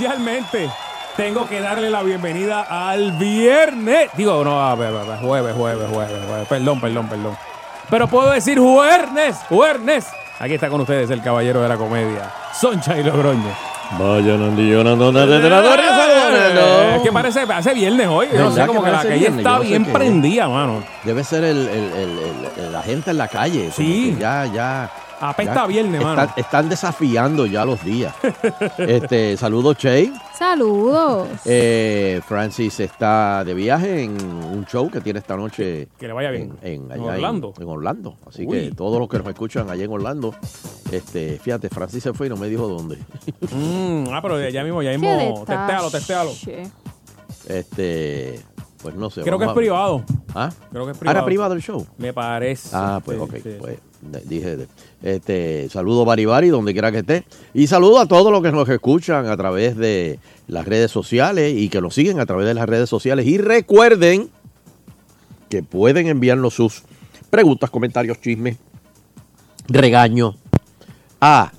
oficialmente tengo que darle la bienvenida al viernes. Digo, no, a ver, a ver, jueves, jueves, jueves, jueves. Perdón, perdón, perdón. Pero puedo decir jueves, jueves. Aquí está con ustedes el caballero de la comedia, Soncha y Logroño. Vaya Nandillo, Nando, Nando, Nando, Es que parece, hace viernes hoy. Yo no sé, ¿Verdad como que que la calle viernes? está Yo no sé bien prendida, mano. Debe ser el, el- el- el- la gente en la calle. como Sí. que Ya, ya. Apesta ya viernes, están, mano. están desafiando ya los días. este, saludos, Che. Saludos. Eh, Francis está de viaje en un show que tiene esta noche Que le vaya bien. en, En allá Orlando. En, Orlando. Así Uy. que todos los que nos escuchan allá en Orlando, este, fíjate, Francis se fue y no me dijo dónde. Mm, ah, pero ya mismo, ya mismo. Testéalo, testéalo. Este, pues no sé. Creo que es privado. ¿Ah? Creo que es Ah, privado. ¿Era privado el show? Me parece. Ah, pues Sí, ok, sí. pues dije, de- este, saludo Bari Bari, donde quiera que esté, y saludo a todos los que nos escuchan a través de las redes sociales y que nos siguen a través de las redes sociales, y recuerden que pueden enviarnos sus preguntas, comentarios, chismes, regaños a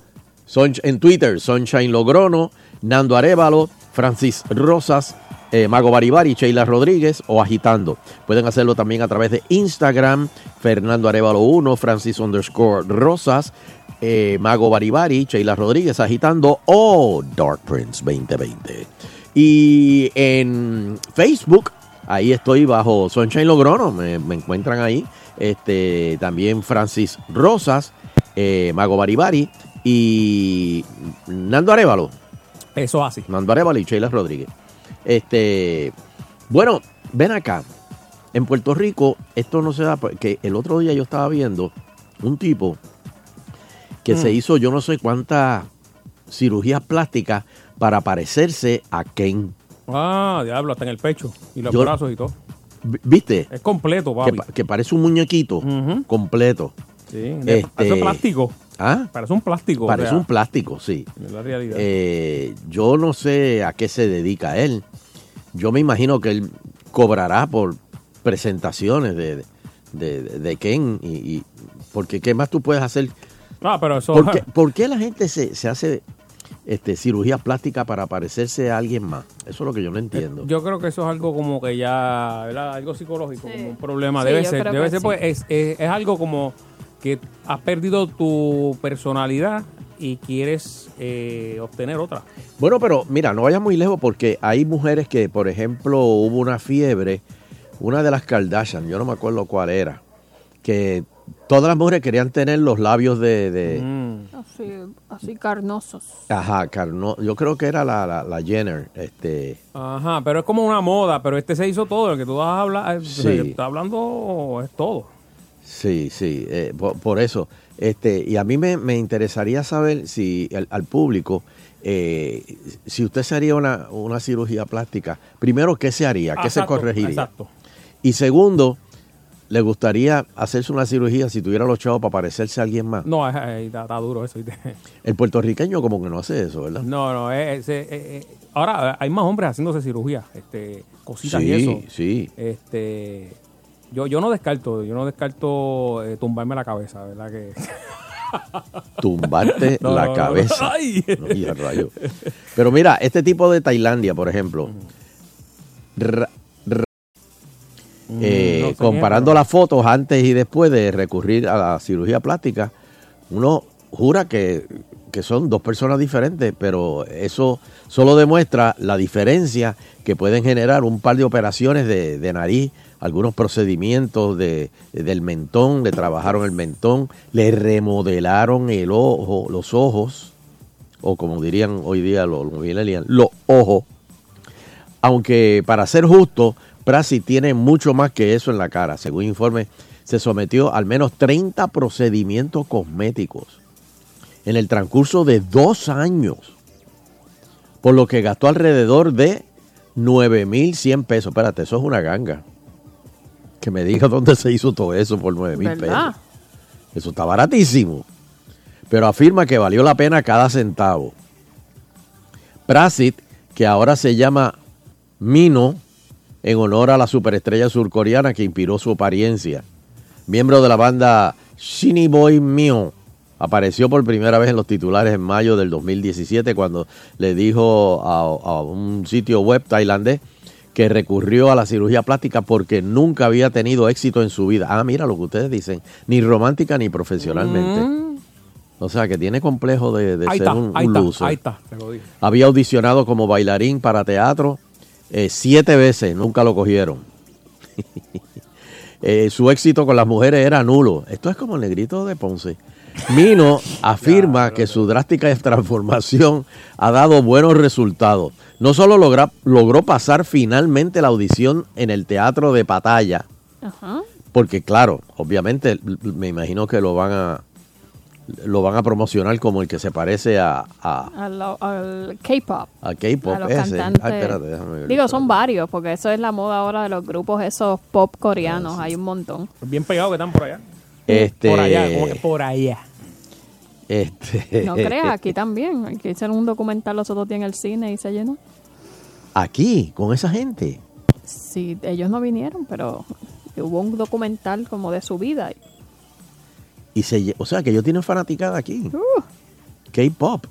en Twitter, Sunshine Logrono, Nando Arevalo, Francis Rosas, eh, Mago Baribari, Sheila Rodríguez o Agitando. Pueden hacerlo también a través de Instagram, Fernando Arevalo 1, Francis underscore Rosas, eh, Mago Baribari, Sheila Rodríguez, Agitando o Dark Prince 2020. Y en Facebook, ahí estoy bajo Sunshine Logrono, me, me encuentran ahí. Este, también Francis Rosas, eh, Mago Baribari y Nando Arevalo. Eso así. Nando Arevalo y Sheila Rodríguez. Este, bueno, ven acá. En Puerto Rico, esto no se da, porque el otro día yo estaba viendo un tipo que Mm. se hizo yo no sé cuántas cirugías plásticas para parecerse a Ken. Ah, diablo, hasta en el pecho. Y los Yo- brazos y todo. ¿Viste? Es completo, papi. pa- que parece un muñequito completo. Sí, Este- plástico. ¿Ah? Parece un plástico. o Parece sea, un plástico, sí. Es la realidad. Eh, yo no sé a qué se dedica él. Yo me imagino que él cobrará por presentaciones de, de, de Ken. Y, y- porque ¿qué más tú puedes hacer? ah, pero eso. ¿Por qué, por qué la gente se, se hace este, cirugía plástica para parecerse a alguien más? Eso es lo que yo no entiendo. Yo creo que eso es algo como que ya, ¿verdad? Algo psicológico, Sí. como un problema. Sí, debe ser, debe ser, sí. pues, es, es- es algo como que has perdido tu personalidad y quieres eh, obtener otra. Bueno, pero mira, no vayas muy lejos porque hay mujeres que, por ejemplo, hubo una fiebre, una de las Kardashian, yo no me acuerdo cuál era, que todas las mujeres querían tener los labios de... de- Mm. Así, así carnosos. Ajá, Carno, yo creo que era la, la, la Jenner, este... Ajá, pero es como una moda, pero este se hizo todo, el que tú vas a hablar, Sí. el que está hablando es todo. Sí, sí, eh, por, por eso. Este, y a mí me, me interesaría saber si al, al público, eh, si usted se haría una, una cirugía plástica, primero, ¿qué se haría? ¿Qué se corregiría? Exacto. Y segundo, ¿le gustaría hacerse una cirugía si tuviera los chavos para parecerse a alguien más? No, es- está, está duro eso. El puertorriqueño como que no hace eso, ¿verdad? No, no, es, es- es- es- ahora hay más hombres haciéndose cirugía, este, cositas y sí, eso. sí. Este, yo, yo no descarto, yo no descarto eh, tumbarme la cabeza, ¿verdad? Que, Tumbarte No, la no, cabeza. No, rayo. Pero mira, este tipo de Tailandia, por ejemplo, eh, Mm, sé comparando las fotos antes y después de recurrir a la cirugía plástica, uno jura que, que son dos personas diferentes, pero eso solo demuestra la diferencia que pueden generar un par de operaciones de, de nariz, algunos procedimientos de, del mentón, le trabajaron el mentón, le remodelaron el ojo, los ojos, o como dirían hoy día los, los ojos. Aunque para ser justo, Prasi tiene mucho más que eso en la cara. Según informe, se sometió al menos 30 procedimientos cosméticos en el transcurso de dos años, por lo que gastó alrededor de 9.100 pesos. Espérate, eso es una ganga. Que me diga dónde se hizo todo eso por 9 mil pesos. Eso está baratísimo. Pero afirma que valió la pena cada centavo. Prasit, que ahora se llama Mino, en honor a la superestrella surcoreana que inspiró su apariencia. Miembro de la banda Shinny Boy Mio, Apareció por primera vez en los titulares en mayo del 2017 cuando le dijo a, a un sitio web tailandés que recurrió a la cirugía plástica porque nunca había tenido éxito en su vida. Ah, mira lo que ustedes dicen, ni romántica ni profesionalmente. Mm. O sea, que tiene complejo de, de ser está, un, un está, loser. ahí está. Te lo dije. Había audicionado como bailarín para teatro eh, siete veces, nunca lo cogieron. Eh, su éxito con las mujeres era nulo. Esto es como el negrito de Ponce. Mino afirma que su drástica transformación ha dado buenos resultados. No solo logra- logró pasar finalmente la audición en el teatro de Pataya, Ajá. porque claro, obviamente me imagino que lo van a lo van a promocionar como el que se parece a, a, Al, al K-pop. a K-pop ese. espérate, déjame ver. Digo, son varios, porque eso es la moda ahora de los grupos esos pop coreanos. Hay un montón. Bien pegados que están por allá. Este, Por allá, como que por allá. Este, No creas, aquí también. Aquí hicieron un documental los otros días en el cine y se llenó. Aquí, con esa gente. Sí, ellos no vinieron, pero hubo un documental como de su vida. Y se, o sea, que ellos tienen fanaticada aquí. Uh, K-pop.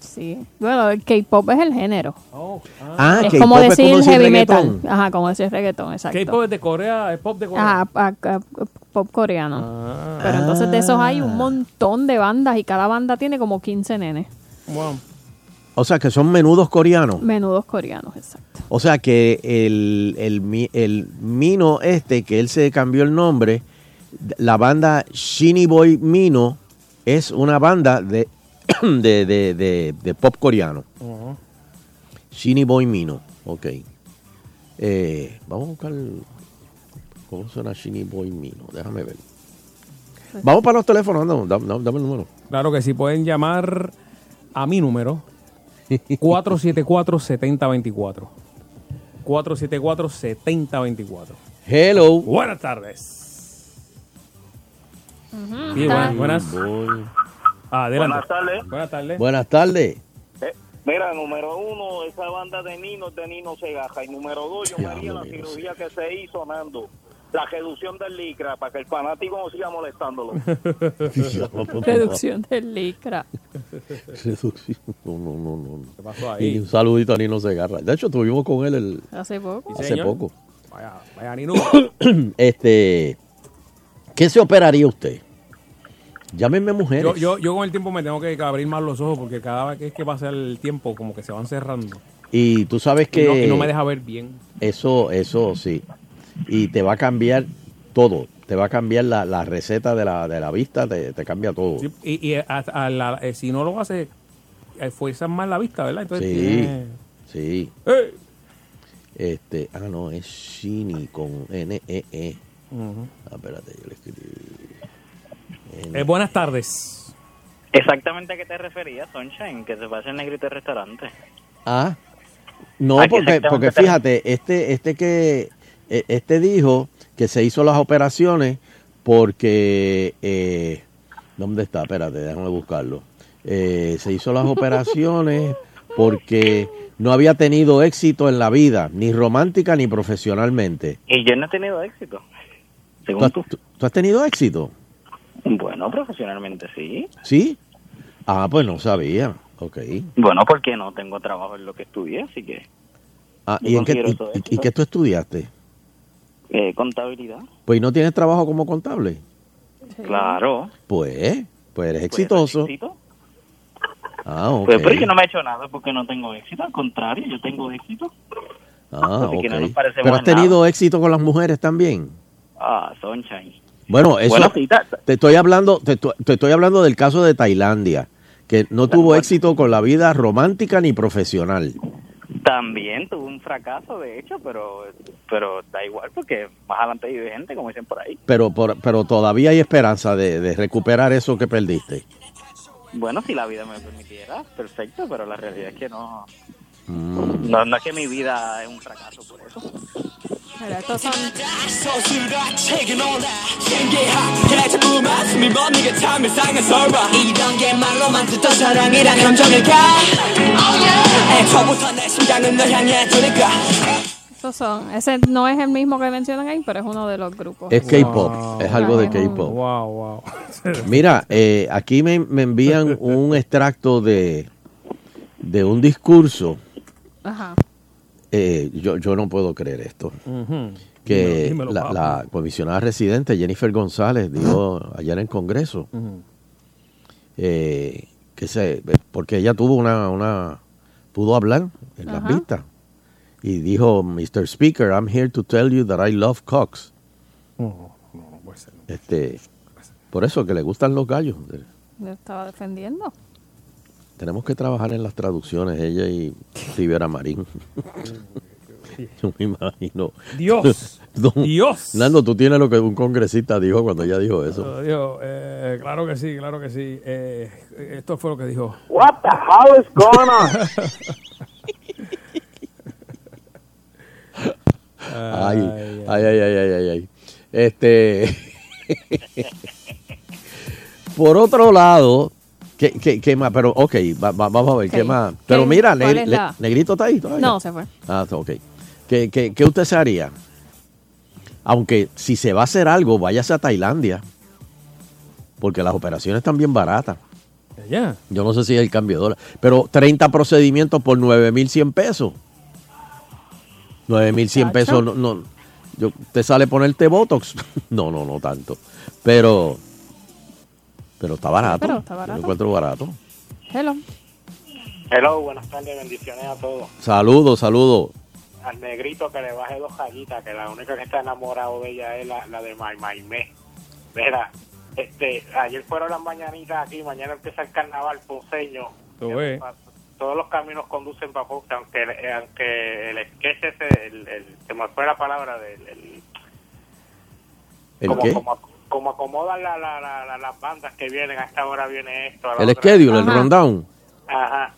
sí. Bueno, el K-pop es el género. Oh, ah. Ah, es como decir heavy reggaetón. metal. Ajá, como decir reggaetón, exacto. K-pop es de Corea, es pop de Corea. Ajá, a- a- pop coreano. Ah, Pero entonces de esos hay un montón de bandas y cada banda tiene como 15 nenes. bueno. O sea, que son menudos coreanos. Menudos coreanos, exacto. O sea, que el, el, mi- el Mino este, que él se cambió el nombre, la banda Shinny Boy Mino es una banda de, de, de, de- de pop coreano. Ajá. Shinny Boy Mino, ok. Eh, vamos a buscar cómo suena Shinny Boy Mino, déjame ver. Vamos para los teléfonos, anda, dame, dame- dame el número. Claro que sí, pueden llamar a mi número 474-7024. 474-7024. Hello. Buenas tardes. Sí, buenas. buenas. Boy. Adelante. Buenas tardes. Buenas tardes. Buenas tardes. Eh, mira, número uno, esa banda de Nino es de Nino Segaja. Y número dos, yo me haría la cirugía que se hizo, Nando. La reducción del licra para que el fanático no siga molestándolo. Reducción del licra. Reducción. No, no, no, no. ¿Qué pasó Y ahí? un saludito a Nino Segarra. De hecho, estuvimos con él el- Hace poco. Hace señor. poco. Vaya, vaya, Nino. Este, ¿Qué se operaría usted? Llámenme mujeres. Yo, yo, yo con el tiempo me tengo que abrir más los ojos porque cada vez que es que pasa el tiempo como que se van cerrando. Y tú sabes Y que no, y no me deja ver bien. eso, eso sí. Y te va a cambiar todo. Te va a cambiar la, la receta de la, de la vista, te, te cambia todo. Sí, y y a- a la- eh, si no lo hace, eh, fuerzas más la vista, ¿verdad? Entonces, Sí, tiene- sí. ¡Eh! Este, ah, no, es Shini con N-E-E. Ujú. Ah, espérate, yo le escribí. Eh, buenas tardes. Exactamente a qué te referías, Sunshine, que se pase el negrito restaurante. Ah, no, porque, porque te- fíjate, este, este que, eh, este dijo que se hizo las operaciones porque, eh, ¿dónde está? Espérate, déjame buscarlo. Eh, se hizo las operaciones porque no había tenido éxito en la vida, ni romántica ni profesionalmente. Y yo no he tenido éxito, ¿Tú según has, tú. has tenido éxito? Bueno, profesionalmente sí. ¿Sí? Ah, pues no sabía. Ok. Bueno, porque no tengo trabajo en lo que estudié, así que Ah, ¿y, en qué, considero y- qué tú estudiaste? Eh, contabilidad. Pues no tienes trabajo como contable. Claro. Pues, pues eres Pues, exitoso. éxito. Ah, ok. Pues, pero yo no me he hecho nada porque no tengo éxito, al contrario, yo tengo éxito. Ah, Así que no ok. nos parecemos Pero has nada. tenido éxito con las mujeres también. Ah, Sunshine. Bueno, eso Bueno, te estoy hablando, te, estoy- te estoy hablando del caso de Tailandia, que no tuvo éxito con la vida romántica ni profesional. También tuve un fracaso, de hecho, pero pero da igual porque más adelante vive gente, como dicen por ahí. Pero, por- pero todavía hay esperanza de, de recuperar eso que perdiste. Bueno, si la vida me permitiera, perfecto, pero la realidad es que no, Mm. no, no es que mi vida es un fracaso por eso. Oh, Estos son, ese no es el mismo que mencionan ahí, pero es uno de los grupos. Es K-pop, es algo de K-pop. Wow, wow. Mira, eh, aquí me, me, envían un extracto de, de un discurso Ajá. Eh, yo, yo no puedo creer esto. Que Dímelo, dímelo, la, comisionada residente Jennifer González dijo ayer en Congreso Ujú. eh, que se, porque ella tuvo una, una pudo hablar en las vistas y dijo, Mr. Speaker, I'm here to tell you that I love cocks. No, no, no puede ser. Este, por eso que le gustan los gallos. Yo estaba defendiendo. Tenemos que trabajar en las traducciones, ella y Rivera Marín. Yo me imagino. Dios. Don- Dios. Nando, tú tienes lo que un congresista dijo cuando ella dijo eso. Uh, eh, claro que sí, claro que sí. Eh, esto fue lo que dijo. What the hell is going on? Ay, ay, ay, ay, ay, ay, ay. Este. Por otro lado, ¿qué, qué, qué más? Pero, ok, va- va- vamos a ver, ¿qué más? Pero ¿Qué- mira, Le- Negrito está ahí todavía. No, se fue. Ah, ok. ¿Qué, qué, qué usted se haría? Aunque si se va a hacer algo, váyase a Tailandia. Porque las operaciones están bien baratas. Ya. Yo no sé si es el cambio de dólar. Pero 30 procedimientos por 9.100 pesos. 9.100 Chacho. pesos, no, no. Yo, ¿Te sale ponerte Botox? no, no, no tanto. Pero, pero está barato. pero está Yo barato. lo encuentro barato. Hello. Hello, buenas tardes, bendiciones a todos. Saludos, saludos. Al negrito que le baje dos rayitas, que la única que está enamorado de ella es la, la de May Maimé. Mira, este, ayer fueron las mañanitas aquí, mañana empieza el carnaval ponceño. Tú ves. Todos los caminos conducen para Ponce, aunque, aunque el sketch ese, el, el, se me fue la palabra del... el- ¿El como, qué? Como, como acomodan la, la, la- la- las bandas que vienen, a esta hora viene esto. a la El otra- schedule, el Ajá. rundown. Ajá.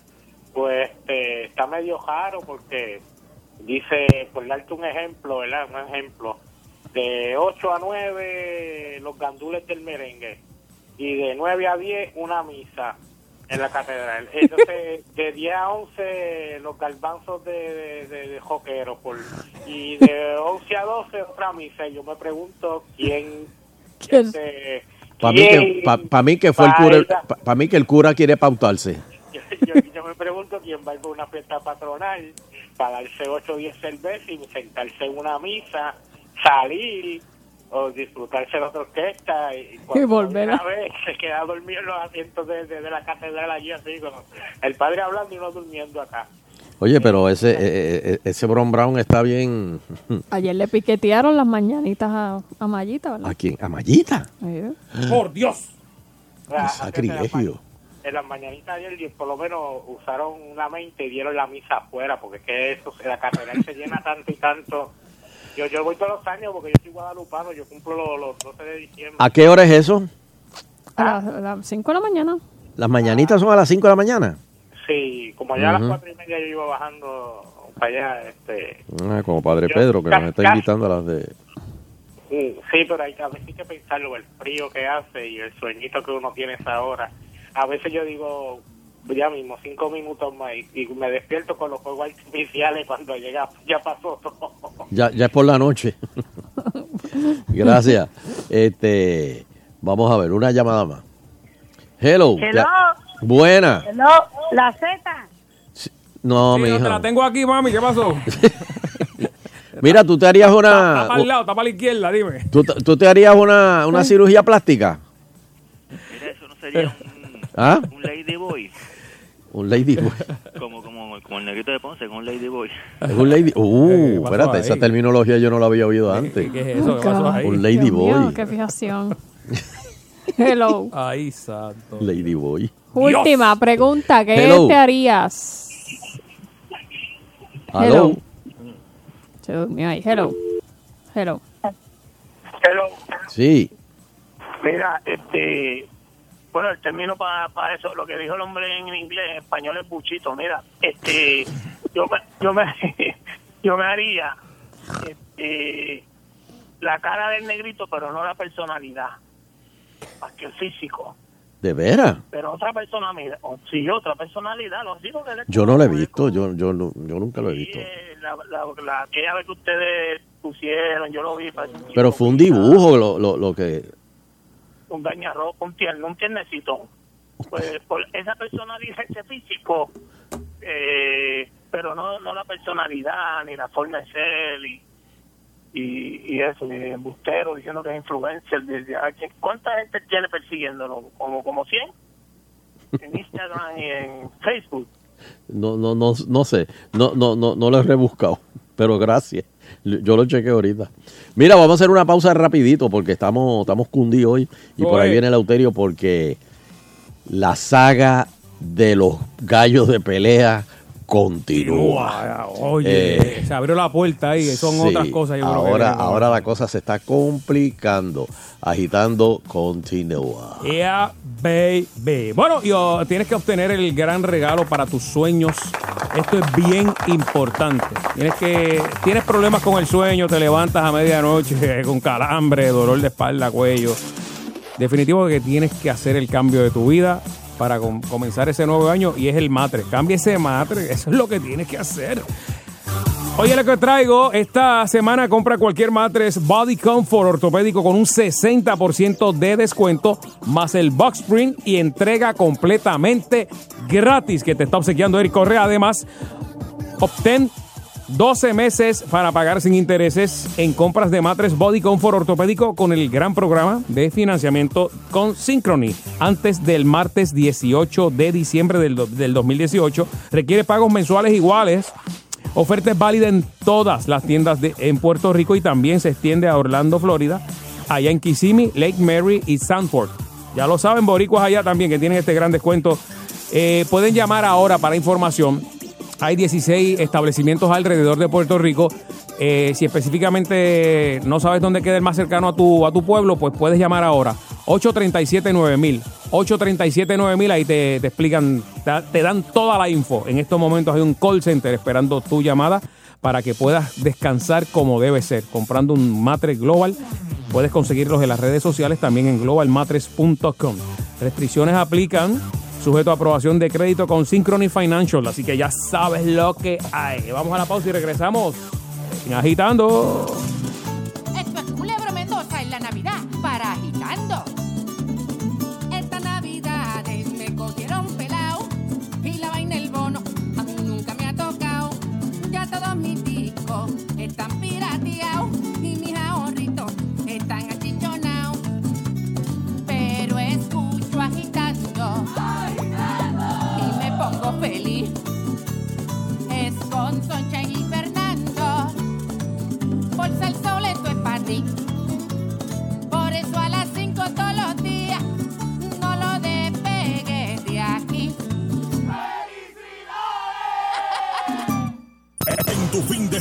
Pues este, está medio raro porque dice, por darte un ejemplo, ¿verdad? Un ejemplo. De 8 a 9 los gandules del merengue y de 9 a 10 una misa en la catedral. Entonces, de 10 a 11 los garbanzos de, de, de, de joquero por, y de 11 a 12 otra misa. Y yo me pregunto quién... Este, Para mí, que, pa- pa' mí que fue el cura, esa- para mí que el cura quiere pautarse. yo, yo, yo me pregunto quién va a ir por una fiesta patronal para darse 8 o 10 cervezas y sentarse en una misa, salir o disfrutarse de otra orquesta y, cuando volver a- una vez se queda dormido en los asientos de, de- de la catedral allí así como el padre hablando y no durmiendo acá Oye, pero ese, eh, eh, ese Bron Brown está bien. Ayer le piquetearon las mañanitas a, a Mayita, ¿verdad? ¿A quién? ¿A Mallita? Por Dios. Sea, sacrilegio. en las mañanitas de ayer por lo menos usaron una mente y dieron la misa afuera porque es que eso la catedral se llena tanto y tanto yo yo voy todos los años porque yo soy guadalupano yo cumplo los, los 12 de diciembre ¿A qué hora es eso? A las, a las 5 de la mañana. Las mañanitas son a las 5 de la mañana. Sí, como ya a las cuatro y media yo iba bajando para allá, este, Ah, como Padre Yo- Pedro, que nos está invitando a las de... sí, sí, pero hay, a veces hay que pensarlo, el frío que hace y el sueñito que uno tiene esa hora. A veces yo digo, ya mismo, cinco minutos más y, y me despierto con los fuegos artificiales cuando llega, ya pasó todo. Ya, ya es por la noche. Gracias. Este, vamos a ver, una llamada más. Hello. Hello. ya- Buena. Hello, la Z. No, Sí, mi no, te la tengo aquí, mami. ¿Qué pasó? Mira, tú te harías Está una... para el lado, está para la izquierda, dime. ¿Tú, te- tú te harías una, una cirugía plástica? Mira, eso no sería un, ¿Ah? un ladyboy, Un lady boy. como, como, como el negrito de Ponce, con un ladyboy. Es un lady... Eh, ¿qué Uh, espérate, ahí? esa terminología yo no la había oído antes. ¿Qué es eso? ¿Qué pasó ahí? Un lady Dios mío, boy. qué fijación. Hello. Ay, santo. Lady boy. Última pregunta. ¿Qué Hello. te harías? Hello. Hello. Hello. Hello. Hello. Sí. Mira, este, bueno, el término para eso, lo que dijo el hombre en inglés, en español es buchito. Mira, este, yo me, yo me, yo me haría, este, la cara del negrito, pero no la personalidad, más que el físico. ¿De veras? Pero otra personalidad, o sí, otra personalidad, los digo que Yo no lo he visto, yo, yo, no- yo nunca lo he visto. eh, la, la, la- aquella vez que ustedes pusieron, yo lo vi. Pero fue un dibujo lo, lo, lo que... Un dañarrojo, un tierno, un tiernecito. Pues por esa personalidad, ese físico, eh, pero no, no la personalidad, ni la forma de ser, y, y, y eso, y embustero, diciendo que es influencer. Desde, ¿Cuánta gente tiene persiguiéndolo? ¿Como, como 100? En Instagram y en Facebook. No, no, no, no sé, no, no, no, no lo he rebuscado, pero gracias. Yo lo chequeo ahorita. Mira, vamos a hacer una pausa rapidito porque estamos, estamos cundidos hoy y por ahí viene el Lauterio porque la saga de los gallos de pelea continúa. Oye, Eh, se abrió la puerta ahí, son Sí, otras cosas. Yo creo que ahora, ahora la cosa se está complicando, agitando continúa. Yeah, baby. Bueno, yo, tienes que obtener el gran regalo para tus sueños. Esto es bien importante. Tienes que tienes problemas con el sueño, te levantas a medianoche con calambre, dolor de espalda, cuello. Definitivo que tienes que hacer el cambio de tu vida para com- comenzar ese nuevo año y es el matre. Cambia ese matre, eso es lo que tienes que hacer. Oye, lo que traigo, esta semana compra cualquier matres Body Comfort ortopédico con un 60% de descuento, más el box spring y entrega completamente gratis que te está obsequiando Eric Correa. Además, obtén 12 meses para pagar sin intereses en compras de matres Body Comfort ortopédico con el gran programa de financiamiento con Synchrony. Antes del martes 18 de diciembre del, del 2018, requiere pagos mensuales iguales. Oferta es válida en todas las tiendas de, en Puerto Rico y también se extiende a Orlando, Florida, allá en Kissimmee, Lake Mary y Sanford. Ya lo saben, boricuas allá también que tienen este gran descuento. Eh, pueden llamar ahora para información. Hay 16 establecimientos alrededor de Puerto Rico. Eh, si específicamente no sabes dónde queda el más cercano a tu, a tu pueblo, pues puedes llamar ahora. 837-9000. 837-9000, ahí te, explican, te, dan toda la info. En estos momentos hay un call center esperando tu llamada para que puedas descansar como debe ser. Comprando un matre global, puedes conseguirlos en las redes sociales, también en globalmatres.com. Restricciones aplican, sujeto a aprobación de crédito con Synchrony Financial, así que ya sabes lo que hay. Vamos a la pausa y regresamos. Agitando. Esto es Culebro Mendoza en la Navidad para agitando.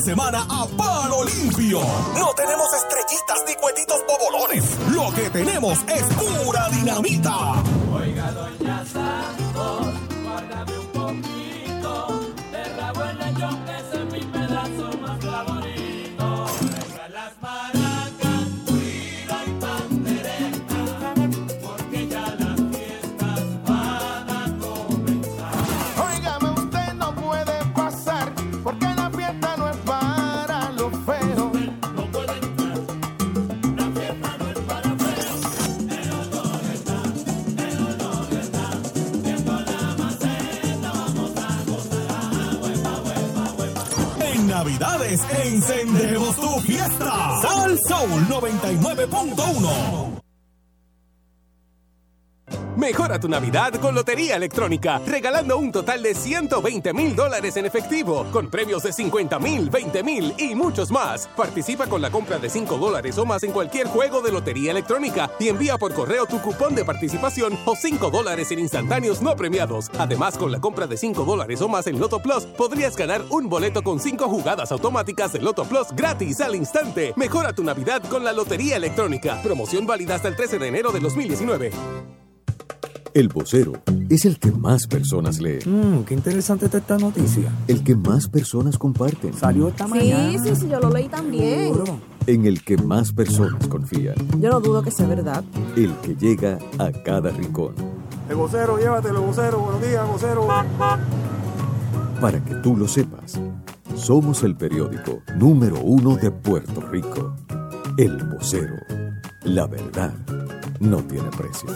Semana a palo limpio. No tenemos estrellitas ni cuetitos bobolones. Lo que tenemos es pura dinamita. Oiga, doña Santos, encendemos tu fiesta. Sal Soul 99.1. Tu Navidad con Lotería Electrónica, regalando un total de 120 mil dólares en efectivo, con premios de 50 mil, 20 mil y muchos más. Participa con la compra de 5 dólares o más en cualquier juego de Lotería Electrónica y envía por correo tu cupón de participación o 5 dólares en instantáneos no premiados. Además, con la compra de 5 dólares o más en Loto Plus, podrías ganar un boleto con 5 jugadas automáticas de Loto Plus gratis al instante. Mejora tu Navidad con la Lotería Electrónica. Promoción válida hasta el 13 de enero de 2019. El vocero es el que más personas lee. Mmm, qué interesante está esta noticia. El que más personas comparten. Salió esta Sí, mañana. sí, sí, yo lo leí también. En el que más personas confían. Yo no dudo que sea verdad. El que llega a cada rincón. El vocero, llévatelo, vocero. Buenos días, vocero. Para que tú lo sepas, somos el periódico número uno de Puerto Rico. El vocero. La verdad no tiene precio.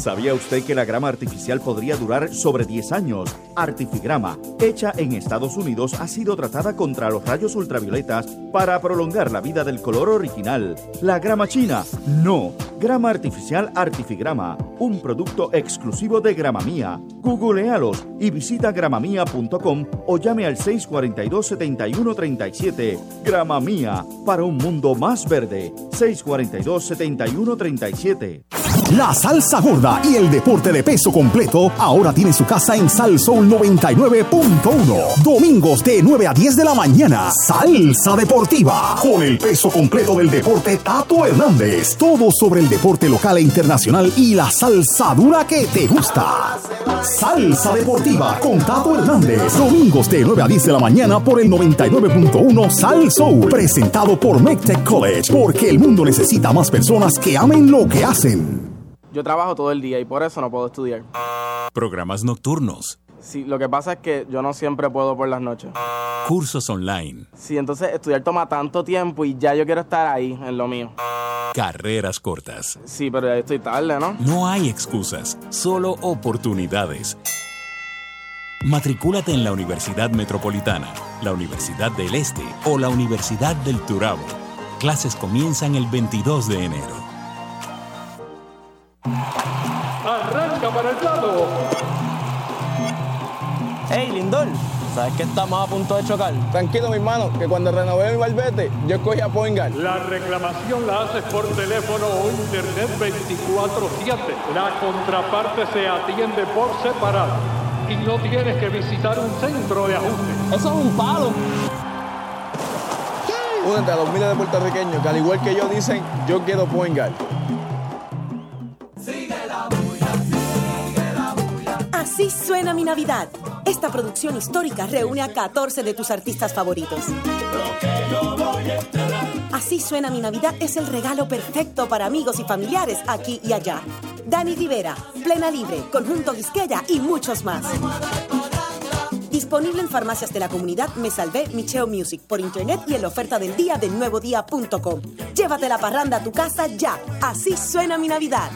¿Sabía usted que la grama artificial podría durar sobre 10 años? Artifigrama, hecha en Estados Unidos, ha sido tratada contra los rayos ultravioletas para prolongar la vida del color original. ¿La grama china? No. Grama artificial Artifigrama, un producto exclusivo de Gramamía. Googlealos y visita gramamía.com o llame al 642-7137. Gramamía, para un mundo más verde. 642-7137. La salsa gorda y el deporte de peso completo ahora tiene su casa en Sal Soul 99.1. Domingos de 9 a 10 de la mañana. Salsa deportiva. Con el peso completo del deporte Tato Hernández. Todo sobre el deporte local e internacional y la salsa dura que te gusta. Salsa deportiva con Tato Hernández. Domingos de 9 a 10 de la mañana por el 99.1 Sal Soul. Presentado por McTech College. Porque el mundo necesita más personas que amen lo que hacen. Yo trabajo todo el día y por eso no puedo estudiar. Programas nocturnos, Sí, lo que pasa es que yo no siempre puedo por las noches. cursos online, Sí, entonces estudiar toma tanto tiempo y ya yo quiero estar ahí en lo mío. carreras cortas. Sí, pero ya estoy tarde, ¿no? No hay excusas, solo oportunidades. Matricúlate en la Universidad Metropolitana, la Universidad del Este o la Universidad del Turabo. Clases comienzan el 22 de enero. ¿Sabes que estamos a punto de chocar? Tranquilo, mi hermano, que cuando renové mi barbete, yo escogí a Poingal. La reclamación la haces por teléfono o internet 24-7. La contraparte se atiende por separado y no tienes que visitar un centro de ajuste. Eso es un palo. Únete a los miles de puertorriqueños que al igual que yo dicen, yo quiero Poingal. Así suena mi Navidad. Esta producción histórica reúne a 14 de tus artistas favoritos. Así suena mi Navidad es el regalo perfecto para amigos y familiares aquí y allá. Dani Rivera, Plena Libre, Conjunto Quisqueya y muchos más. Disponible en farmacias de la comunidad Me Salvé Micheo Music por internet y en la oferta del día de nuevodía.com. Llévate la parranda a tu casa ya. Así suena mi Navidad.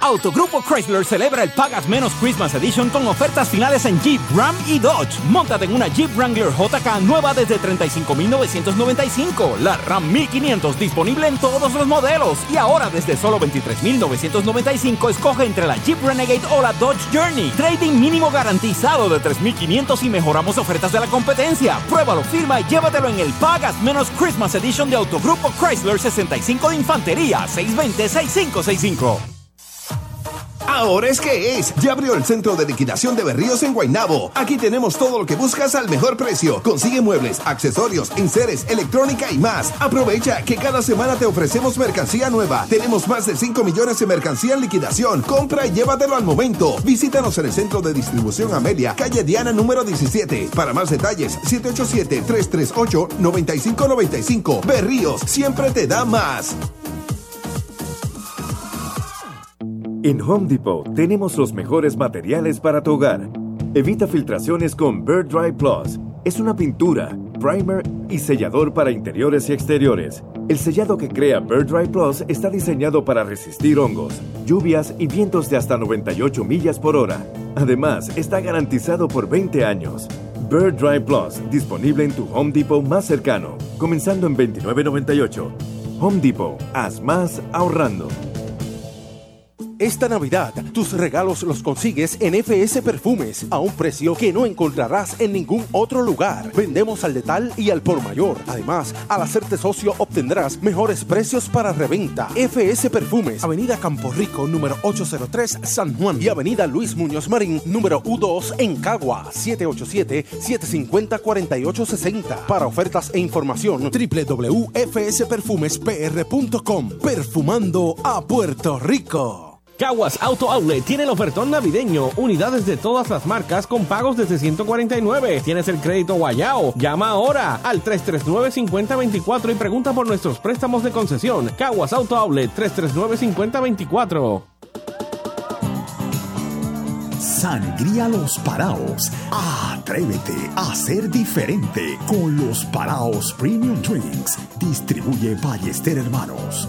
Autogrupo Chrysler celebra el Pagas Menos Christmas Edition con ofertas finales en Jeep, Ram y Dodge. Móntate en una Jeep Wrangler JK nueva desde 35,995. La Ram 1500 disponible en todos los modelos. Y ahora desde solo 23,995 escoge entre la Jeep Renegade o la Dodge Journey. Trading mínimo garantizado de 3,500 y mejoramos ofertas de la competencia. Pruébalo, firma y llévatelo en el Pagas Menos Christmas Edition de Autogrupo Chrysler 65 de Infantería 620-6565. Ahora es que es. Ya abrió el centro de liquidación de Berríos en Guaynabo. Aquí tenemos todo lo que buscas al mejor precio. Consigue muebles, accesorios, enseres, electrónica y más. Aprovecha que cada semana te ofrecemos mercancía nueva. Tenemos más de 5 millones de mercancía en liquidación. Compra y llévatelo al momento. Visítanos en el centro de distribución Amelia, calle Diana número 17. Para más detalles, 787-338-9595. Berríos siempre te da más. En Home Depot tenemos los mejores materiales para tu hogar. Evita filtraciones con Bird Dry Plus. Es una pintura, primer y sellador para interiores y exteriores. El sellado que crea Bird Dry Plus está diseñado para resistir hongos, lluvias y vientos de hasta 98 millas por hora. Además, está garantizado por 20 años. Bird Dry Plus, disponible en tu Home Depot más cercano, comenzando en $29.98. Home Depot, haz más ahorrando. Esta Navidad, tus regalos los consigues en FS Perfumes a un precio que no encontrarás en ningún otro lugar. Vendemos al detal y al por mayor. Además, al hacerte socio obtendrás mejores precios para reventa. FS Perfumes, Avenida Campo Rico, número 803, San Juan. Y Avenida Luis Muñoz Marín, número U2, en Cagua, 787-750-4860. Para ofertas e información, www.fsperfumespr.com. Perfumando a Puerto Rico. Caguas Auto Outlet tiene el ofertón navideño. Unidades de todas las marcas con pagos desde 149. Tienes el crédito Guayao. Llama ahora al 339-5024 y pregunta por nuestros préstamos de concesión. Caguas Auto Outlet 339-5024. sangría Los Paraos. Atrévete a ser diferente con Los Paraos Premium Drinks. Distribuye Ballester Hermanos.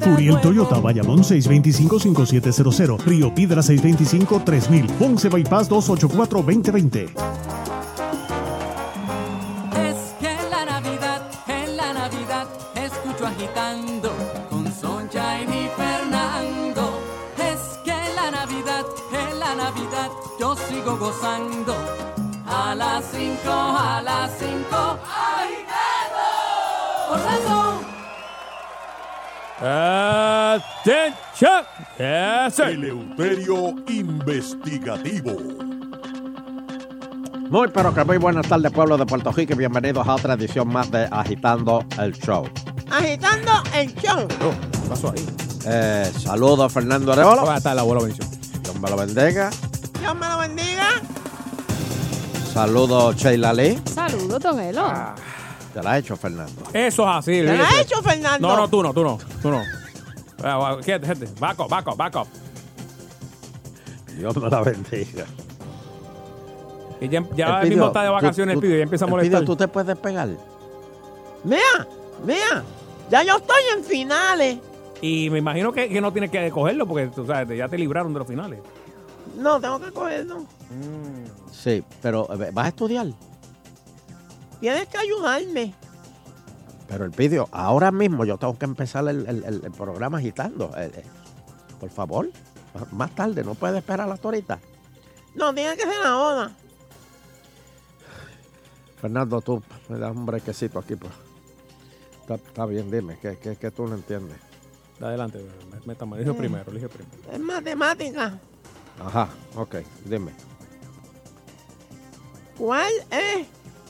Furiel. Toyota, Bayamón 625-5700, Río Piedra 625-3000, Ponce Bypass 284-2020. Attention. Yes, sir. Eleuterio Investigativo. Muy pero que muy buenas tardes pueblo de Puerto Rico y bienvenidos a otra edición más de Agitando el Show. Agitando el show. ¿Qué pasó ahí? Eh, saludos Fernando Arevalo. Buenas tardes, abuelo bendición. Dios me lo bendiga. Dios me lo bendiga. Saludos Sheila Lee. Saludos, Don Elo. Te la ha hecho Fernando. Eso es así. ¿Te olvídate. has hecho, Fernando? No, no, tú no, tú no, tú no. Ah, Quédate, gente. Back up, back up, back up. Dios me la bendiga. Y ya, ya Elpidio, mismo está de vacaciones, tú- el pibe, y empieza a molestar. tú te puedes pegar. Mira, mira. Ya yo estoy en finales. Y me imagino que, que no tienes que cogerlo porque tú sabes, ya te libraron de los finales. No, tengo que cogerlo. Sí, pero eh, ¿vas a estudiar? Tienes que ayudarme. Pero el pidio, ahora mismo yo tengo que empezar el, el- el- el programa agitando. Eh, eh, por favor, más tarde, no puedes esperar hasta ahorita. No, tiene que ser ahora. Fernando, tú me das un brequecito aquí. Pues. Está, está bien, dime, ¿qué, qué, qué tú no entiendes? Adelante, meta Elige Eh. primero, elige primero. Es matemática. Ajá, ok, dime. ¿Cuál es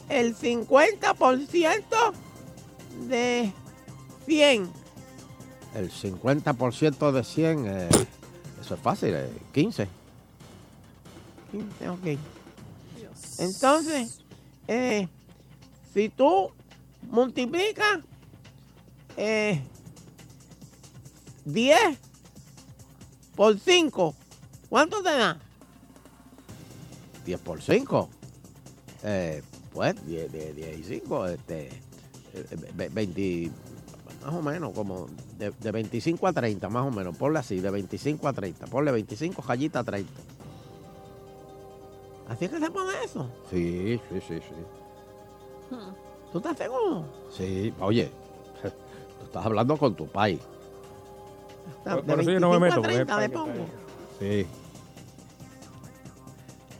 el 50% de 100? El 50% de 100, eh, eso es fácil, eh, 15. 15, ok. Entonces, eh, si tú multiplicas eh, 10 por 5, ¿cuánto te da? 10 por 5. Eh, pues 10, 10, 10 y 5, este, eh, ve- 20, más o menos, como de, de 25 a 30, más o menos. Ponle así, de 25 a 30. Ponle 25, rayita a 30. ¿Así es que se pone eso? Sí, sí, sí, sí. ¿Tú estás seguro? Sí, oye, tú estás hablando con tu país. De Por- eso yo no me 25 a meto, porque 30 le es para que- pongo. Sí.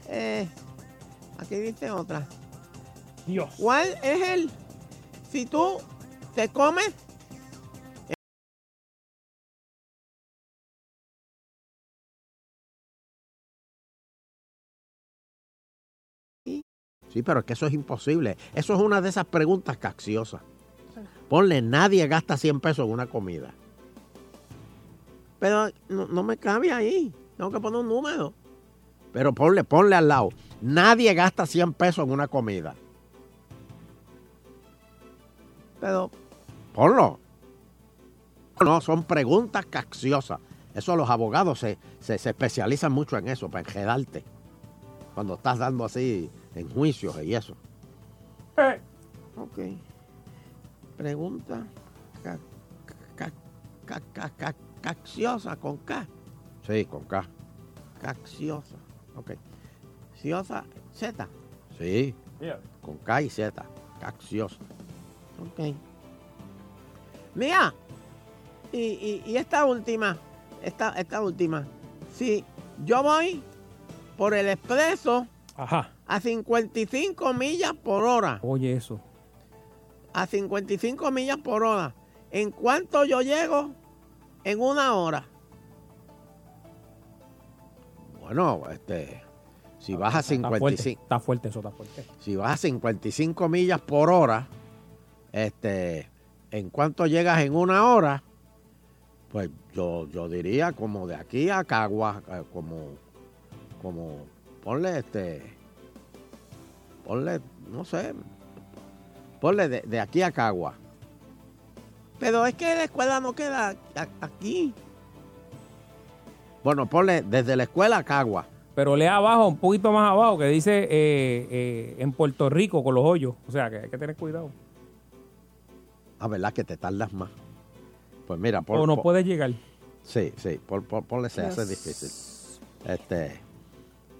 Eh, aquí dice otra. Dios. ¿Cuál es el... Si tú te comes... Sí, pero es que eso es imposible. Eso es una de esas preguntas capciosas. Ponle, nadie gasta 100 pesos en una comida. Pero no, no me cabe ahí. Tengo que poner un número. Pero ponle, ponle al lado. Nadie gasta 100 pesos en una comida. Pero Ponlo. No, son preguntas capciosas. Eso los abogados se, se- se especializan mucho en eso, para enredarte. Cuando estás dando así en juicios y eso. Ok. Pregunta ca- ca- ca- ca- ca- cacciosa con K. Sí, con K. Cacciosa. Ok. Ciosa Z. Sí, con K y Z. Cacciosa. Ok. Mira. Y, y- y esta última. Esta, esta última. Si yo voy por el expreso Ajá. a 55 millas por hora. Oye, eso. A 55 millas por hora. ¿En cuánto yo llego? En una hora. Bueno, este. Si vas a Está fuerte, 55. está fuerte eso, está fuerte. Si vas a 55 millas por hora, este, ¿en cuánto llegas en una hora? Pues yo, yo diría como de aquí a Cagua, eh, como, como, ponle este, ponle, no sé, ponle de, de aquí a Cagua. Pero es que la escuela no queda aquí. Bueno, ponle desde la escuela a Cagua. Pero lea abajo, un poquito más abajo, que dice eh, eh, en Puerto Rico con los hoyos. O sea, que hay que tener cuidado. A verdad que te tardas más. Pues mira, pon- o no pon- puedes llegar. Sí, sí, pon- pon- ponle se hace difícil. Este,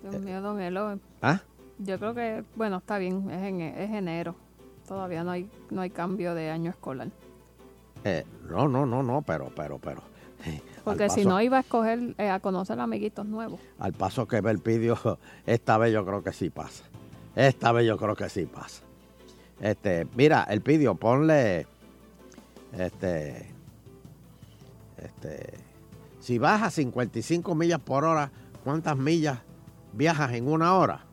Dios mío, don Elo. ¿ah? Yo creo que, bueno, está bien, es, en, es enero. Todavía no hay, no hay cambio de año escolar. Eh, no, no, no, no, pero, pero, pero. eh, Porque si no iba a escoger, eh, a conocer amiguitos nuevos. Al paso que ve el pidio, esta vez yo creo que sí pasa. Esta vez yo creo que sí pasa. Este, mira, el pidio, ponle. Este. Este. Si vas a 55 millas por hora, ¿cuántas millas viajas en una hora?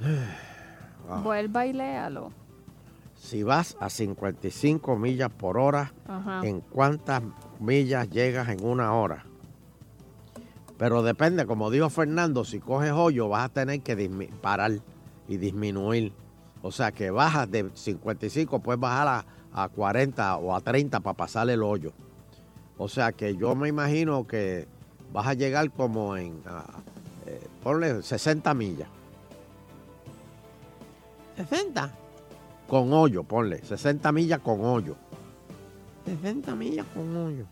Vuelva y léalo. Si vas a 55 millas por hora. ¿en cuántas millas llegas en una hora? Pero depende, como dijo Fernando, si coges hoyo vas a tener que parar y disminuir. O sea que bajas de 55, puedes bajar a, a 40 o a 30 para pasar el hoyo. O sea que yo me imagino que vas a llegar como en, ah, eh, ponle 60 millas. 60. Con hoyo, ponle, 60 millas con hoyo. 60 millas con hoyo.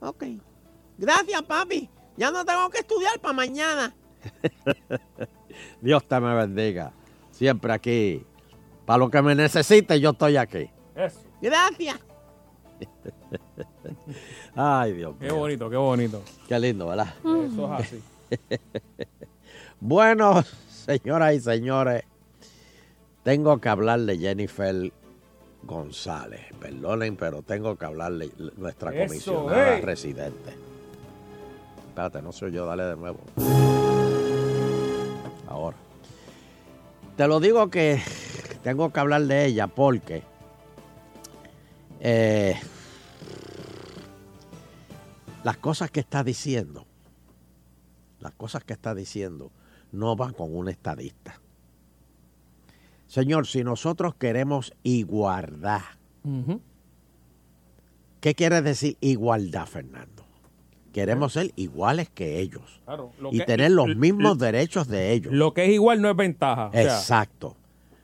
Ok. Gracias, papi. Ya no tengo que estudiar para mañana. Dios te me bendiga. Siempre aquí. Para lo que me necesite, yo estoy aquí. Gracias. Ay, Dios Qué mío. bonito, qué bonito. Qué lindo, ¿verdad? Eso es así. Bueno, señoras y señores, tengo que hablar de Jennifer González. Perdonen, pero tengo que hablarle nuestra Eso, comisionada ey. residente. Espérate, no soy yo, dale de nuevo. Ahora. Te lo digo que tengo que hablar de ella porque eh, las cosas que está diciendo, las cosas que está diciendo no van con un estadista. Señor, si nosotros queremos igualdad, ¿qué quiere decir igualdad, Fernando? Queremos ser iguales que ellos Claro, lo y que- tener los mismos derechos de ellos. Lo que es igual no es ventaja. o sea, Exacto.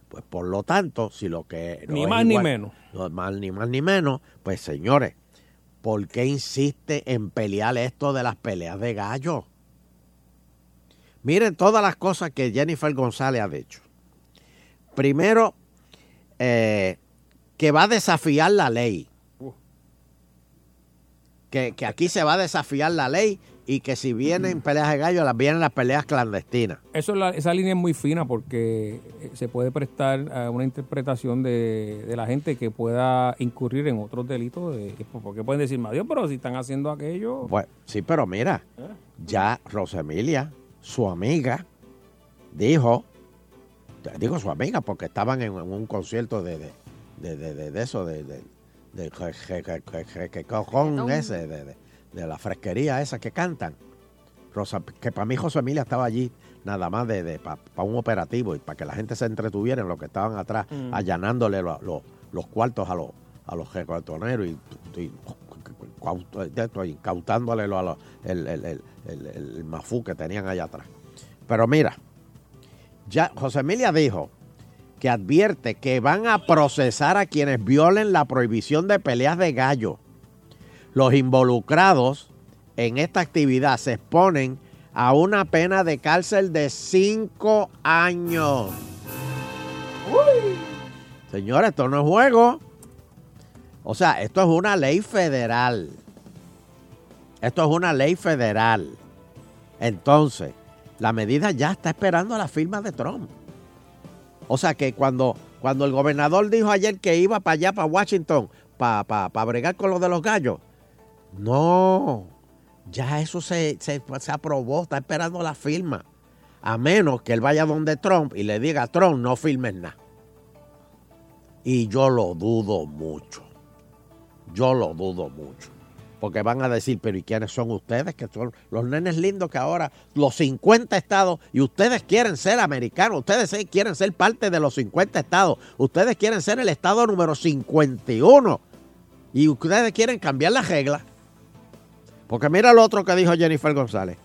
Pues por lo tanto, si lo que no Ni es más ni menos. No es más ni más ni menos, pues señores, ¿por qué insiste en pelear esto de las peleas de gallo? Miren todas las cosas que Jennifer González ha dicho. Primero, eh, que va a desafiar la ley. Que, que aquí se va a desafiar la ley y que si vienen peleas de gallo, las vienen las peleas clandestinas. Eso la- esa línea es muy fina porque eh, se puede prestar a una interpretación de, de la gente que pueda incurrir en otros delitos. De, porque pueden decir, Dios, pero si están haciendo aquello. Pues, sí, pero mira, ¿Eh? ya Rosemilia, su amiga, dijo, digo su amiga porque estaban en, en un concierto de, de- de- de eso, de, de, de que cojón ese, de, de- de la fresquería esa que cantan. Rosa, que para mí José Emilia estaba allí nada más de, para un operativo y para que la gente se entretuviera en lo que estaban atrás, Mm. allanándole lo- lo- los cuartos a los a los recuartoneros y, y- de incautándole lo a los- el, el, el, el- el mafú que tenían allá atrás. Pero mira, ya José Emilia dijo que advierte que van a procesar a quienes violen la prohibición de peleas de gallo. Los involucrados en esta actividad se exponen a una pena de cárcel de cinco años. Señores, esto no es juego. O sea, esto es una ley federal. Esto es una ley federal. Entonces, la medida ya está esperando la firma de Trump. O sea que cuando, cuando el gobernador dijo ayer que iba para allá, para Washington, para para bregar con lo de los gallos, no, ya eso se, se, se aprobó, está esperando la firma. A menos que él vaya donde Trump y le diga, Trump, no firmes nada. Y yo lo dudo mucho. Yo lo dudo mucho. Porque van a decir, pero ¿y quiénes son ustedes? Que son los nenes lindos que ahora los 50 estados y ustedes quieren ser americanos, ustedes quieren ser parte de los 50 estados, ustedes quieren ser el estado número 51 y ustedes quieren cambiar las reglas. Porque mira lo otro que dijo Jennifer González,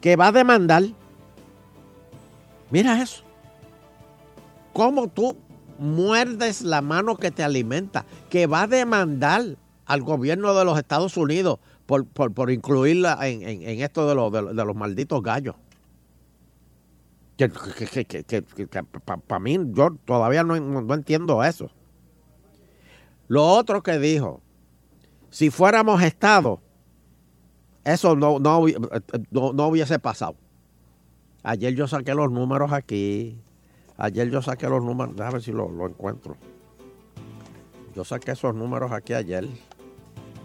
que va a demandar. Mira eso. ¿Cómo tú muerdes la mano que te alimenta? Que va a demandar al gobierno de los Estados Unidos por, por, por incluirla en, en- en esto de, los- de los- malditos gallos. Que, para mí, yo todavía no, no- entiendo eso. Lo otro que dijo, si fuéramos Estado, eso no, no, hubi- no- no hubiese pasado. Ayer yo saqué los números aquí. Ayer yo saqué los números. Déjame ver si lo, lo encuentro. Yo saqué esos números aquí ayer.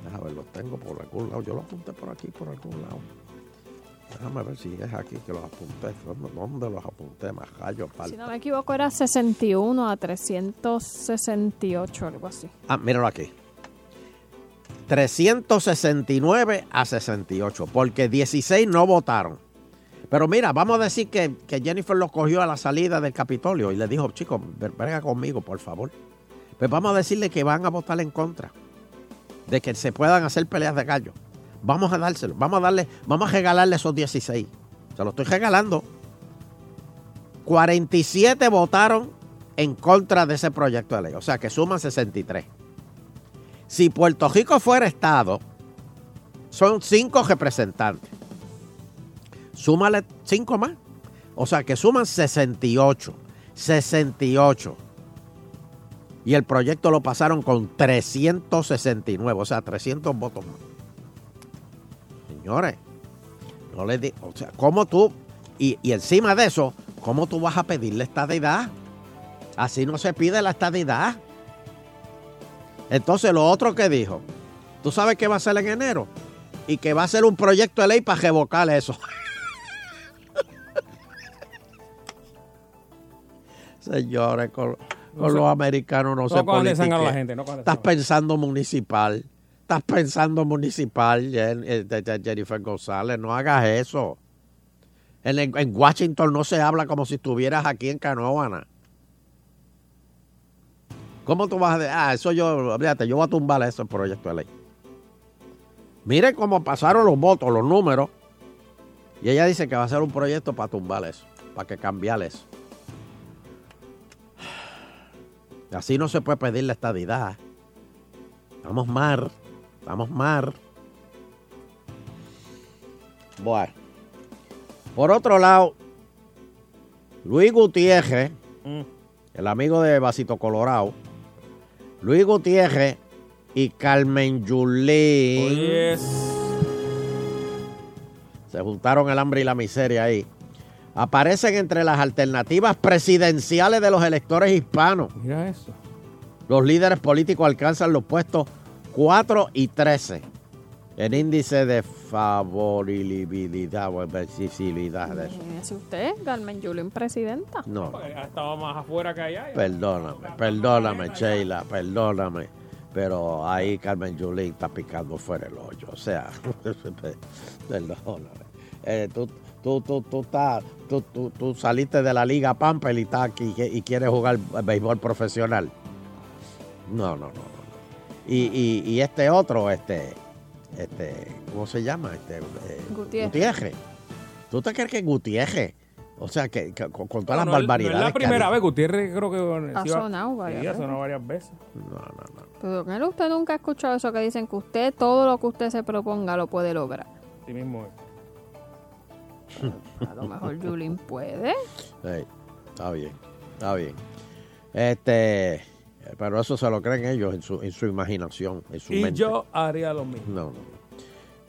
Déjame ver, los tengo por algún lado. Yo los apunté por aquí, por algún lado. Déjame ver si es aquí que los apunté. ¿Dónde, los apunté? Más gallo. Si no me equivoco, era 61 a 368, algo así. Ah, míralo aquí. 369 a 68, porque 16 no votaron. Pero mira, vamos a decir que, que Jennifer los cogió a la salida del Capitolio y le dijo, chicos, ven- venga conmigo, por favor. Pues vamos a decirle que van a votar en contra de que se puedan hacer peleas de gallo. Vamos a dárselo, vamos a darle, vamos a regalarle esos 16. Se lo estoy regalando. 47 votaron en contra de ese proyecto de ley, o sea que suman 63. Si Puerto Rico fuera Estado, son cinco representantes. Súmale cinco más. O sea que suman 68. 68. Y el proyecto lo pasaron con 369, o sea, 300 votos más. Señores, no les di, o sea, ¿cómo tú, y, y encima de eso, cómo tú vas a pedirle estadidad? Así no se pide la estadidad. Entonces, lo otro que dijo, ¿tú sabes qué va a hacer en enero? Y que va a ser un proyecto de ley para revocar eso. Señores, No los americanos no, no se a la gente, no de Estás pensando municipal. Estás pensando municipal, eh, Jennifer González. No hagas eso. En, en Washington no se habla como si estuvieras aquí en Canóvana. ¿Cómo tú vas a decir? Ah, eso yo, fíjate, yo voy a tumbar ese proyecto de ley. Miren cómo pasaron los votos, los números. Y ella dice que va a hacer un proyecto para tumbar eso, para que cambiar eso. Así no se puede pedir la estadidad. Vamos mar, vamos mar. Bueno. Por otro lado, Luis Gutiérrez, el amigo de Vasito Colorado, Luis Gutiérrez y Carmen Yulín se juntaron el hambre y la miseria ahí. Aparecen entre las alternativas presidenciales de los electores hispanos. Mira eso. Los líderes políticos alcanzan los puestos 4 y 13 en índice de favorabilidad o accesibilidad de eso. Imagínese usted, Carmen Yulín, presidenta. No, Ha estado más afuera que allá. perdóname, perdóname, Sheila, perdóname. Pero ahí Carmen Yulín está picando fuera el hoyo. O sea, perdóname. Eh, tú, tú, tú, tú, estás- tú, tú- tú saliste de la Liga Pamper y, estás aquí y quieres jugar béisbol profesional. No, no, no, no. Y, y, y este otro, este, este, ¿cómo se llama? Este, eh, Gutiérrez. Gutiérrez. ¿Tú te crees que Gutiérrez? O sea, que, que con, con todas No, las no barbaridades. No es la primera vez, Gutiérrez creo que... Ha sonado varias sí, ha veces. sonado varias veces. No, no, no. Pero ¿qué? usted nunca ha escuchado eso que dicen que usted todo lo que usted se proponga lo puede lograr. Sí mismo es. A lo mejor Yulín puede. Sí, está bien, está bien. Este, pero eso se lo creen ellos en su, en su imaginación, en su Y mente. yo haría lo mismo. No, no.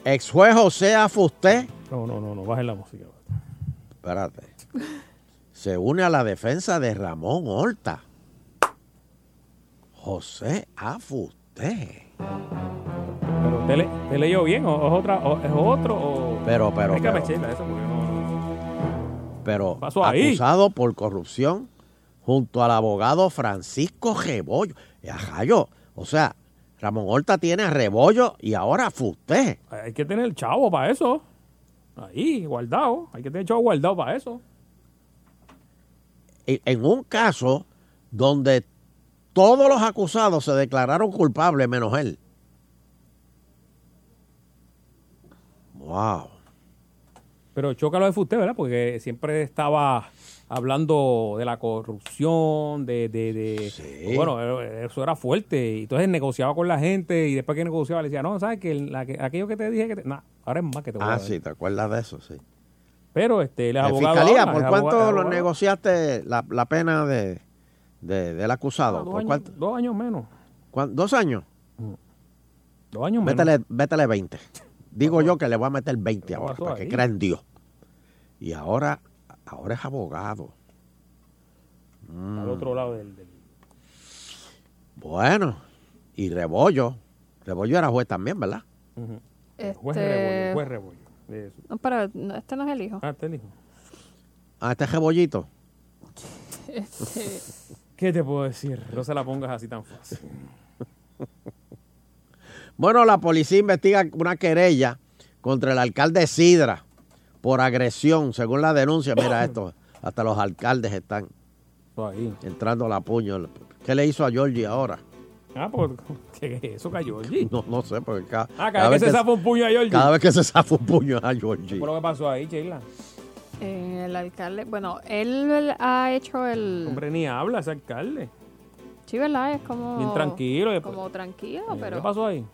Ex juez José Afusté, No, no, no, no, bajen la música. espérate, se une a la defensa de Ramón Horta. José Afusté. Pero ¿usted, le, usted leyó bien o es, otra, o es otro o... Pero, pero, pero. Sheila, eso porque. Pero acusado por corrupción junto al abogado Francisco Rebollo. Y a Jayo, o sea, Ramón Horta tiene a Rebollo y ahora a Fusté. Hay que tener chavo para eso. Ahí, guardado. Hay que tener chavo guardado para eso. En en un caso donde todos los acusados se declararon culpables menos él. Wow. Pero choca lo de usted, ¿verdad? Porque siempre estaba hablando de la corrupción, de... de, de- Bueno, eh, eso era fuerte. Y entonces negociaba con la gente y después que negociaba le decía, no, ¿sabes? que, la que- Aquello que te dije que... te-". Nah, ahora es más que te voy a Ah, dar. sí, ¿te acuerdas de eso? Sí. Pero este, abogado fiscalía, ¿por cuánto abogado- lo abogado. negociaste la, la pena de, de- del acusado? Ah, dos, ¿Por años, cuánto? dos años menos. ¿Cuán- ¿Dos años? Dos años menos. Métele 20. Digo yo que le voy a meter 20 ahora, para que ahí? crea en Dios. Y ahora, ahora es abogado. Mm, Al otro lado del... del- Bueno, y Rebollo. Rebollo era juez también, ¿verdad? Ujú. Este- Juez Rebollo, juez Rebollo. eso. No, pero no, este no es el hijo. Ah, este es el hijo. Ah, este es Rebollito. Este, ¿Qué te puedo decir? No se la pongas así tan fácil. Bueno, la policía investiga una querella contra el alcalde Sidra por agresión, según la denuncia. Mira esto, hasta los alcaldes están ahí. entrando a la puño. ¿Qué le hizo a Georgie ahora? Ah, pues, ¿qué es eso cayó allí? No, no sé, porque cada, Ah, cada, vez que se zafa un puño a Georgie. cada vez que se zafa un puño a ¿Qué Georgie. fue lo que pasó ahí, Sheila? eh, el alcalde, bueno, él ha hecho el... Hombre, ni habla ese alcalde. Sí, ¿verdad? Es como... Bien tranquilo, después- Como tranquilo, pero... ¿Qué pasó ahí?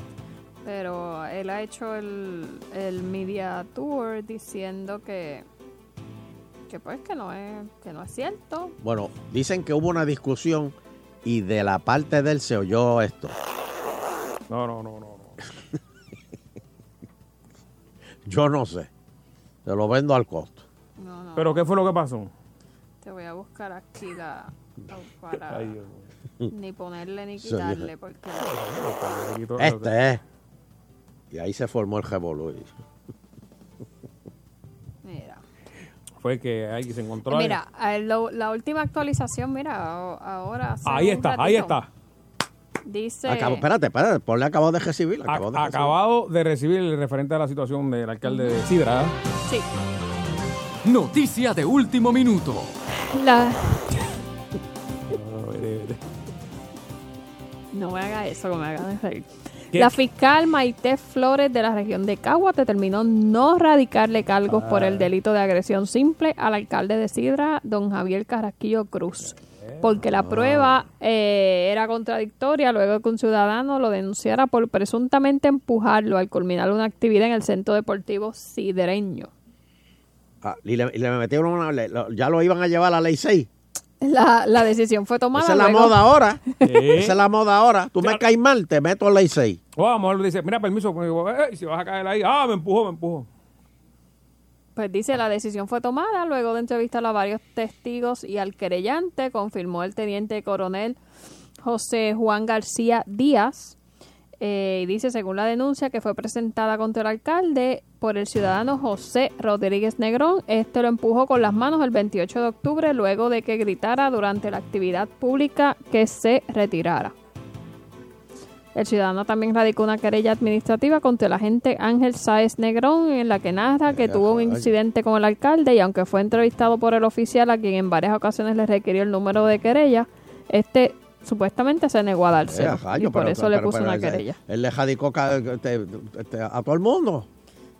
Pero él ha hecho el, el media tour diciendo que... Que pues que no es, que no es cierto. Bueno, dicen que hubo una discusión y de la parte de él se oyó esto. No, no, no, no. no. Yo no sé. Se lo vendo al costo. No, no. ¿Pero qué fue lo que pasó? Te voy a buscar aquí la... Para Ay, Dios ni ponerle ni quitarle porque... Este es. Y ahí se formó el revolú. Mira. Fue que ahí se encontró. Mira, eh, lo- la última actualización, mira, ahora... Ahí está, ahí está. Dice... Acabo, espérate, espérate. Ponle acabo de recibir. Acabo de A- recibir. acabado de recibir el referente a la situación del alcalde de Sidra. ¿eh? Sí. Noticia de último minuto. La... No me haga eso, que me haga de reír. ¿Qué? La fiscal Maite Flores de la región de Cagua determinó no radicarle cargos por Ah. el delito de agresión simple al alcalde de Sidra, don Javier Carrasquillo Cruz. Porque Ah. la prueba eh, era contradictoria luego de que un ciudadano lo denunciara por presuntamente empujarlo al culminar una actividad en el centro deportivo sidreño. Ah, y, le, y le metieron una. le- lo- ya lo iban a llevar a la ley 6. La, la decisión fue tomada. Esa es la luego- moda ahora. Esa es la moda ahora. Tú me caes mal, te meto a ley 6. O a lo mejor le dice, mira, permiso, pues, digo, eh, y si vas a caer ahí, ah, me empujó, me empujó. Pues dice, la decisión fue tomada luego de entrevistar a varios testigos y al querellante, confirmó el teniente coronel José Juan García Díaz. Eh, y dice, según la denuncia que fue presentada contra el alcalde por el ciudadano José Rodríguez Negrón, este lo empujó con las manos el 28 de octubre luego de que gritara durante la actividad pública que se retirara. El ciudadano también radicó una querella administrativa contra el agente Ángel Sáez Negrón en la que narra que tuvo un incidente con el alcalde y aunque fue entrevistado por el oficial a quien en varias ocasiones le requirió el número de querella, este supuestamente se negó a dárselo Eh, y por pero- eso le puso pero una querella. Él le jadicó a todo el mundo.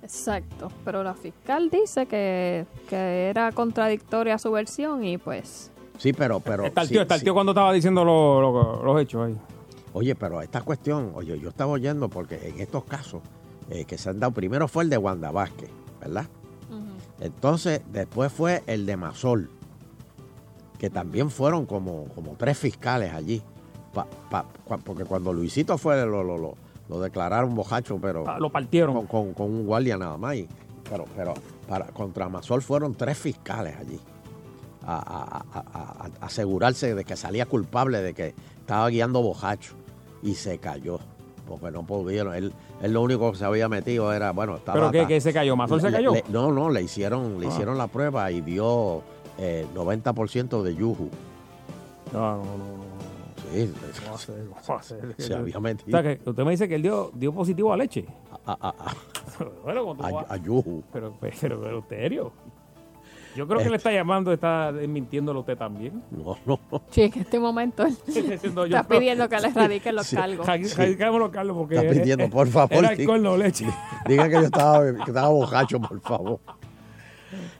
Exacto, pero la fiscal dice que, que era contradictoria su versión y pues... Sí, pero. pero Está el sí, tío, está el sí. tío cuando estaba diciendo lo- lo- los hechos ahí. Oye, pero esta cuestión, oye, yo estaba oyendo porque en estos casos eh, que se han dado, primero fue el de Wanda Vázquez, ¿verdad? Entonces, después fue el de Masol, que también fueron como, como tres fiscales allí. Pa- pa- porque cuando Luisito fue, lo, lo, lo, lo declararon bojacho, pero. Ah, lo partieron. Con, con- con un guardia nada más. y- pero pero para, contra Masol fueron tres fiscales allí. A, a- a- a- a- asegurarse de que salía culpable de que estaba guiando bojacho. Y se cayó. Porque no pudieron. Él, él lo único que se había metido era, bueno, estaba. ¿Pero qué, qué se cayó? ¿Mazol se cayó? le- no, no, le hicieron, le Ah. hicieron la prueba y dio eh, 90% de yuju. No, no, no. no. Sí, ¿Cómo hacer? ¿Cómo hacer? se había metido. O sea, que usted me dice que él dio, dio positivo a leche. A, a, a, bueno, a- vas- a yuju. Pero, pero, pero, serio. Yo creo que le está llamando, está mintiéndolo usted también. No, no. Sí, en este momento él está no- pidiendo que le radiquen los Sí. cargos. Radicámoslo, Carlos, porque Está pidiendo, por favor. Era sí. alcohol, no leche. Diga que yo estaba, que estaba bocacho, por favor.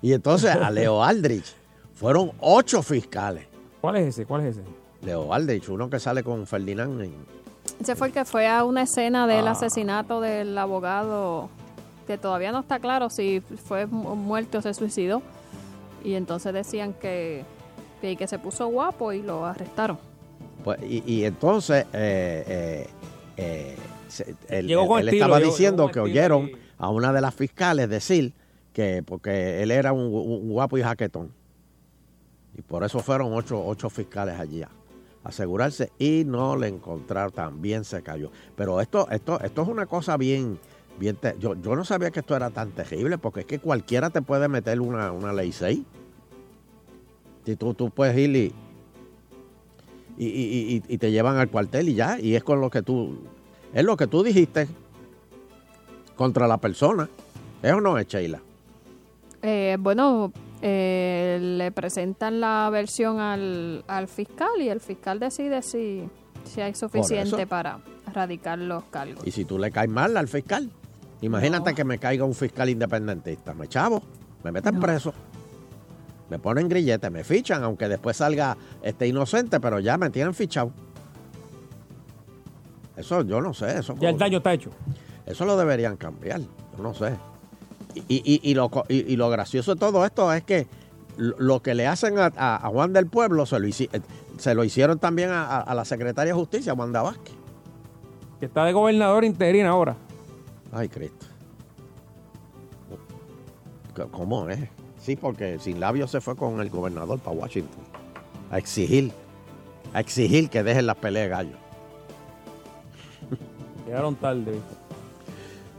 Y entonces a Leo Aldrich fueron ocho fiscales. ¿Cuál es ese? ¿Cuál es ese? Leo Aldrich, uno que sale con Ferdinand. en- Ese fue el que fue a una escena del Ah. asesinato del abogado, que todavía no está claro si fue mu- muerto o se suicidó. Y entonces decían que, que, que se puso guapo y lo arrestaron. Pues, y, y entonces eh, eh, eh, se- él, estilo, estaba llegó- diciendo llegó que oyeron a una de las fiscales decir que porque él era un, un guapo y jaquetón. Y por eso fueron ocho, ocho fiscales allí a asegurarse y no le encontraron, también se cayó. Pero esto, esto, esto es una cosa bien, bien yo, yo no sabía que esto era tan terrible, porque es que cualquiera te puede meter una, una ley 6. Si tú, tú puedes ir y, y, y- y- y te llevan al cuartel y ya, y es con lo que tú, es lo que tú dijiste contra la persona. ¿Es o no es, Sheila? Eh, bueno, eh, le presentan la versión al, al fiscal y el fiscal decide si, si hay suficiente para radicar los cargos. Y si tú le caes mal al fiscal, imagínate que me caiga un fiscal independentista, me chavo, me meten preso, me ponen grillete, me fichan, aunque después salga este inocente, pero ya me tienen fichado. Eso yo no sé, eso, Ya el daño está hecho. eso lo deberían cambiar, yo no sé. Y, y- y lo, y- lo gracioso de todo esto es que lo, que le hacen a, Juan del Pueblo se lo, hici- se lo hicieron también a, la secretaria de Justicia, Wanda Vázquez. Que está de gobernador interino ahora. Ay, Cristo. ¿Cómo es? Sí, porque sin labios se fue con el gobernador para Washington. A exigir, a exigir que dejen las peleas de gallo. Llegaron tarde.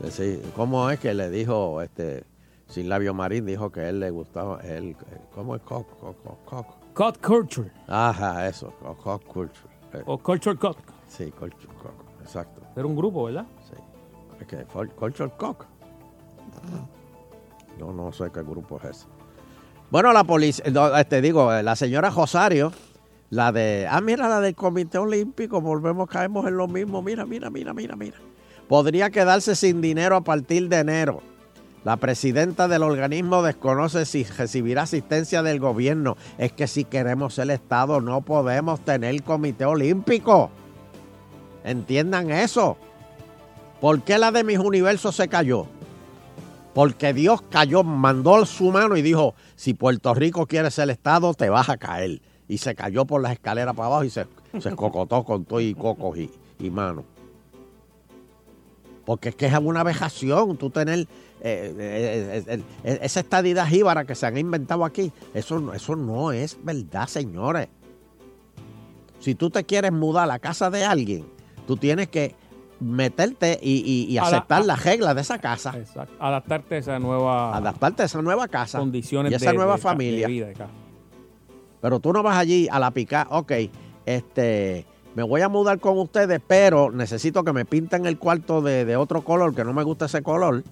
Sí, ¿Cómo es que le dijo este sin labio marín? Dijo que él le gustaba, él, ¿cómo es? Cock, cock, cock, cock. Culture. Ajá, eso, cock, cock culture. O culture cut. Sí, culture cock, exacto. Era un grupo, ¿verdad? Sí. Es que culture cock. No, no sé qué grupo es ese. Bueno, la policía, no, este, digo, eh, la señora Rosario, la de, ah, mira, la del Comité Olímpico, volvemos, caemos en lo mismo, mira, mira, mira, mira, mira. Podría quedarse sin dinero a partir de enero. La presidenta del organismo desconoce si recibirá asistencia del gobierno. Es que si queremos el Estado no podemos tener Comité Olímpico. Entiendan eso. ¿Por qué la de mis universos se cayó? Porque Dios cayó, mandó su mano y dijo, si Puerto Rico quiere ser Estado, te vas a caer. Y se cayó por las escaleras para abajo y se, se escocotó con todo y cocos y, y manos. Porque es que es una vejación tú tener eh, eh, eh, eh, esa estadidad jíbara que se han inventado aquí. Eso, no- eso no es verdad, señores. Si tú te quieres mudar a la casa de alguien, tú tienes que meterte y, aceptar las reglas de esa casa. Exacto. Adaptarte a esa nueva Adaptarte a esa nueva casa. condiciones y esa de, nueva de familia. de vida. Pero tú no vas allí a la picar, ok, este, me voy a mudar con ustedes, pero necesito que me pinten el cuarto de, de otro color, que no me gusta ese color.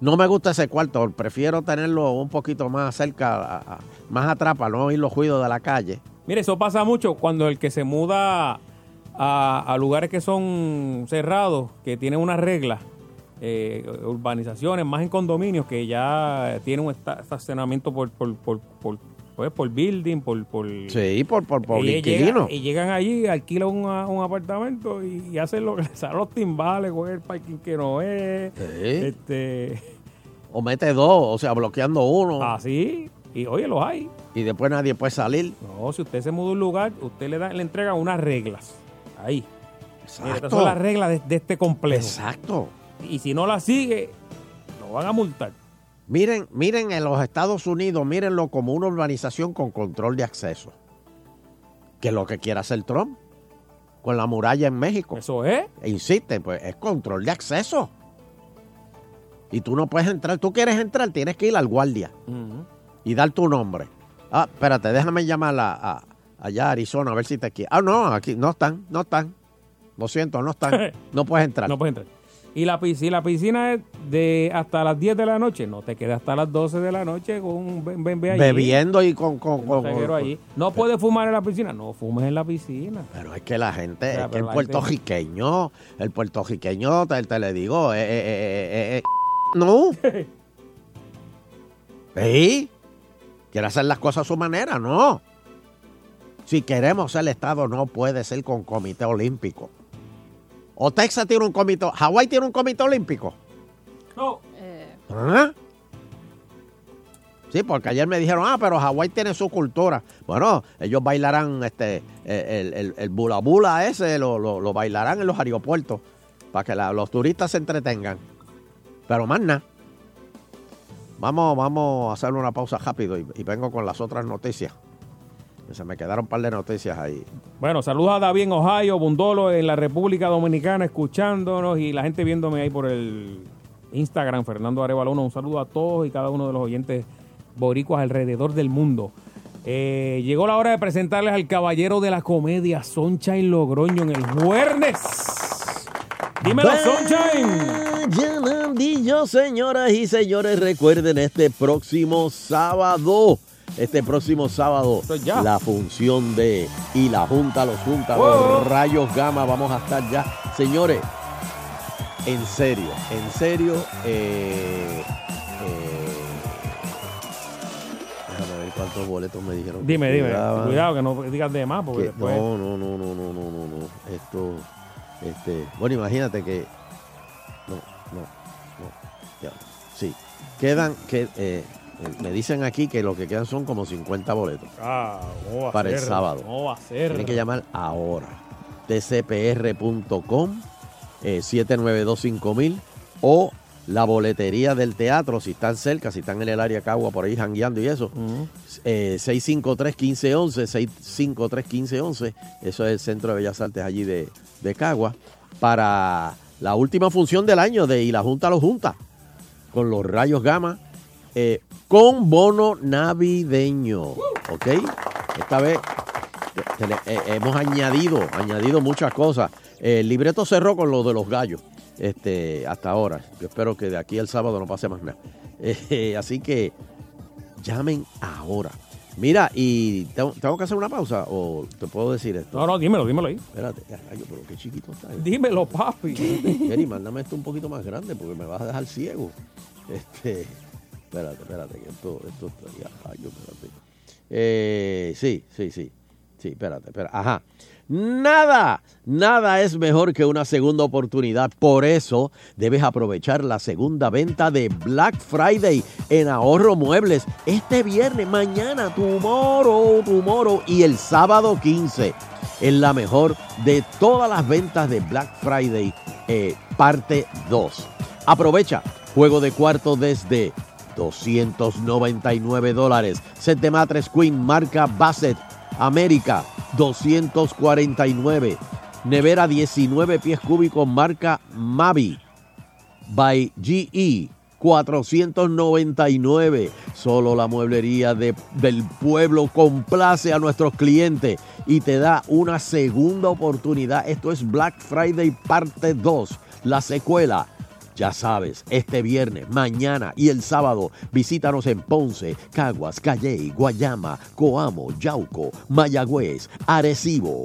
No me gusta ese cuarto, prefiero tenerlo un poquito más cerca, más atrás para no oír los ruidos de la calle. Mire, eso pasa mucho cuando el que se muda a, a lugares que son cerrados, que tienen unas reglas, eh, urbanizaciones, más en condominios, que ya tienen un esta- estacionamiento por, por, por, por, pues, por building, por... por Sí, por, por, por y, inquilino. llegan, y llegan allí, alquilan un, un apartamento y, y hacen lo que les salen los timbales, con el parking que no es. Este, O mete dos, o sea, bloqueando uno. así, y oye, los hay. Y después nadie puede salir. No, si usted se muda a un lugar, usted le, da, le entrega unas reglas. Ahí. Mira, estas Exacto. son las reglas de, de este complejo. Exacto. Y si no las sigue, lo van a multar. Miren, miren en los Estados Unidos, mírenlo como una urbanización con control de acceso. Que es lo que quiere hacer Trump con la muralla en México. Eso es. E insisten, pues es control de acceso. Y tú no puedes entrar. Tú quieres entrar, tienes que ir al guardia y dar tu nombre. Ah, espérate, déjame llamar a, a- allá a Arizona, a ver si te quieres. Ah, no, aquí no están, no están. Lo siento, no están. No puedes entrar. No puedes entrar. Y la piscina, la piscina es de hasta las 10 de la noche. No te quedes hasta las 12 de la noche con un ben- ben- ben allí. Bebiendo y con... con, Un con- reguero con- allí. No puedes fumar en la piscina. No fumes en la piscina. Pero es que la gente, es que el puertorriqueño, el puertorriqueño, te, te le digo, eh, eh, eh, eh, eh, no. ¿Sí? Quiere hacer las cosas a su manera, no. Si queremos ser el Estado, no puede ser con comité olímpico. O Texas tiene un comité, Hawái tiene un comité olímpico. No. ¿Ah? Sí, porque ayer me dijeron, ah, pero Hawái tiene su cultura. Bueno, ellos bailarán este el, el, el bula bula ese, lo, lo- lo bailarán en los aeropuertos para que la- los turistas se entretengan. Pero más nada. Vamos, vamos a hacer una pausa rápido y, y vengo con las otras noticias. Se me quedaron un par de noticias ahí. Bueno, saludos a David en Ohio, Bundolo en la República Dominicana, escuchándonos y la gente viéndome ahí por el Instagram, Fernando Arevalo. Un saludo a todos y cada uno de los oyentes boricuas alrededor del mundo. Eh, llegó la hora de presentarles al caballero de la comedia, Sunshine Logroño, en el Juernes. Dímelo, Sunshine. Llenandillo, señoras y señores, recuerden este próximo sábado, este próximo sábado, la función de y la Junta los Junta, los Rayos Gama, vamos a estar ya. Señores, en serio, en serio, eh, eh, déjame ver cuántos boletos me dijeron. Dime, dime. Cuidado que no digas de más, porque Que- después. no, no, no, no, no, no, no, no. Esto, este, bueno, imagínate que, no, no, no, ya, sí, quedan, que, eh, me dicen aquí que lo que quedan son como 50 boletos Ah, ¿cómo va a para el ser? sábado. ¿Cómo va a ser? Tienen que llamar ahora, tcpr.com, eh, 7925000 o la boletería del teatro, si están cerca, si están en el área Cagua, por ahí jangueando y eso, eh, 653-1511, 653-1511, eso es el Centro de Bellas Artes allí de, de Cagua, para la última función del año de Y la Junta lo Junta, con los rayos gamma, eh, con bono navideño, ¿ok? Esta vez eh, hemos añadido, añadido muchas cosas. El libreto cerró con lo de los gallos este, hasta ahora. Yo espero que de aquí al sábado no pase más nada. Eh, así que llamen ahora. Mira, y tengo, tengo que hacer una pausa o te puedo decir esto. No, no, dímelo, dímelo ahí. Espérate, rayo, pero qué chiquito está. eh. Dímelo, papi. Jerry, mándame esto un poquito más grande porque me vas a dejar ciego. Este, espérate, espérate, que esto, esto espérate. Eh, sí, sí, sí. Sí, espérate, espérate. Ajá. Nada, nada es mejor que una segunda oportunidad. Por eso debes aprovechar la segunda venta de Black Friday en Ahorro Muebles este viernes, mañana, tomorrow, tomorrow y el sábado 15. Es la mejor de todas las ventas de Black Friday, eh, parte 2. Aprovecha, juego de cuarto desde 299 dólares. Set de matres Queen marca Bassett América 249. Nevera 19 pies cúbicos marca Mavi by GE 499. Solo la mueblería de- del pueblo complace a nuestros clientes y te da una segunda oportunidad. Esto es Black Friday parte 2, la secuela. Ya sabes, este viernes, mañana y el sábado, visítanos en Ponce, Caguas, Calley, Guayama, Coamo, Yauco, Mayagüez, Arecibo.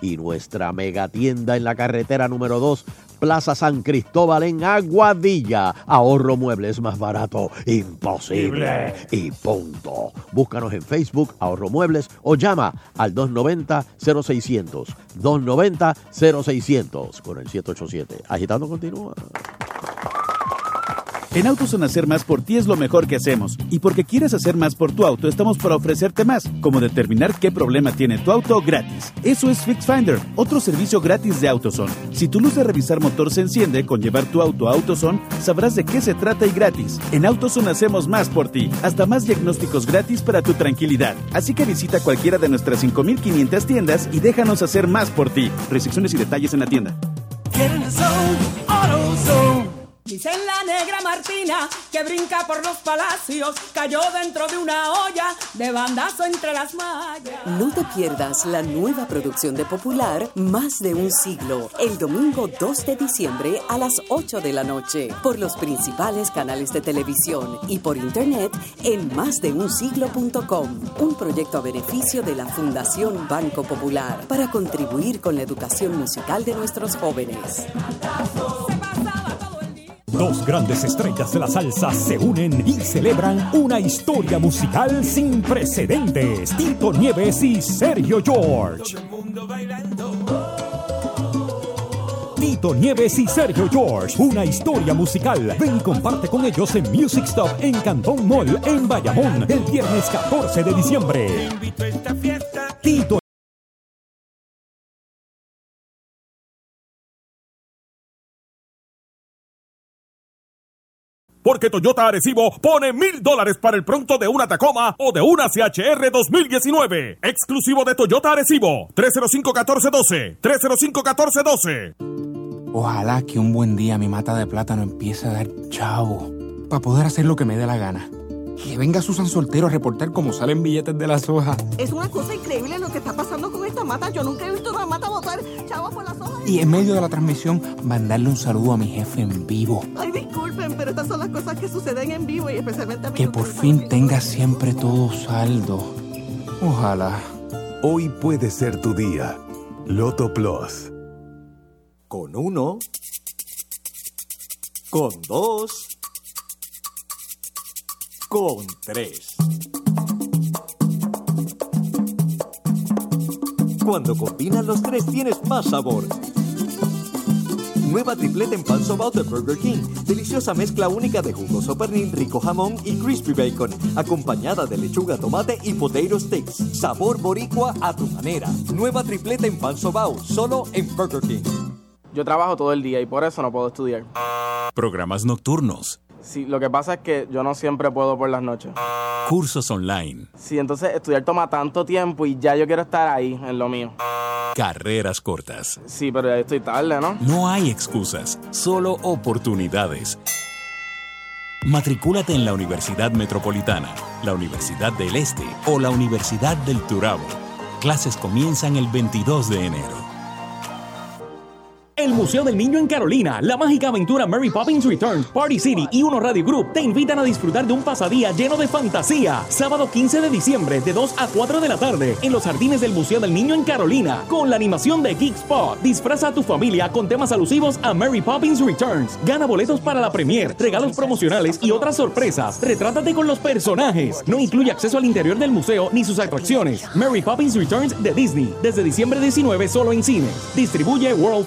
Y nuestra mega tienda en la carretera número 2, Plaza San Cristóbal en Aguadilla. Ahorro muebles más barato, imposible. Y punto. Búscanos en Facebook, Ahorro Muebles, o llama al 290-0600. 290-0600 con el 787. Agitando continúa. En AutoZone hacer más por ti es lo mejor que hacemos. Y porque quieres hacer más por tu auto, estamos para ofrecerte más, como determinar qué problema tiene tu auto gratis. Eso es Fix Finder, otro servicio gratis de AutoZone. Si tu luz de revisar motor se enciende con llevar tu auto a AutoZone, sabrás de qué se trata y gratis. En AutoZone hacemos más por ti, hasta más diagnósticos gratis para tu tranquilidad. Así que visita cualquiera de nuestras 5500 tiendas y déjanos hacer más por ti. Restricciones y detalles en la tienda. Dicen la negra Martina que brinca por los palacios, cayó dentro de una olla de bandazo entre las mallas. No te pierdas la nueva producción de Popular Más de un siglo, el domingo 2 de diciembre a las 8 de la noche, por los principales canales de televisión y por internet en másdeunsiglo.com, un proyecto a beneficio de la Fundación Banco Popular para contribuir con la educación musical de nuestros jóvenes. Dos grandes estrellas de la salsa se unen y celebran una historia musical sin precedentes. Tito Nieves y Sergio George. Tito Nieves y Sergio George, una historia musical. Ven y comparte con ellos en Music Stop en Cantón Mall, en Bayamón, el viernes 14 de diciembre. Porque Toyota Arecibo pone mil dólares para el pronto de una Tacoma o de una CHR 2019. Exclusivo de Toyota Arecibo. 305-1412. 305-1412. Ojalá que un buen día mi mata de plátano empiece a dar chavo. Para poder hacer lo que me dé la gana. Que venga Susan Soltero a reportar cómo salen billetes de la soja. Es una cosa increíble lo que está pasando mata. Yo nunca he visto una mata botar chavos por la soja. Y en medio de la transmisión, mandarle un saludo a mi jefe en vivo. Ay, disculpen, pero estas son las cosas que suceden en vivo y especialmente a mí. Que por fin tenga siempre todo saldo. Ojalá. Hoy puede ser tu día. Loto Plus. Con uno. Con dos. Con tres. Cuando combinas los tres tienes más sabor. Nueva tripleta en pan sobao de Burger King. Deliciosa mezcla única de jugoso pernil, rico jamón y crispy bacon. Acompañada de lechuga, tomate y potato sticks. Sabor boricua a tu manera. Nueva tripleta en pan sobao. Solo en Burger King. Yo trabajo todo el día y por eso no puedo estudiar. Programas nocturnos, Sí, lo que pasa es que yo no siempre puedo por las noches. cursos online, Sí, entonces estudiar toma tanto tiempo y ya yo quiero estar ahí en lo mío. carreras cortas. Sí, pero ya estoy tarde, ¿no? No hay excusas, solo oportunidades. Matricúlate en la Universidad Metropolitana, la Universidad del Este o la Universidad del Turabo. Clases comienzan el 22 de enero. El Museo del Niño en Carolina, la mágica aventura Mary Poppins Return, Party City y Uno Radio Group te invitan a disfrutar de un pasadía lleno de fantasía. Sábado 15 de diciembre de 2 a 4 de la tarde en los jardines del Museo del Niño en Carolina con la animación de Geek Spot. Disfraza a tu familia con temas alusivos a Mary Poppins Returns. Gana boletos para la premier, regalos promocionales y otras sorpresas. Retrátate con los personajes. No incluye acceso al interior del museo ni sus atracciones. Mary Poppins Returns de Disney desde diciembre 19 solo en cine. Distribuye World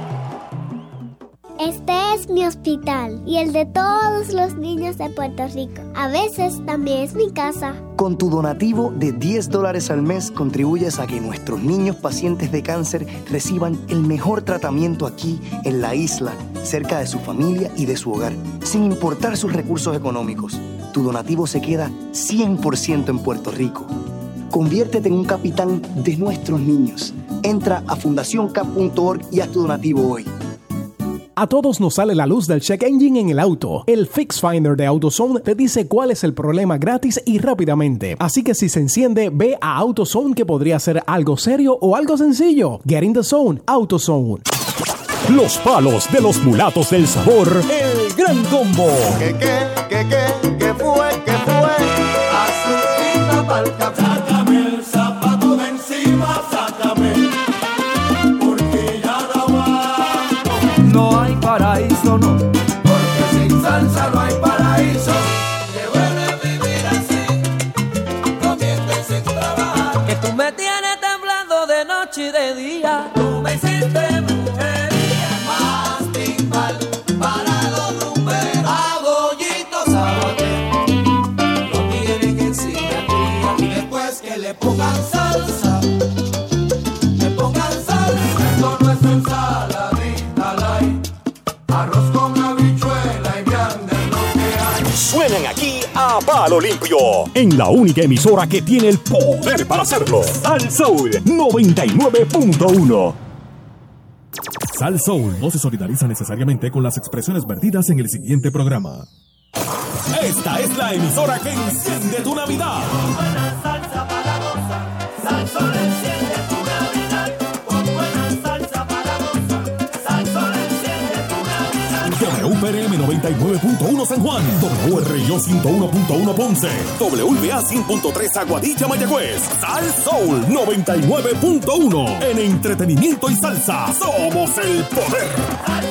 Es mi hospital y el de todos los niños de Puerto Rico. A veces también es mi casa. Con tu donativo de 10 dólares al mes contribuyes a que nuestros niños pacientes de cáncer reciban el mejor tratamiento aquí en la isla, cerca de su familia y de su hogar, sin importar sus recursos económicos. Tu donativo se queda 100% en Puerto Rico. Conviértete en un capitán de nuestros niños. Entra a fundacioncap.org y haz tu donativo hoy. A todos nos sale la luz del check engine en el auto. El Fix Finder de AutoZone te dice cuál es el problema gratis y rápidamente. Así que si se enciende, ve a AutoZone que podría ser algo serio o algo sencillo. Get in the zone, AutoZone. Los palos de los mulatos del sabor. El gran combo. ¿Qué, qué, qué, qué, qué fue, qué fue? Azulita pa'l café. Palo limpio en la única emisora que tiene el poder para hacerlo. Al Soul 99.1. Sal Soul no se solidariza necesariamente con las expresiones vertidas en el siguiente programa. Esta es la emisora que enciende tu Navidad. 99.1 San Juan, WRIO 101.1 Ponce, WBA 100.3 Aguadilla Mayagüez, Sal Soul 99.1 en entretenimiento y salsa. Somos el poder.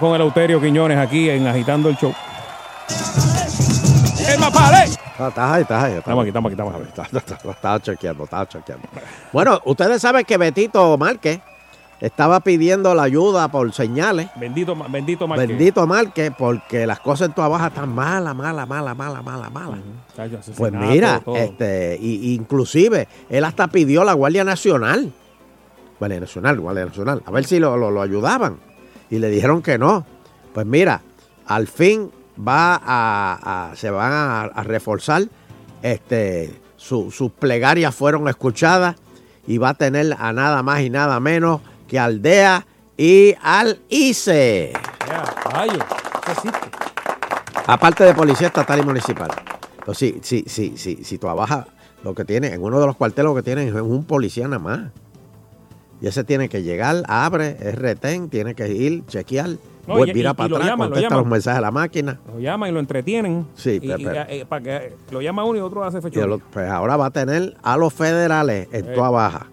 Con el Euterio Quiñones aquí en Agitando el Show. ¡El mapale! Ah, Estás ahí, estás ahí. Estamos aquí, estamos aquí, estamos aquí. Estaba chequeando, estaba chequeando. Bueno, ustedes saben que Betito Márquez estaba pidiendo la ayuda por señales. Bendito, bendito Márquez. Bendito Márquez, porque las cosas en tu baja están malas, malas, malas, malas, malas, malas. Pues mira, todo. este, y, y inclusive él hasta pidió a la Guardia Nacional, Guardia Nacional, Guardia Nacional, a ver si lo, lo- lo ayudaban. Y le dijeron que no. Pues mira, al fin va a, a- se van a, a reforzar, este, su- sus plegarias fueron escuchadas y va a tener a nada más y nada menos que Aldea y al ICE. ¿qué existe? Aparte de policía estatal y municipal. Pues sí, sí, sí, sí, si trabaja, lo que tiene, en uno de los cuarteles lo que tienen es un policía nada más. Y ese tiene que llegar, abre, es retén, tiene que ir, chequear, No, vuelve, y- para lo atrás, llaman, lo contesta llaman. los mensajes a la máquina. Lo llaman y lo entretienen. Sí, y, pero- eh, para que lo llama uno y otro hace lo- pues ahora va a tener a los federales en Eh. toda baja.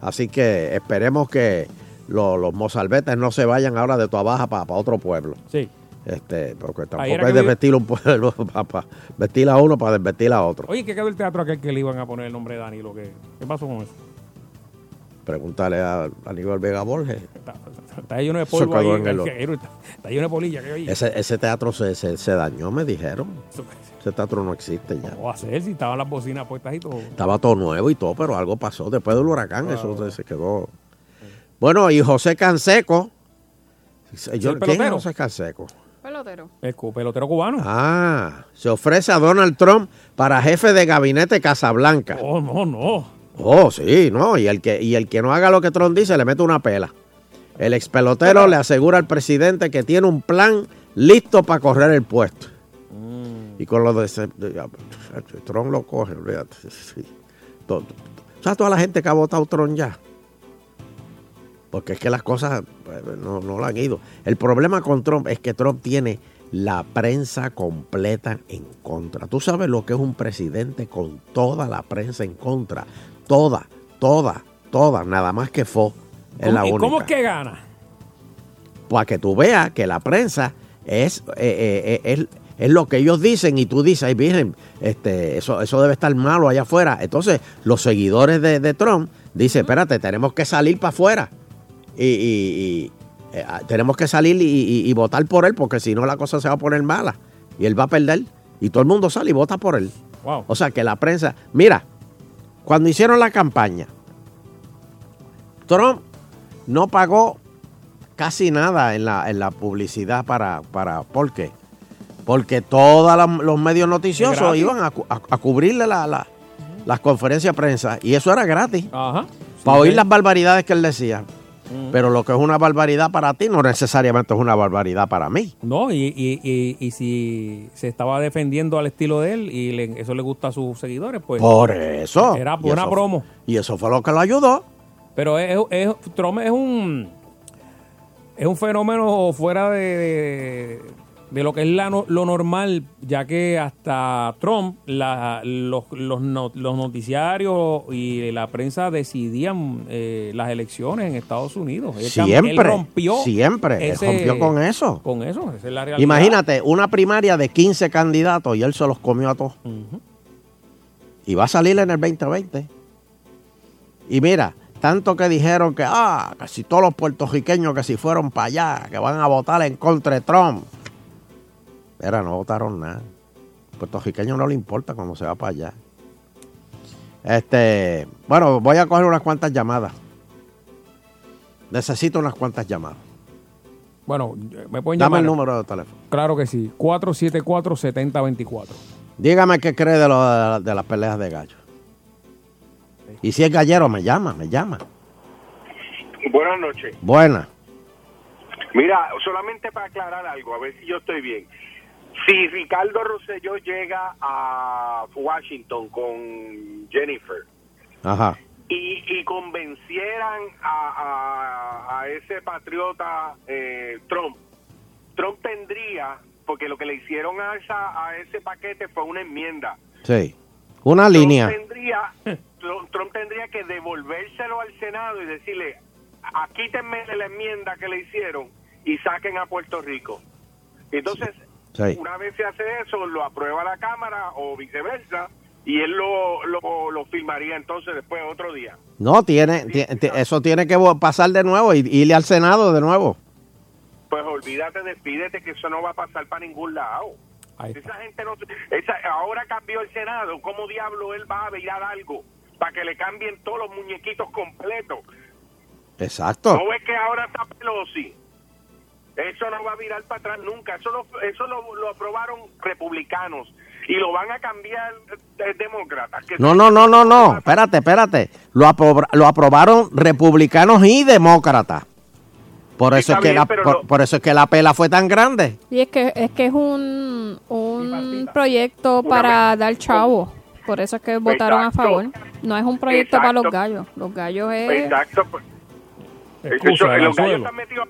Así que esperemos que lo- los mozalbetes no se vayan ahora de toda baja para otro pueblo. Sí. Este, porque tampoco hay desvestir un pueblo para vestir a uno para desvestir a otro. Oye, ¿qué quedó el teatro aquel que le iban a poner el nombre de Danilo? ¿Qué, qué pasó con eso? Pregúntale a Aníbal Vega Borges. Está, está lleno de Eso polvo quedó ahí. en el- Está, está lleno de. Ese, ese teatro se, se, se dañó, me dijeron. Ese teatro no existe ya. ¿Cómo va a ser si estaban las bocinas puestas y todo? Estaba todo nuevo y todo, pero algo pasó. Después del huracán, eso se- se quedó. Bueno, y José Canseco. Yo, el ¿Quién es pelotero? José Canseco? Pelotero. El pelotero cubano. Ah, se ofrece a Donald Trump para jefe de gabinete Casablanca. Oh, no, no. Oh, sí, no. Y el que, y el que no haga lo que Trump dice, le mete una pela. El ex pelotero le asegura al presidente que tiene un plan listo para correr el puesto. Mm. Y con lo de, Trump lo coge, olvídate. sí. To- to- O sea, toda la gente que ha votado Trump ya. Porque es que las cosas pues, no, no lo han ido. El problema con Trump es que Trump tiene la prensa completa en contra. Tú sabes lo que es un presidente con toda la prensa en contra. Toda, toda, toda, nada más que fue. Es la ¿Y única. cómo es que gana? Para que tú veas que la prensa es, eh, eh, eh, es, es lo que ellos dicen y tú dices, ay, virgen, este, eso, eso debe estar malo allá afuera. Entonces, los seguidores de, de Trump dicen, espérate, tenemos que salir para afuera. Y, y- y, eh, ah, tenemos que salir y, y- y votar por él, porque si no la cosa se va a poner mala. Y él va a perder. Y todo el mundo sale y vota por él. Wow. O sea que la prensa, mira, cuando hicieron la campaña, Trump no pagó casi nada en la, en la publicidad para, para, ¿por qué? Porque todos los medios noticiosos iban a, a- a cubrirle la- la- las conferencias de prensa y eso era gratis. Ajá. Para Sí, oír sí. las barbaridades que él decía. Mm. Pero lo que es una barbaridad para ti no necesariamente es una barbaridad para mí. No, y, y, y, y si se estaba defendiendo al estilo de él y le- eso le gusta a sus seguidores, pues. Por eso. Era buena eso- promo. Y eso fue lo que lo ayudó. Pero es, es- Trump es un. Es un fenómeno fuera de, de- de lo que es la lo normal, ya que hasta Trump, la- los, los los noticiarios y la prensa decidían eh, las elecciones en Estados Unidos. Él Siempre, él rompió siempre, él rompió con eso. Con eso, esa es la realidad. Imagínate, una primaria de 15 candidatos y él se los comió a todos. Y va a salir en el 2020. Y mira, tanto que dijeron que, ah, casi todos los puertorriqueños que si fueron para allá, que van a votar en contra de Trump. Mira, no votaron nada. Puertorriqueño no le importa cuando se va para allá. Este, bueno, voy a coger unas cuantas llamadas. Necesito unas cuantas llamadas. Bueno, me pueden Dame llamar. el número de teléfono. Claro que sí, 474-7024. Dígame qué cree de, lo de, la- de las peleas de gallo. Y si es gallero, me llama, me llama. Buenas noches. Buena. Mira, solamente para aclarar algo, a ver si yo estoy bien. Si Ricardo Rosselló llega a Washington con Jennifer Ajá. y, y convencieran a, a- a ese patriota eh, Trump, Trump tendría, porque lo que le hicieron a, esa, a ese paquete fue una enmienda. Sí. Una línea. Trump tendría, Trump, Trump tendría que devolvérselo al Senado y decirle, "Ah, quítenme la enmienda que le hicieron y saquen a Puerto Rico. Entonces, Sí. Una vez se hace eso, lo aprueba la Cámara o viceversa y él lo, lo, lo firmaría entonces después otro día. No, tiene, ti- ti- eso tiene que pasar de nuevo y irle al Senado de nuevo. Pues olvídate, despídete que eso no va a pasar para ningún lado. Esa gente no, esa, ahora cambió el Senado, ¿cómo diablo él va a virar algo para que le cambien todos los muñequitos completos? Exacto. ¿No ves que ahora está Pelosi? Eso no va a virar para atrás nunca. Eso lo, eso lo, lo aprobaron republicanos y lo van a cambiar eh, demócratas. Que No, no, no, no, no. Espérate, espérate. Lo, apro- lo aprobaron republicanos y demócratas. Por eso, es que bien, la, por, no- por eso es que la pela fue tan grande. Y es que es que es un, un proyecto para dar chavo. Por eso es que votaron a favor. No es un proyecto para los gallos. Los gallos es... Exacto. pues. Excusa, los gallos están metidos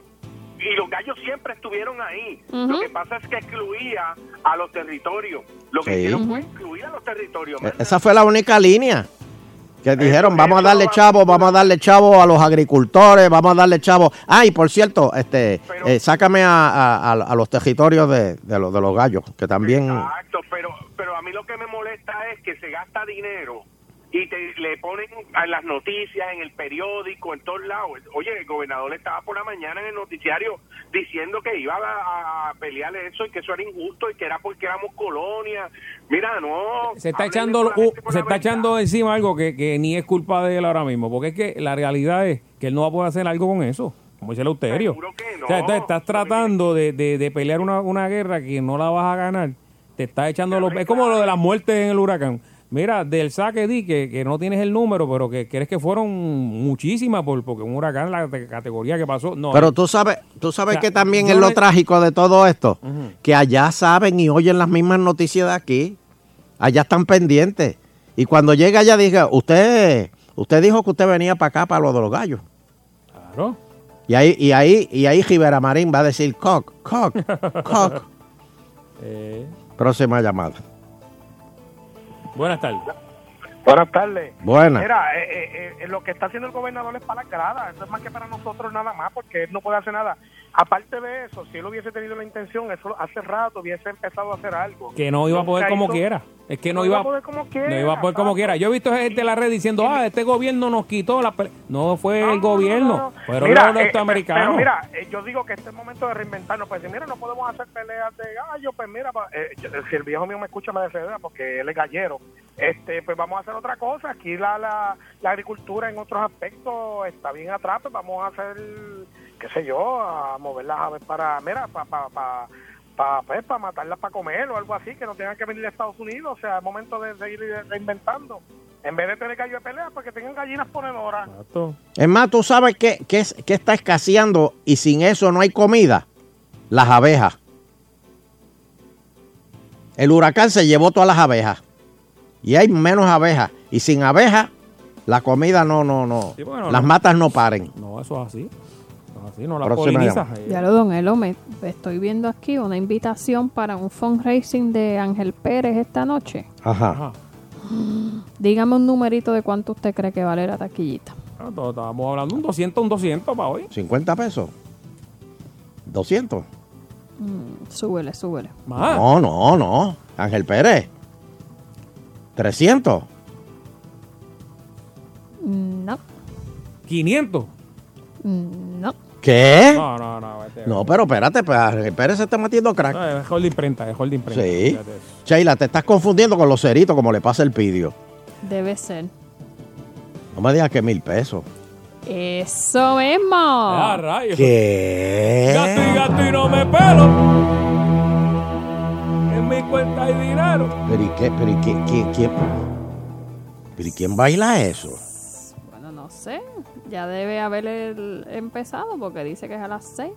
y los gallos siempre estuvieron ahí. Lo que pasa es que excluía a los territorios. Lo que Sí. hicieron fue excluir a los territorios. E- Esa fue la única línea. Que dijeron, vamos a darle chavo, vamos a darle chavo a los agricultores, vamos a darle chavo. Ah, y por cierto, este, eh, sácame a, a- a- a los territorios de, de los, de los gallos, que también... Exacto, pero, pero a mí lo que me molesta es que se gasta dinero y te, le ponen en las noticias, en el periódico, en todos lados. Oye, el gobernador estaba por la mañana en el noticiario diciendo que iba a, a pelear eso y que eso era injusto y que era porque éramos colonia. Mira, no. Se está echando uh, se está echando encima algo que, que ni es culpa de él ahora mismo, porque es que la realidad es que él no va a poder hacer algo con eso, como dice Eleuterio. O sea, entonces estás tratando de, de- de pelear una, una guerra que no la vas a ganar, te estás echando los... Es como lo de las muertes en el huracán. Mira, del saque di que, que no tienes el número, pero que crees que fueron muchísimas por, porque un huracán, la te- categoría que pasó, no. Pero tú sabes, tú sabes O sea, que también es lo trágico de todo esto, que allá saben y oyen las mismas noticias de aquí, allá están pendientes. Y cuando llega allá diga, usted, usted dijo que usted venía para acá para lo de los gallos. Claro. Y ahí, y ahí, y ahí Rivera Marín va a decir cock, cock, cock. Eh, Próxima llamada. Buenas tardes. Buenas tardes. Buena. Mira, eh, eh, eh, lo que está haciendo el gobernador es para las gradas. Eso es más que para nosotros nada más, porque él no puede hacer nada. Aparte de eso, si él hubiese tenido la intención, eso hace rato hubiese empezado a hacer algo. Que no iba a poder como quiera. Es que no, No iba, iba a poder como quiera, No iba a poder como quiera. Yo he visto gente en la red diciendo, ah, este gobierno nos quitó la pele-". No fue el gobierno, pero Mira, los eh, norteamericanos. pero mira, eh, yo digo que este es el momento de reinventarnos. Pues mira, no podemos hacer peleas de gallo, pues mira, eh, si el viejo mío me escucha me desea porque él es gallero. Este, pues vamos a hacer otra cosa. Aquí la, la, la agricultura en otros aspectos está bien atrás, pues vamos a hacer, qué sé yo, a mover las aves para, mira, para pa, pa, pa, pues, pa matarlas para comer o algo así, que no tengan que venir de Estados Unidos. O sea, es momento de seguir reinventando. En vez de tener gallo de pelea, porque tengan gallinas ponedoras. Es más, tú sabes que, que, es- que está escaseando y sin eso no hay comida. Las abejas. El huracán se llevó todas las abejas. Y hay menos abejas. Y sin abejas, la comida no, no, no. Sí, bueno, las no. matas no paren. No, eso es así. Sí, no la Próxima poliniza. llamada. Ya lo, don Elo, me estoy viendo aquí una invitación para un fundraising de Ángel Pérez esta noche. Ajá. Dígame un numerito de cuánto usted cree que vale la taquillita. Ah, todo- Estábamos hablando un 200, un 200 para hoy. 50 pesos. 200. Mm, súbele, súbele. No, no, no. Ángel Pérez. 300. Mm, No, 500. mm, no. ¿Qué? No, no, no. No, pero espérate, pues Ángel Pérez se está metiendo crack. No, es hold de imprenta, es hold de imprenta. Sí. Sheila, te estás confundiendo con los ceritos como le pasa el pidio. Debe ser. No me digas que mil pesos. Eso mismo. Ah, rayos. ¿Qué? Gato y gato y no me pelo. En mi cuenta hay dinero. ¿Pero y qué? ¿Pero y qué? ¿Quién, quién? ¿Pero y quién baila eso? Ya debe haber el- empezado porque dice que es a las 6.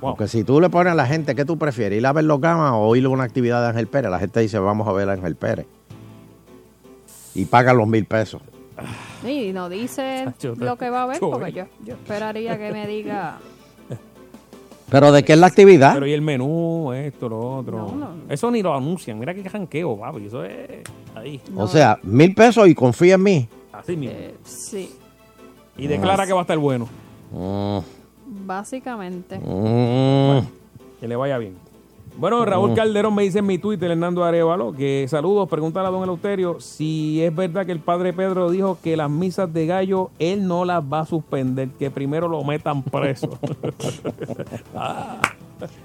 Porque si tú le pones a la gente, ¿qué tú prefieres? ¿Ir a ver los gamas o ir a una actividad de Ángel Pérez? La gente dice, vamos a ver a Ángel Pérez. Y pagan los mil pesos. Y no dice Chacho, lo que va a haber chacho, porque yo, yo esperaría que me diga. ¿Pero de qué es la actividad? Pero y el menú, esto, lo otro. No, no. Eso ni lo anuncian. Mira qué janqueo, papi. Eso es ahí. O sea, mil pesos y confía en mí. Así mismo. Eh, sí, y declara que va a estar bueno. Mm, básicamente. mm. Que le vaya bien. Bueno, Raúl Mm. Calderón me dice en mi Twitter, Hernando Arevalo, que saludos, pregúntale a don Eleuterio si es verdad que el padre Pedro dijo que las misas de gallo él no las va a suspender, que primero lo metan preso. Ah.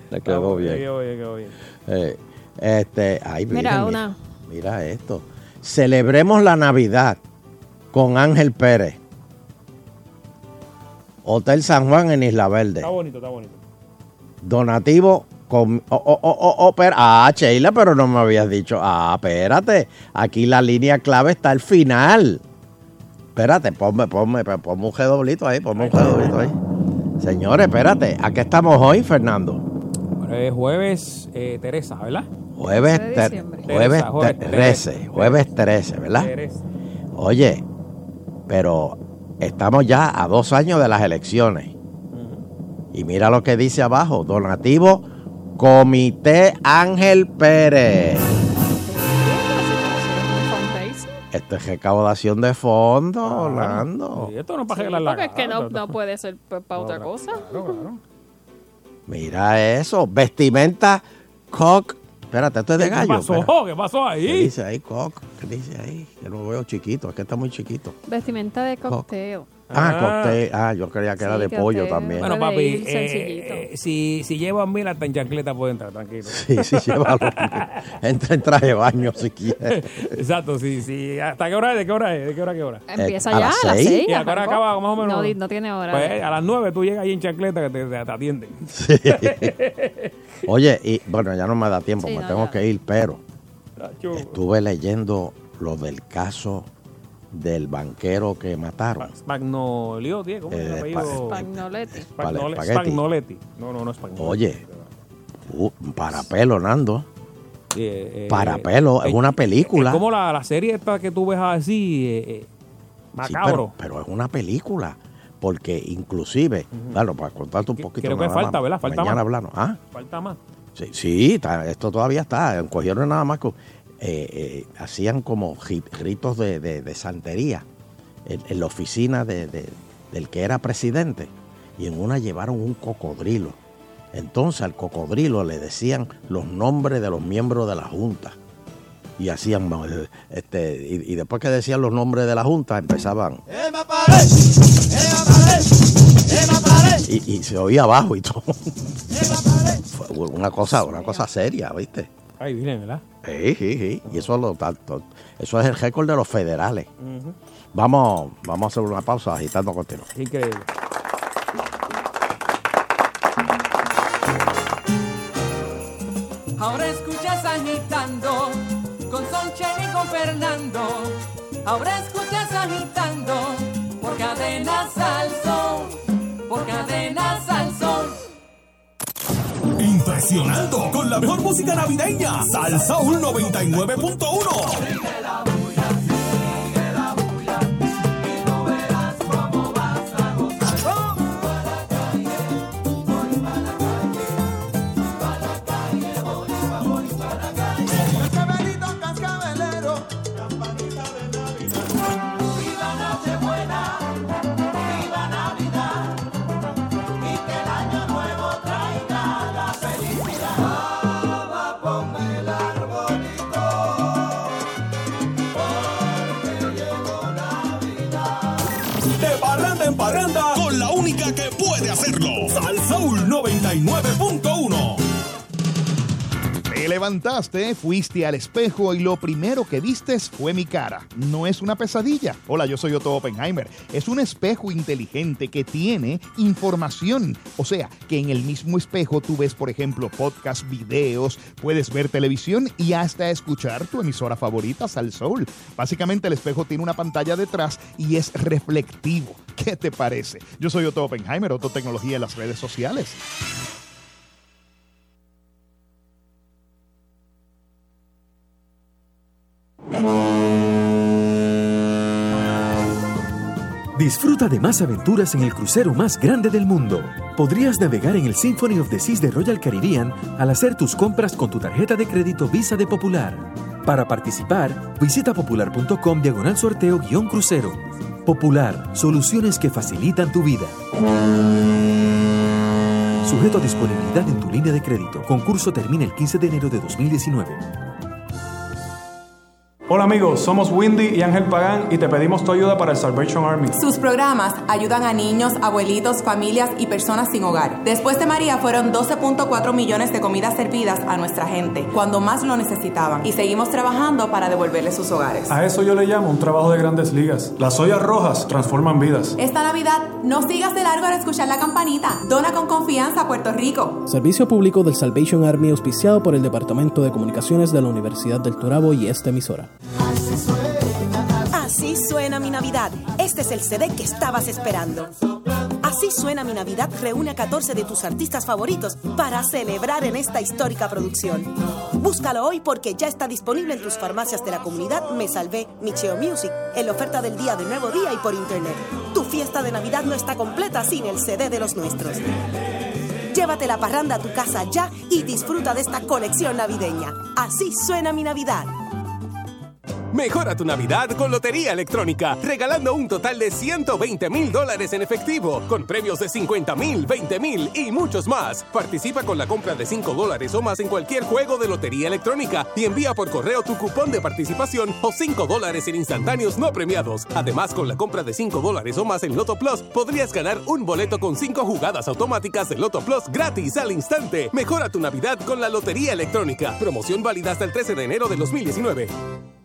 Le quedó bien. Quedó bien, quedó bien. Eh, este, ay, Mira, mira, una- mira esto. Celebremos la Navidad con Ángel Pérez. Hotel San Juan en Isla Verde. Está bonito, está bonito. Donativo con... Oh, oh, oh, oh, oh, pero- ah, Sheila, pero no me habías dicho. Ah, espérate. Aquí la línea clave está al final. Espérate, ponme, ponme, ponme un doblito ahí, ponme un doblito ahí. Señores, espérate. ¿A qué estamos hoy, Fernando? Bueno, es jueves, eh, Teresa, ¿verdad? Jueves, de ter- diciembre. jueves Teresa, jueves ter- 13, 13, jueves 13, ¿verdad? Teresa. Oye, pero estamos ya a dos años de las elecciones. Y mira lo que dice abajo, donativo Comité Ángel Pérez. Esto es recaudación de fondos, Orlando. Y esto no es para arreglar la Porque es que no puede ser para otra cosa. Mira eso, vestimenta cock. Espérate, esto es de ¿Qué gallo. pasó? espera. ¿Qué pasó ¿Qué ahí? dice ahí, cock? ¿Qué dice ahí? Yo lo veo chiquito, es que está muy chiquito. Vestimenta de cóctel. Ah, Ah. cóctel. Ah, yo creía que era de pollo también. Bueno, papi, eh, sencillito. eh, si, si lleva mil hasta en chancleta puede entrar, tranquilo. Sí, sí, llévalo. Entra en traje de baño si quiere. Exacto, sí, sí. ¿Hasta qué hora es? ¿De qué hora es? ¿De qué hora a qué hora? Empieza Eh, ¿a ya a las seis? 6. ¿Y a qué hora acaba más o menos? No, no tiene hora. Pues a las nueve tú llegas ahí en chancleta que te, te- te atienden. Sí. Oye, y bueno, ya no me da tiempo, Sí, me no, tengo ya. que ir, pero estuve leyendo lo del caso del banquero que mataron. Spagnolio, tío, ¿cómo es el Eh, apellido? Spagnoletti. Spagnole-. Spagnoletti. No, no, no es Spagnoletti. Oye, uh, para pelo, Nando. Eh, eh, Para pelo, es una película. Es como la, la serie esta que tú ves así, eh, eh, Sí, macabro. pero, pero es una película. Porque inclusive, claro, para contarte un poquito creo que falta, más, ¿verdad? Falta mañana más. hablamos. ¿Ah? Falta más. Sí, sí, está- esto todavía está. Cogieron nada más que eh, eh, hacían como ri- ritos de, de- de santería en, en la oficina de- de- del que era presidente. Y en una llevaron un cocodrilo. Entonces al cocodrilo le decían los nombres de los miembros de la Junta. Y hacían, este, y, y después que decían los nombres de la Junta, empezaban. Y, y se oía abajo y todo. Fue una cosa, una cosa seria, ¿viste? Ahí viene, ¿verdad? Sí, sí, sí. Y eso, lo, tanto- eso es el récord de los federales. Vamos, vamos a hacer una pausa agitando continuo. Increíble. Ahora escuchas agitando por cadena Salsón, por cadena Salsón. Impresionando con la mejor música navideña. Salsa 99.1. levantaste, fuiste al espejo y lo primero que vistes fue mi cara. No es una pesadilla. Hola, yo soy Otto Oppenheimer. Es un espejo inteligente que tiene información. O sea, que en el mismo espejo tú ves, por ejemplo, podcast, videos, puedes ver televisión y hasta escuchar tu emisora favorita, Sal Soul. Básicamente el espejo tiene una pantalla detrás y es reflectivo. ¿Qué te parece? Yo soy Otto Oppenheimer, Otto Tecnología en las redes sociales. Disfruta de más aventuras en el crucero más grande del mundo. Podrías navegar en el Symphony of the Seas de Royal Caribbean al hacer tus compras con tu tarjeta de crédito Visa de Popular. Para participar, visita popular.com diagonal sorteo guion crucero. Popular, soluciones que facilitan tu vida. Sujeto a disponibilidad en tu línea de crédito. Concurso termina el 15 de enero de 2019. Hola amigos, somos Windy y Ángel Pagán y te pedimos tu ayuda para el Salvation Army. Sus programas ayudan a niños, abuelitos, familias y personas sin hogar. Después de María fueron 12.4 millones de comidas servidas a nuestra gente cuando más lo necesitaban y seguimos trabajando para devolverles sus hogares. A eso yo le llamo un trabajo de grandes ligas. Las ollas rojas transforman vidas. Esta Navidad no sigas de largo al escuchar la campanita. Dona con confianza a Puerto Rico. Servicio público del Salvation Army auspiciado por el Departamento de Comunicaciones de la Universidad del Turabo y esta emisora. Así suena mi Navidad. Este es el CD que estabas esperando. Así suena mi Navidad reúne a 14 de tus artistas favoritos para celebrar en esta histórica producción. Búscalo hoy porque ya está disponible en tus farmacias de la comunidad Me Salvé, Micheo Music, en la oferta del día de Nuevo Día y por internet. Tu fiesta de Navidad no está completa sin el CD de los nuestros. Llévate la parranda a tu casa ya y disfruta de esta colección navideña. Así suena mi Navidad. Mejora tu Navidad con Lotería Electrónica, regalando un total de 120 mil dólares en efectivo, con premios de 50 mil, 20 mil y muchos más. Participa con la compra de 5 dólares o más en cualquier juego de Lotería Electrónica y envía por correo tu cupón de participación o 5 dólares en instantáneos no premiados. Además, con la compra de 5 dólares o más en Loto Plus, podrías ganar un boleto con 5 jugadas automáticas de Loto Plus gratis al instante. Mejora tu Navidad con la Lotería Electrónica. Promoción válida hasta el 13 de enero de 2019.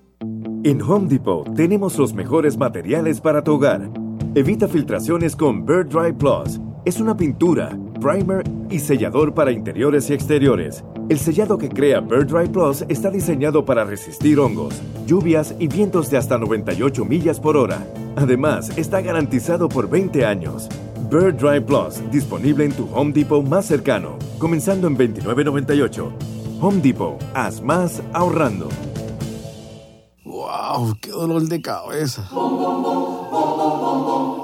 En Home Depot tenemos los mejores materiales para tu hogar. Evita filtraciones con Bird Dry Plus. Es una pintura, primer y sellador para interiores y exteriores. El sellado que crea Bird Dry Plus está diseñado para resistir hongos, lluvias y vientos de hasta 98 millas por hora. Además, está garantizado por 20 años. Bird Dry Plus, disponible en tu Home Depot más cercano, comenzando en $29.98. Home Depot, haz más ahorrando. ¡Wow! ¡Qué dolor de cabeza!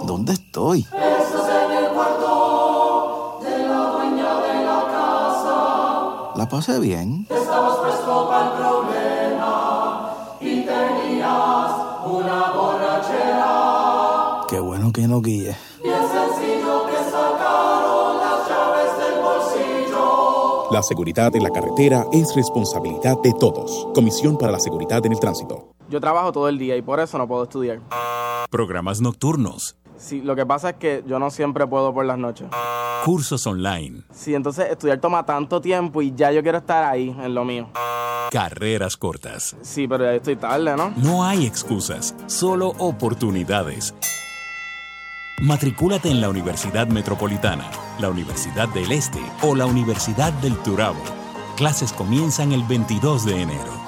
¿Dónde estoy? Estás en el cuarto de la dueña de la casa. La pasé bien. Estabas presto para el problema y tenías una borrachera. Qué bueno que no guíe. Bien sencillo que sacaron las llaves del bolsillo. La seguridad en la carretera es responsabilidad de todos. Comisión para la Seguridad en el Tránsito. Yo trabajo todo el día y por eso no puedo estudiar. Programas nocturnos. Sí, lo que pasa es que yo no siempre puedo por las noches. Cursos online. Sí, entonces estudiar toma tanto tiempo y ya yo quiero estar ahí en lo mío. Carreras cortas. Sí, pero ya estoy tarde, ¿no? No hay excusas, solo oportunidades. Matricúlate en la Universidad Metropolitana, la Universidad del Este o la Universidad del Turabo. Clases comienzan el 22 de enero.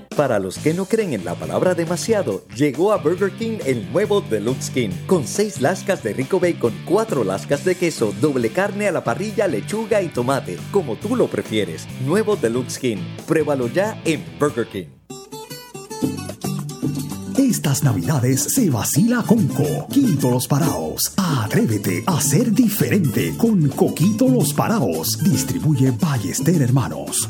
Para los que no creen en la palabra demasiado, llegó a Burger King el nuevo Deluxe King, con 6 lascas de rico bacon, 4 lascas de queso, doble carne a la parrilla, lechuga y tomate, como tú lo prefieres. Nuevo Deluxe King. Pruébalo ya en Burger King. Esta Estas navidades se vacila con Coquito Los Paraos. Atrévete a ser diferente con Coquito Los Paraos. Distribuye Ballester Hermanos.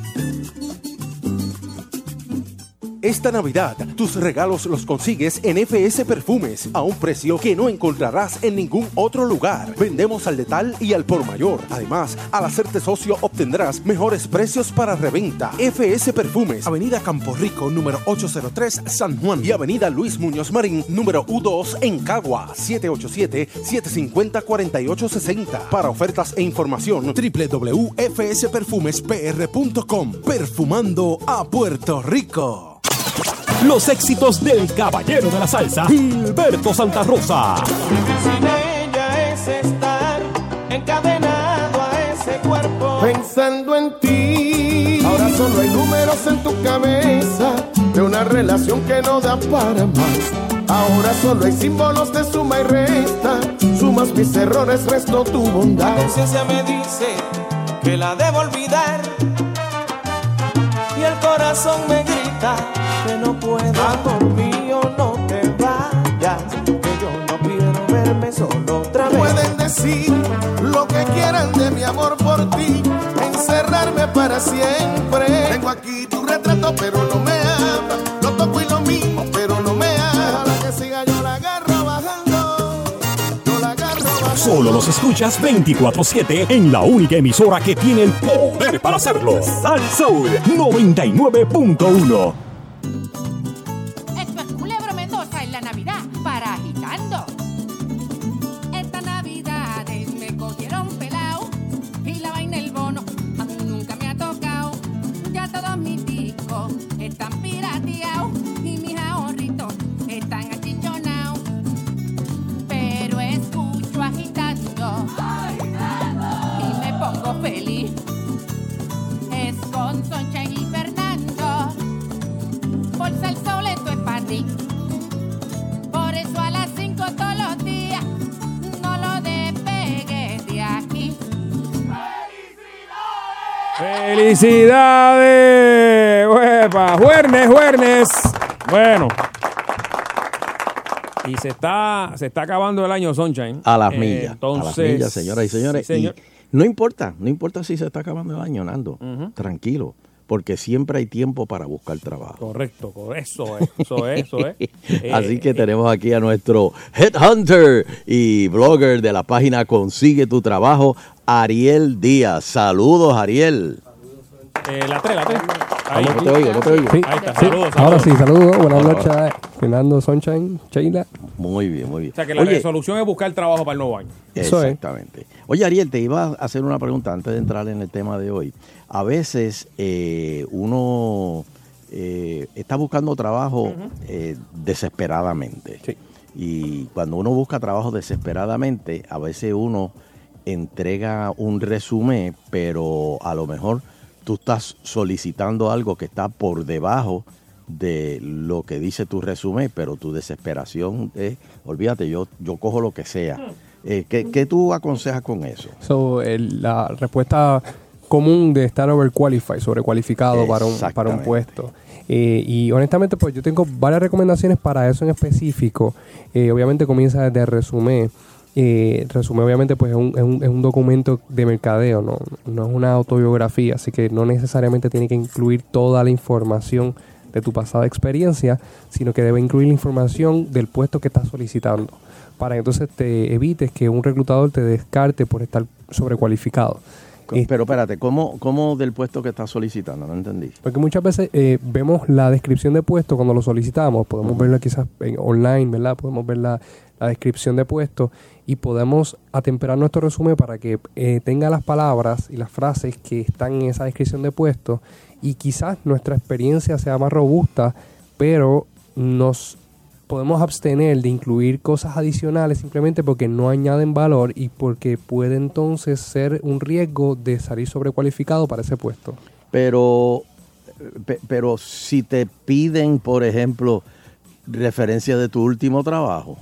Esta Navidad, tus regalos los consigues en FS Perfumes a un precio que no encontrarás en ningún otro lugar. Vendemos al detal y al por mayor. Además, al hacerte socio obtendrás mejores precios para reventa. FS Perfumes, Avenida Campo Rico, número 803, San Juan y Avenida Luis Muñoz Marín, número U2 en Cagua, 787-750-4860. Para ofertas e información, www.fsperfumespr.com. Perfumando a Puerto Rico. Los éxitos del caballero de la salsa, Gilberto Santa Rosa. Sin ella es estar encadenado a ese cuerpo. Pensando en ti. Ahora solo hay números en tu cabeza de una relación que no da para más. Ahora solo hay símbolos de suma y resta. Sumas mis errores, resto tu bondad. La conciencia me dice que la debo olvidar. Y el corazón me grita que no puedo. Mío, no te vayas. Que yo no quiero verme solo otra vez. Pueden decir lo que quieran de mi amor por ti. Encerrarme para siempre. Tengo aquí tu retrato, pero no me ama. Solo los escuchas 24-7 en la única emisora que tiene el poder para hacerlo. Sal Soul 99.1. ti. Por eso a las 5 todos los días no lo despegues de aquí. ¡Felicidades! ¡Huepa! ¡Juernes, juernes! Bueno. Y se está, se está acabando el año Sunshine. A las millas. Entonces, a las millas, señoras y señores. Sí, señor. Y no importa, no importa si se está acabando el año, Nando. Tranquilo, porque siempre hay tiempo para buscar trabajo. Correcto, co- eso es, eso es, eso es. Eh, Así que tenemos aquí a nuestro headhunter y blogger de la página Consigue tu Trabajo, Ariel Díaz. Saludos, Ariel. eh, la 3, la 3. Ahí. no te oigo, no te oigo. Ahí está, Sí, saludos, Ahora sí, saludos. Buenas noches, Fernando Sunshine, Sheila. Muy bien, muy bien. O sea que la Oye, resolución es buscar trabajo para el nuevo año. Exactamente. Oye, Ariel, te iba a hacer una pregunta antes de entrar en el tema de hoy. A veces eh, uno eh, está buscando trabajo eh, desesperadamente. Y cuando uno busca trabajo desesperadamente, a veces uno entrega un resumen, pero a lo mejor tú estás solicitando algo que está por debajo de lo que dice tu resumen, pero tu desesperación es, olvídate, yo, yo cojo lo que sea. Eh, ¿qué, qué tú aconsejas con eso? So, el- la respuesta común de estar overqualified, sobrecualificado para un, para un puesto. Eh, y honestamente, pues yo tengo varias recomendaciones para eso en específico. Eh, obviamente comienza desde resumen. Eh, resumen obviamente pues es un, es un- es un documento de mercadeo, ¿no? no es una autobiografía, así que no necesariamente tiene que incluir toda la información de tu pasada experiencia, sino que debe incluir la información del puesto que estás solicitando, para que entonces te evites que un reclutador te descarte por estar sobrecualificado. Pero espérate, ¿cómo, ¿cómo del puesto que estás solicitando? No entendí. Porque muchas veces eh, vemos la descripción de puesto cuando lo solicitamos, podemos verla quizás en online, ¿verdad? Podemos ver la, la descripción de puesto y podemos atemperar nuestro resumen para que eh, tenga las palabras y las frases que están en esa descripción de puesto y quizás nuestra experiencia sea más robusta, pero nos podemos abstener de incluir cosas adicionales simplemente porque no añaden valor y porque puede entonces ser un riesgo de salir sobrecualificado para ese puesto. Pero, pe- pero si te piden, por ejemplo, referencia de tu último trabajo,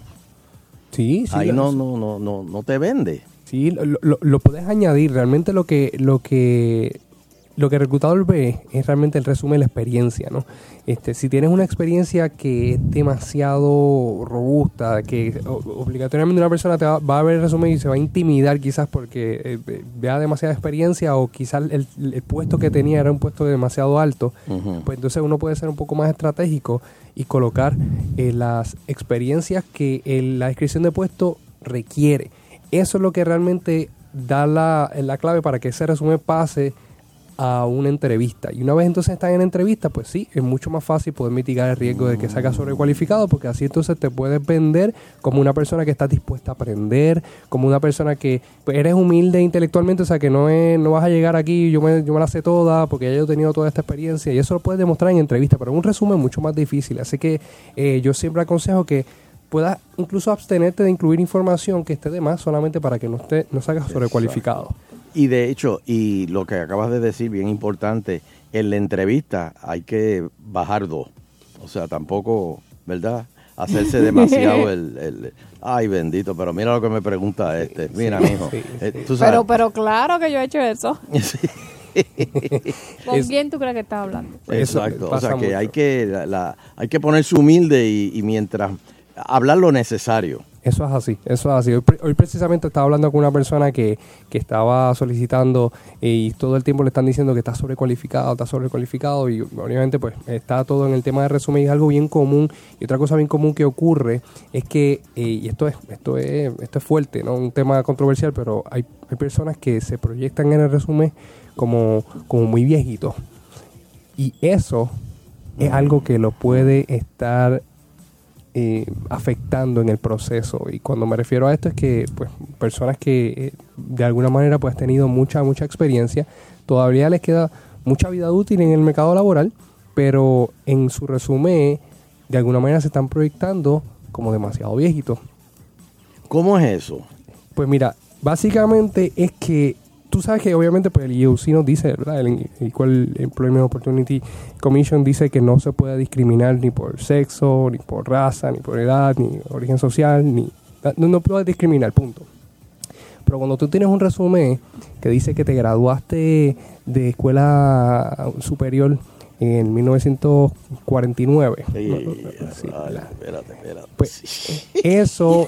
Sí, sí. ahí no, no, no, no, no te vende. Sí, lo, lo- lo puedes añadir. Realmente lo que, lo que lo que el reclutador ve es realmente el resumen de la experiencia, ¿no? Este, si tienes una experiencia que es demasiado robusta, que obligatoriamente una persona te va, va a ver el resumen y se va a intimidar quizás porque eh, ve- vea demasiada experiencia o quizás el, el puesto que tenía era un puesto demasiado alto, pues entonces uno puede ser un poco más estratégico y colocar eh, las experiencias que el- la descripción de puesto requiere. Eso es lo que realmente da la, la clave para que ese resumen pase a una entrevista. Y una vez entonces están en entrevista, pues sí, es mucho más fácil poder mitigar el riesgo de que salga sobrecualificado, porque así entonces te puedes vender como una persona que está dispuesta a aprender, como una persona que pues, eres humilde intelectualmente, o sea, que no, es, no vas a llegar aquí, yo me, yo me la sé toda, porque ya yo he tenido toda esta experiencia, y eso lo puedes demostrar en entrevista, pero un resumen es mucho más difícil. Así que eh, yo siempre aconsejo que puedas incluso abstenerte de incluir información que esté de más solamente para que no esté no salga sobrecualificado. Y de hecho, y lo que acabas de decir, bien importante, en la entrevista hay que bajar dos. O sea, tampoco, ¿verdad? Hacerse demasiado el, el- Ay, bendito, pero mira lo que me pregunta este. Mira, mijo. eh, tú sabes, Pero, pero claro que yo he hecho eso. ¿Con quién tú crees que estás hablando? Exacto. O sea, que mucho. hay que, la- la- hay que ponerse humilde y, y mientras hablar lo necesario. Eso es así, eso es así. Hoy, pre- hoy precisamente estaba hablando con una persona que, que estaba solicitando eh, y todo el tiempo le están diciendo que está sobrecualificado, está sobrecualificado y obviamente pues está todo en el tema de resumen y es algo bien común. Y otra cosa bien común que ocurre es que, eh, y esto es, esto es, esto es fuerte, ¿no? Un tema controversial, pero hay, hay personas que se proyectan en el resumen como, como muy viejitos. Y eso es algo que lo puede estar eh, afectando en el proceso. Y cuando me refiero a esto es que pues personas que eh, de alguna manera pues han tenido mucha, mucha experiencia, todavía les queda mucha vida útil en el mercado laboral, pero en su resumen de alguna manera se están proyectando como demasiado viejitos. ¿Cómo es eso? Pues mira, básicamente es que tú sabes que obviamente pues el EUC nos dice, ¿verdad? El Equal Employment Opportunity Commission dice que no se puede discriminar ni por sexo, ni por raza, ni por edad, ni origen social, ni no, no puedes discriminar, punto. Pero cuando tú tienes un resumen que dice que te graduaste de escuela superior en 1949, Sí, ¿no? ay, Sí, espérate, espérate. pues eso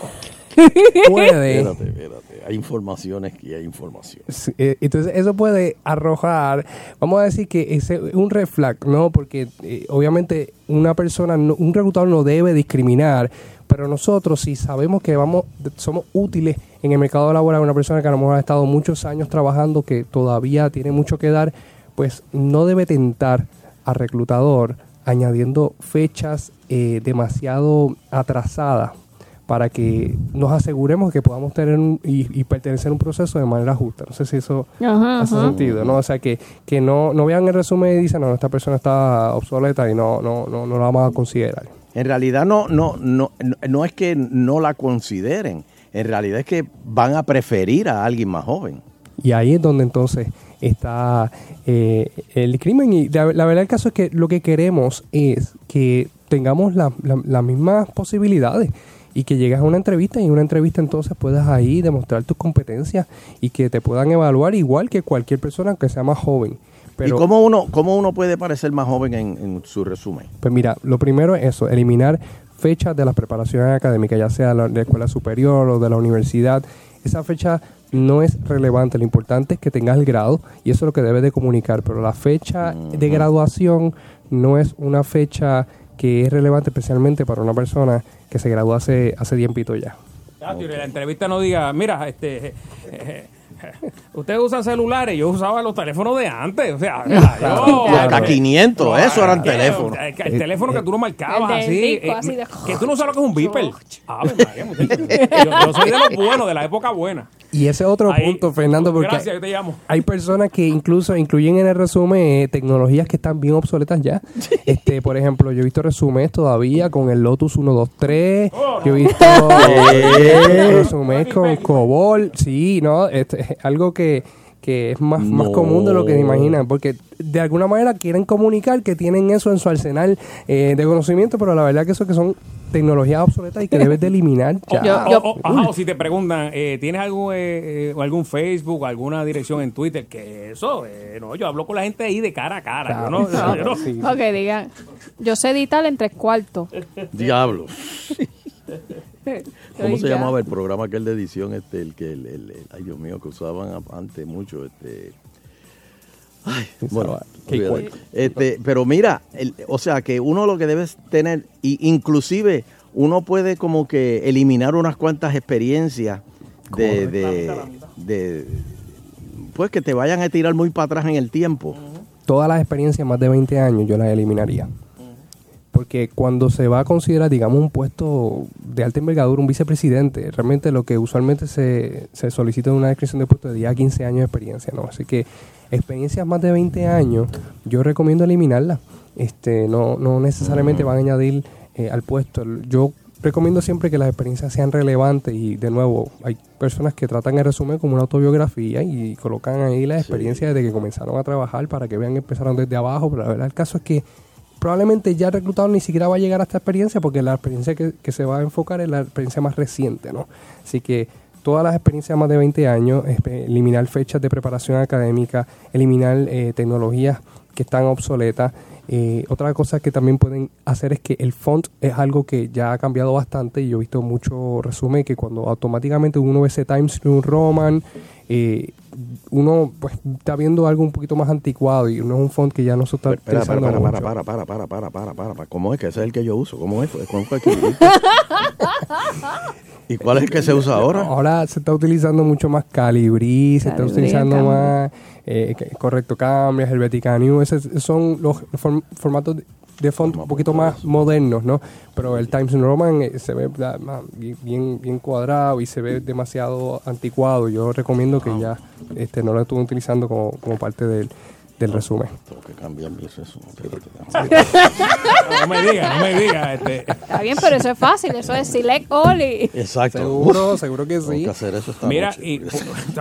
puede Espérate, espérate. Hay informaciones y hay información. Sí, eh, entonces eso puede arrojar, vamos a decir que es un red flag, ¿no? Porque eh, obviamente una persona, no- un reclutador no debe discriminar, pero nosotros si sabemos que vamos, somos útiles en el mercado laboral, una persona que a lo mejor ha estado muchos años trabajando, que todavía tiene mucho que dar, pues no debe tentar al reclutador añadiendo fechas eh, demasiado atrasadas para que nos aseguremos que podamos tener un- y, y pertenecer a un proceso de manera justa. No sé si eso Ajá, hace ajá. sentido, ¿no? O sea, que, que no, no vean el resumen y dicen, no, esta persona está obsoleta y no, no, no, no la vamos a considerar. En realidad no, no, no, no- es que no la consideren. En realidad es que van a preferir a alguien más joven. Y ahí es donde entonces está eh, el crimen. Y la, la verdad del caso es que lo que queremos es que tengamos la- la- las mismas posibilidades y que llegues a una entrevista y en una entrevista entonces puedas ahí demostrar tus competencias y que te puedan evaluar igual que cualquier persona aunque sea más joven. Pero, ¿Y cómo uno, cómo uno puede parecer más joven en, en su resumen? Pues mira, lo primero es eso, eliminar fechas de las preparaciones académicas, ya sea la- de la escuela superior o de la universidad. Esa fecha no es relevante, lo importante es que tengas el grado y eso es lo que debes de comunicar, pero la fecha de graduación no es una fecha que es relevante especialmente para una persona que se graduó hace, hace tiempito ya. Ah, en la entrevista no diga, mira, este, eh, eh, ustedes usan celulares, yo usaba los teléfonos de antes, o sea, yo- acá 500, eso eran teléfonos. El, el teléfono que tú lo marcabas El así, disco, eh, así de- que tú no sabes lo que es un beeper. María, muchacho. yo, yo soy de los buenos, de la época buena. Y ese es otro Ahí- punto, Fernando, porque Gracias, yo te llamo. hay personas que incluso incluyen en el resumen eh, tecnologías que están bien obsoletas ya. Este, por ejemplo, yo he visto resúmenes todavía con el Lotus 123, yo he visto Eh. resúmenes con Cobol, sí, no, este, es algo que que es más, más común de lo que se imaginan, porque de alguna manera quieren comunicar que tienen eso en su arsenal eh, de conocimiento, pero la verdad que eso que son tecnologías obsoletas y que debes de eliminar ya. O, o- ajá, o si te preguntan, eh, ¿tienes algo, eh, eh, algún Facebook, alguna dirección en Twitter? Que eso, eh, no, yo hablo con la gente ahí de cara a cara. yo no- yo no- Ok, digan. Yo sé editar en tres cuartos. Diablo. ¿Cómo se llamaba el programa aquel de edición, este, el que, el, el- el- ay Dios mío, que usaban a- antes mucho, este, ay, bueno, este, pero mira, el- o sea que uno lo que debes tener, y inclusive uno puede como que eliminar unas cuantas experiencias de, de, de- pues que te vayan a tirar muy para atrás en el tiempo. todas las experiencias más de 20 años yo las eliminaría. Porque cuando se va a considerar, digamos, un puesto de alta envergadura, un vicepresidente, realmente lo que usualmente se, se solicita en una descripción de puesto es de 10 a 15 años de experiencia, ¿no? Así que experiencias más de 20 años, yo recomiendo eliminarlas. Este, no, no necesariamente van a añadir eh, al puesto. Yo recomiendo siempre que las experiencias sean relevantes y, de nuevo, hay personas que tratan el resumen como una autobiografía y colocan ahí la experiencia desde que comenzaron a trabajar para que vean que empezaron desde abajo, pero la verdad el caso es que probablemente ya reclutado ni siquiera va a llegar a esta experiencia porque la experiencia que, que se va a enfocar es la experiencia más reciente, ¿no? Así que todas las experiencias más de 20 años, espe- eliminar fechas de preparación académica, eliminar eh, tecnologías que están obsoletas. Eh, otra cosa que también pueden hacer es que el font es algo que ya ha cambiado bastante y yo he visto mucho resumen que cuando automáticamente uno ve ese Times New Roman, eh, uno pues está viendo algo un poquito más anticuado y no es un font que ya no se está Espera, para, utilizando para, para, mucho. para, para, para, para, para, para, para. ¿Cómo es que ese es el que yo uso? ¿Cómo es? ¿Cómo fue que ¿Y cuál es el que se usa ahora? Ahora se está utilizando mucho más Calibri, se está utilizando más, eh, correcto, Cambria, Helvetica New, esos son los form- formatos de, font un poquito más modernos, ¿no? Pero el Times New Roman eh, se ve ma- bien, bien, cuadrado y se ve demasiado anticuado. Yo recomiendo que ya este, no lo estén utilizando como, como parte del, del resumen. Tengo que cambiar mi resumen. No me digas, no me digas. Este. Está bien, pero eso es fácil. Eso es select y... Exacto. Seguro, seguro que Tengo sí. que hacer eso esta Mira, noche. y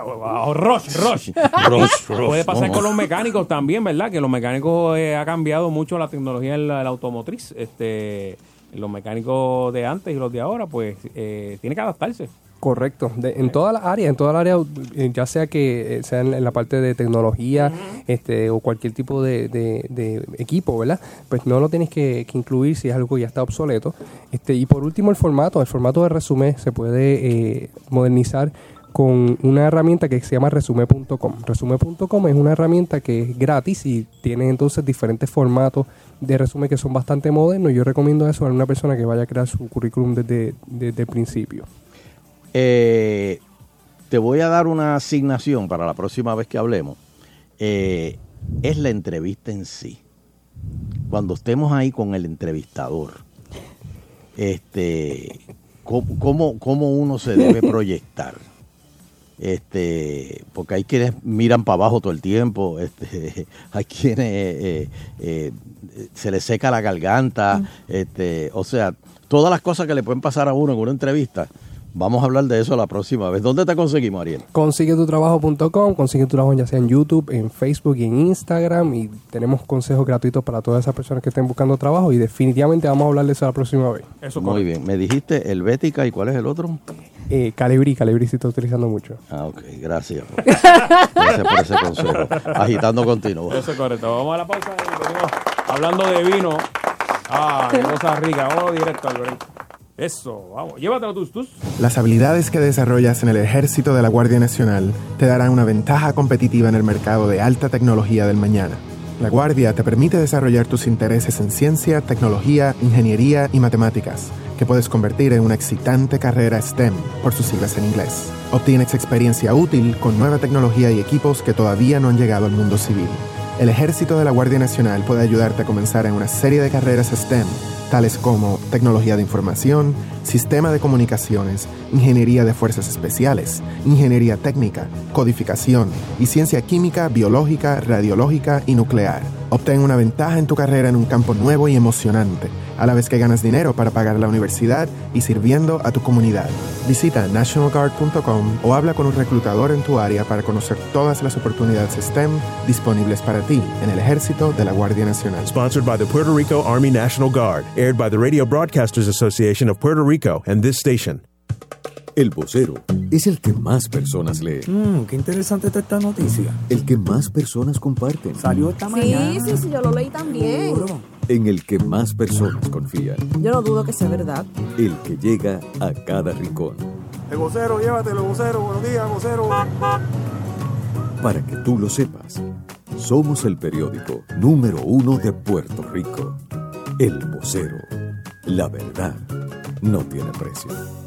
oh, Rush, Rush. Rush, Rush, Puede pasar con los mecánicos también, ¿verdad? Que los mecánicos eh, ha cambiado mucho la tecnología en la, en la automotriz. Este, los mecánicos de antes y los de ahora, pues, eh, tiene que adaptarse. Correcto, de- en todas las áreas, en todas las áreas, eh, ya sea que eh, sea en, en la parte de tecnología este, o cualquier tipo de, de- de equipo, ¿verdad? Pues no lo tienes que, que incluir si es algo que ya está obsoleto. Este, y por último, el formato, el formato de resumen se puede eh, modernizar con una herramienta que se llama resume.com. Resume.com es una herramienta que es gratis y tiene entonces diferentes formatos de resumen que son bastante modernos. Yo recomiendo eso a una persona que vaya a crear su currículum desde, desde el principio. Eh, te voy a dar una asignación para la próxima vez que hablemos. Eh, es la entrevista en sí. Cuando estemos ahí con el entrevistador, este, ¿cómo, cómo, cómo uno se debe proyectar? Este, porque hay quienes miran para abajo todo el tiempo, este, hay quienes eh, se les seca la garganta, este, o sea, todas las cosas que le pueden pasar a uno en una entrevista. Vamos a hablar de eso la próxima vez. ¿Dónde te conseguimos, Ariel? Consigue tu trabajo.com, consigue tu trabajo ya sea en YouTube, en Facebook y en Instagram y tenemos consejos gratuitos para todas esas personas que estén buscando trabajo y definitivamente vamos a hablar de eso la próxima vez. Muy bien. Me dijiste Helvética y ¿cuál es el otro? Eh, Calibri, Calibri se está utilizando mucho. Ah, ok. Gracias. Gracias por ese consejo. Agitando continuo. Eso es correcto. Vamos a la pausa y venimos hablando de vino. Ah, cosa rica. Vamos directo al. Eso, vamos. Llévatelo tus, tus. Las habilidades que desarrollas en el ejército de la Guardia Nacional te darán una ventaja competitiva en el mercado de alta tecnología del mañana. La Guardia te permite desarrollar tus intereses en ciencia, tecnología, ingeniería y matemáticas, que puedes convertir en una excitante carrera STEM, por sus siglas en inglés. Obtienes experiencia útil con nueva tecnología y equipos que todavía no han llegado al mundo civil. El ejército de la Guardia Nacional puede ayudarte a comenzar en una serie de carreras STEM, tales como tecnología de información, sistema de comunicaciones, ingeniería de fuerzas especiales, ingeniería técnica, codificación y ciencia química, biológica, radiológica y nuclear. Obtén una ventaja en tu carrera en un campo nuevo y emocionante, a la vez que ganas dinero para pagar la universidad y sirviendo a tu comunidad. Visita nationalguard.com o habla con un reclutador en tu área para conocer todas las oportunidades STEM disponibles para ti en el ejército de la Guardia Nacional. Sponsored by the Puerto Rico Army National Guard, aired by the Radio Broadcasters Association of Puerto Rico and this station. El vocero es el que más personas lee. Mmm, qué interesante está esta noticia. El que más personas comparten. Salió esta mañana. Sí, sí, sí, yo lo leí también. En el que más personas confían. Yo no dudo que sea verdad. El que llega a cada rincón. El vocero, llévatelo, vocero. Buenos días, vocero. Para que tú lo sepas, somos el periódico número uno de Puerto Rico. El vocero. La verdad no tiene precio.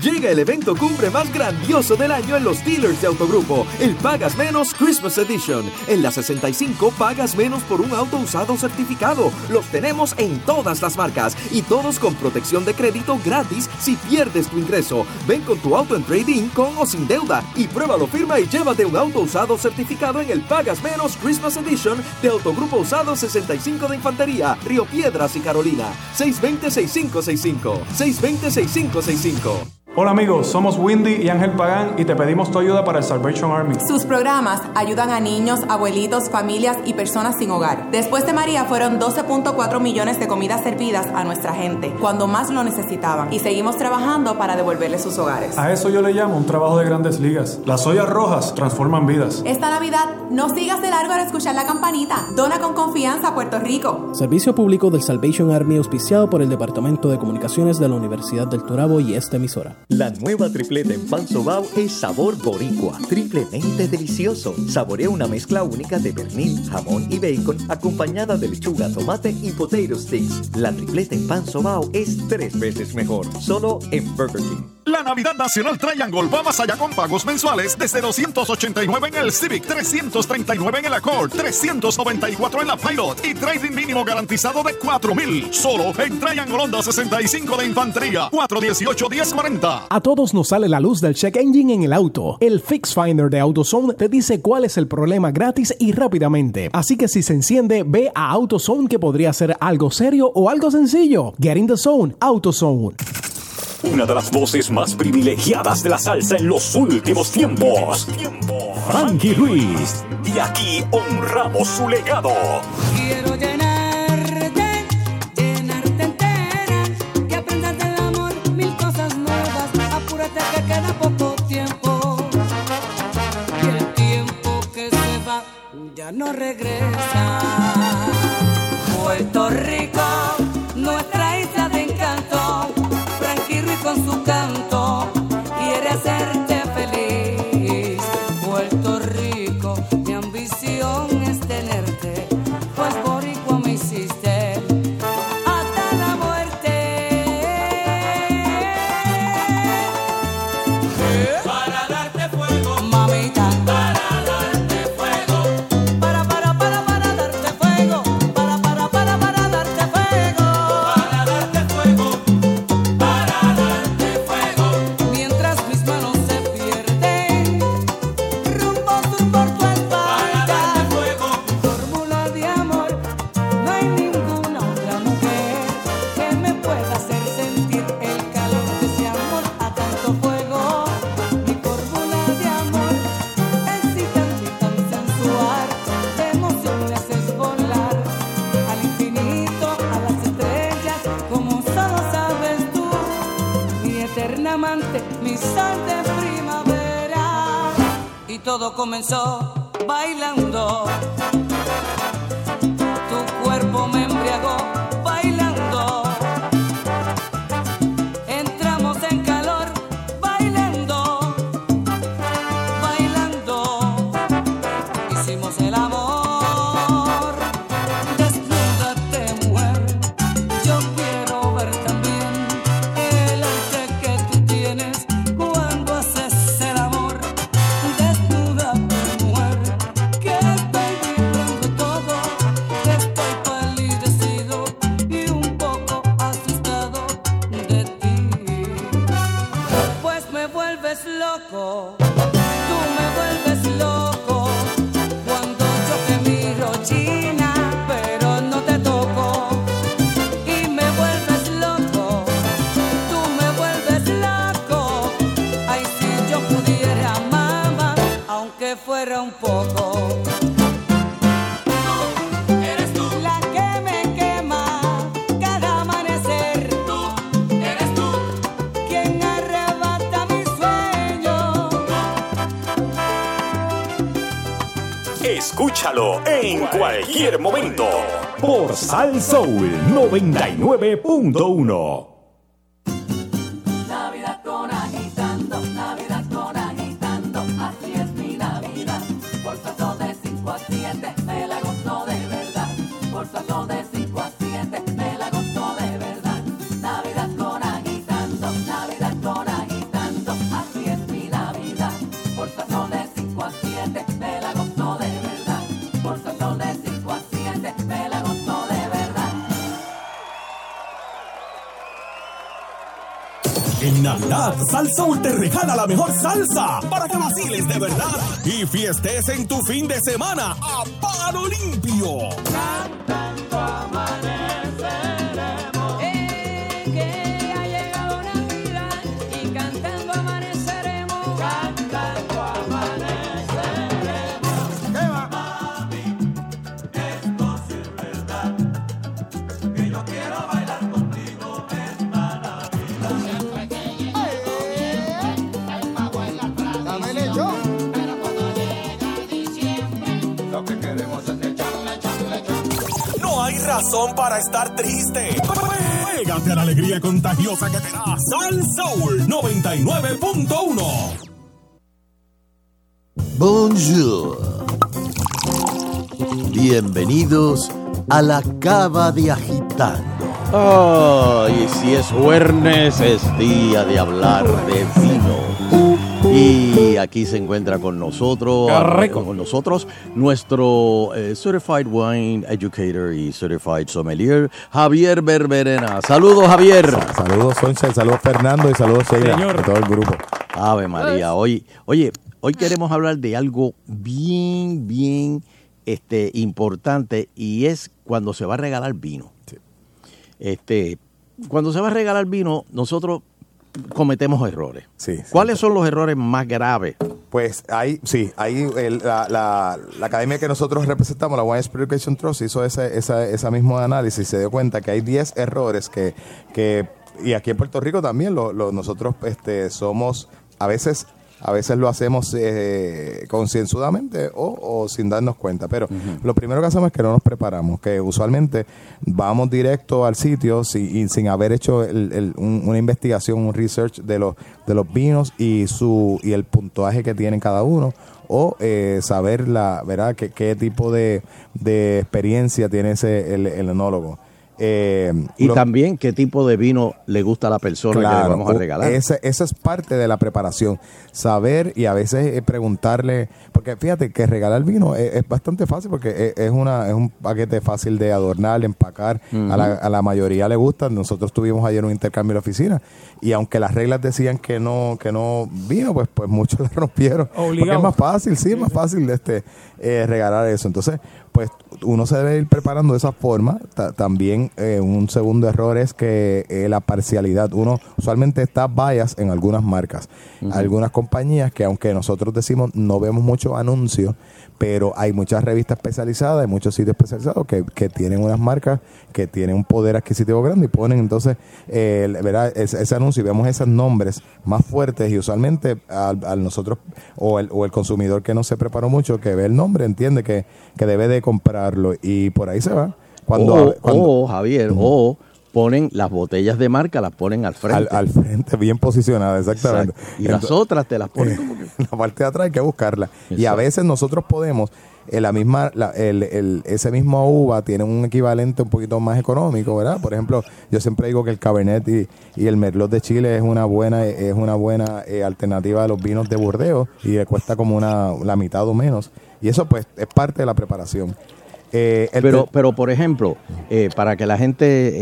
Llega el evento cumbre más grandioso del año en los dealers de Autogrupo, el Pagas Menos Christmas Edition. En la 65 pagas menos por un auto usado certificado. Los tenemos en todas las marcas y todos con protección de crédito gratis si pierdes tu ingreso. Ven con tu auto en trading con o sin deuda y pruébalo firma y llévate un auto usado certificado en el Pagas Menos Christmas Edition de Autogrupo Usado 65 de Infantería, Río Piedras y Carolina. 620-6565. 620-6565. Hola amigos, somos Windy y Ángel Pagán y te pedimos tu ayuda para el Salvation Army. Sus programas ayudan a niños, abuelitos, familias y personas sin hogar. Después de María fueron 12.4 millones de comidas servidas a nuestra gente cuando más lo necesitaban y seguimos trabajando para devolverles sus hogares. A eso yo le llamo un trabajo de grandes ligas. Las ollas rojas transforman vidas. Esta Navidad no sigas de largo al escuchar la campanita. Dona con confianza a Puerto Rico. Servicio público del Salvation Army auspiciado por el Departamento de Comunicaciones de la Universidad del Turabo y esta emisora. La nueva tripleta en pan sobao es sabor boricua, triplemente delicioso. Saborea una mezcla única de pernil, jamón y bacon acompañada de lechuga, tomate y potato sticks. La tripleta en pan sobao es tres veces mejor, solo en Burger King. La Navidad Nacional Triangle va más allá con pagos mensuales desde 289 en el Civic, 339 en el Accord, 394 en la Pilot y trading mínimo garantizado de 4000. Solo en Triangle Honda 65 de Infantería, 418-1040. A todos nos sale la luz del check engine en el auto. El Fix Finder de AutoZone te dice cuál es el problema gratis y rápidamente. Así que si se enciende, ve a AutoZone que podría ser algo serio o algo sencillo. Get in the zone, AutoZone. Una de las voces más privilegiadas de la salsa en los últimos tiempos. Frankie Ruiz. Y aquí honramos su legado. Quiero no regresa. Puerto Rico, nuestra isla de encanto. Frankie Ruiz con su canto quiere hacerte so. Soul 99.1. Navidad, Sal Soul te regala la mejor salsa. Para que vaciles de verdad. Y fiestes en tu fin de semana a paro limpio. Razón para estar triste. Pégate a la alegría contagiosa que te da Sal Soul 99.1. Bonjour. Bienvenidos a la cava de agitando. Ay, si es jueves es día de hablar de. Y aquí se encuentra con nosotros, rico. con nosotros nuestro eh, Certified Wine Educator y Certified Sommelier, Javier Berberena. Saludos, Javier. Saludos, Soncha, saludos, Fernando, y saludos, Sheila, Señor. de todo el grupo. Ave María, hoy, oye, hoy queremos hablar de algo bien, bien este, importante y es cuando se va a regalar vino. Este, cuando se va a regalar vino, nosotros cometemos errores. ¿Cuáles son los errores más graves? Pues ahí, sí, ahí el- la, la- la academia que nosotros representamos, la Wine Spirit Education Trust, hizo ese, esa, esa mismo análisis y se dio cuenta que hay 10 errores que, que y aquí en Puerto Rico también lo, lo- nosotros este, somos, a veces a veces lo hacemos eh, concienzudamente o, o sin darnos cuenta, pero lo primero que hacemos es que no nos preparamos, que usualmente vamos directo al sitio sin, y sin haber hecho el- el- un- una investigación, un research de los, de los vinos y, su, y el puntuaje que tienen cada uno o eh, saber la verdad qué, qué tipo de, de experiencia tiene ese el, el enólogo. Eh, Y lo- también qué tipo de vino le gusta a la persona que le vamos a regalar. Esa, esa es parte de la preparación. Saber y a veces eh, preguntarle, porque fíjate que regalar vino es, es bastante fácil porque es, es una, es un paquete fácil de adornar, de empacar. a, la, a la mayoría le gusta. Nosotros tuvimos ayer un intercambio en la oficina y aunque las reglas decían que no, que no vino, pues, pues muchos la rompieron. Porque es más fácil, sí, es más fácil este, eh, regalar eso. Entonces, pues uno se debe ir preparando de esa forma. Ta- también eh, un segundo error es que eh, la parcialidad. Uno usualmente está bias en algunas marcas. Algunas compañías que aunque nosotros decimos no vemos mucho anuncio, pero hay muchas revistas especializadas, hay muchos sitios especializados que, que tienen unas marcas que tienen un poder adquisitivo grande y ponen entonces eh, el- ¿verdad? Ese, ese anuncio y vemos esos nombres más fuertes y usualmente al, al nosotros o el, o el consumidor que no se preparó mucho, que ve el nombre, entiende que, que debe de comprarlo y por ahí se va. Cuando, o, cuando- o, Javier, o ponen las botellas de marca, las ponen al frente. al frente, bien posicionada, exactamente. Exacto. Y las otras te las ponen como que... la parte de atrás hay que buscarla. Y a veces nosotros podemos, eh, la misma, la- el, el- ese mismo uva tiene un equivalente un poquito más económico, ¿verdad? Por ejemplo, yo siempre digo que el Cabernet y, y el Merlot de Chile es una buena, es una buena eh, alternativa a los vinos de Burdeos y le cuesta como una, la mitad o menos. Y eso pues es parte de la preparación. Eh, el Pero, pero por ejemplo, eh, para que la gente eh,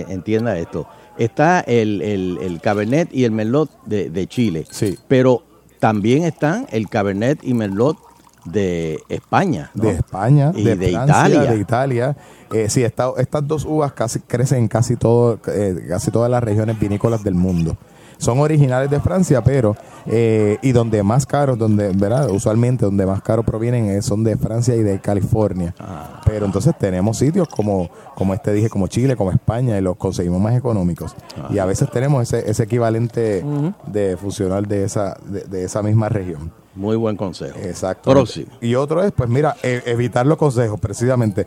eh, entienda esto, está el, el, el Cabernet y el Merlot de, de Chile. Sí. Pero también están el Cabernet y Merlot de España. ¿no? de España, y de, de, Francia, Italia. de Italia. Eh, sí, esta- estas dos uvas casi crecen en casi todo, eh, casi todas las regiones vinícolas del mundo. Son originales de Francia, pero eh, y donde más caros, donde, ¿verdad? Usualmente donde más caros provienen son de Francia y de California. Ah. Pero entonces tenemos sitios como, como este dije, como Chile, como España, y los conseguimos más económicos. Ah. Y a veces tenemos ese, ese equivalente de funcional de esa, de, de esa misma región. Muy buen consejo. Exacto. Próximo. Y otro es, pues mira, e- evitar los consejos, precisamente.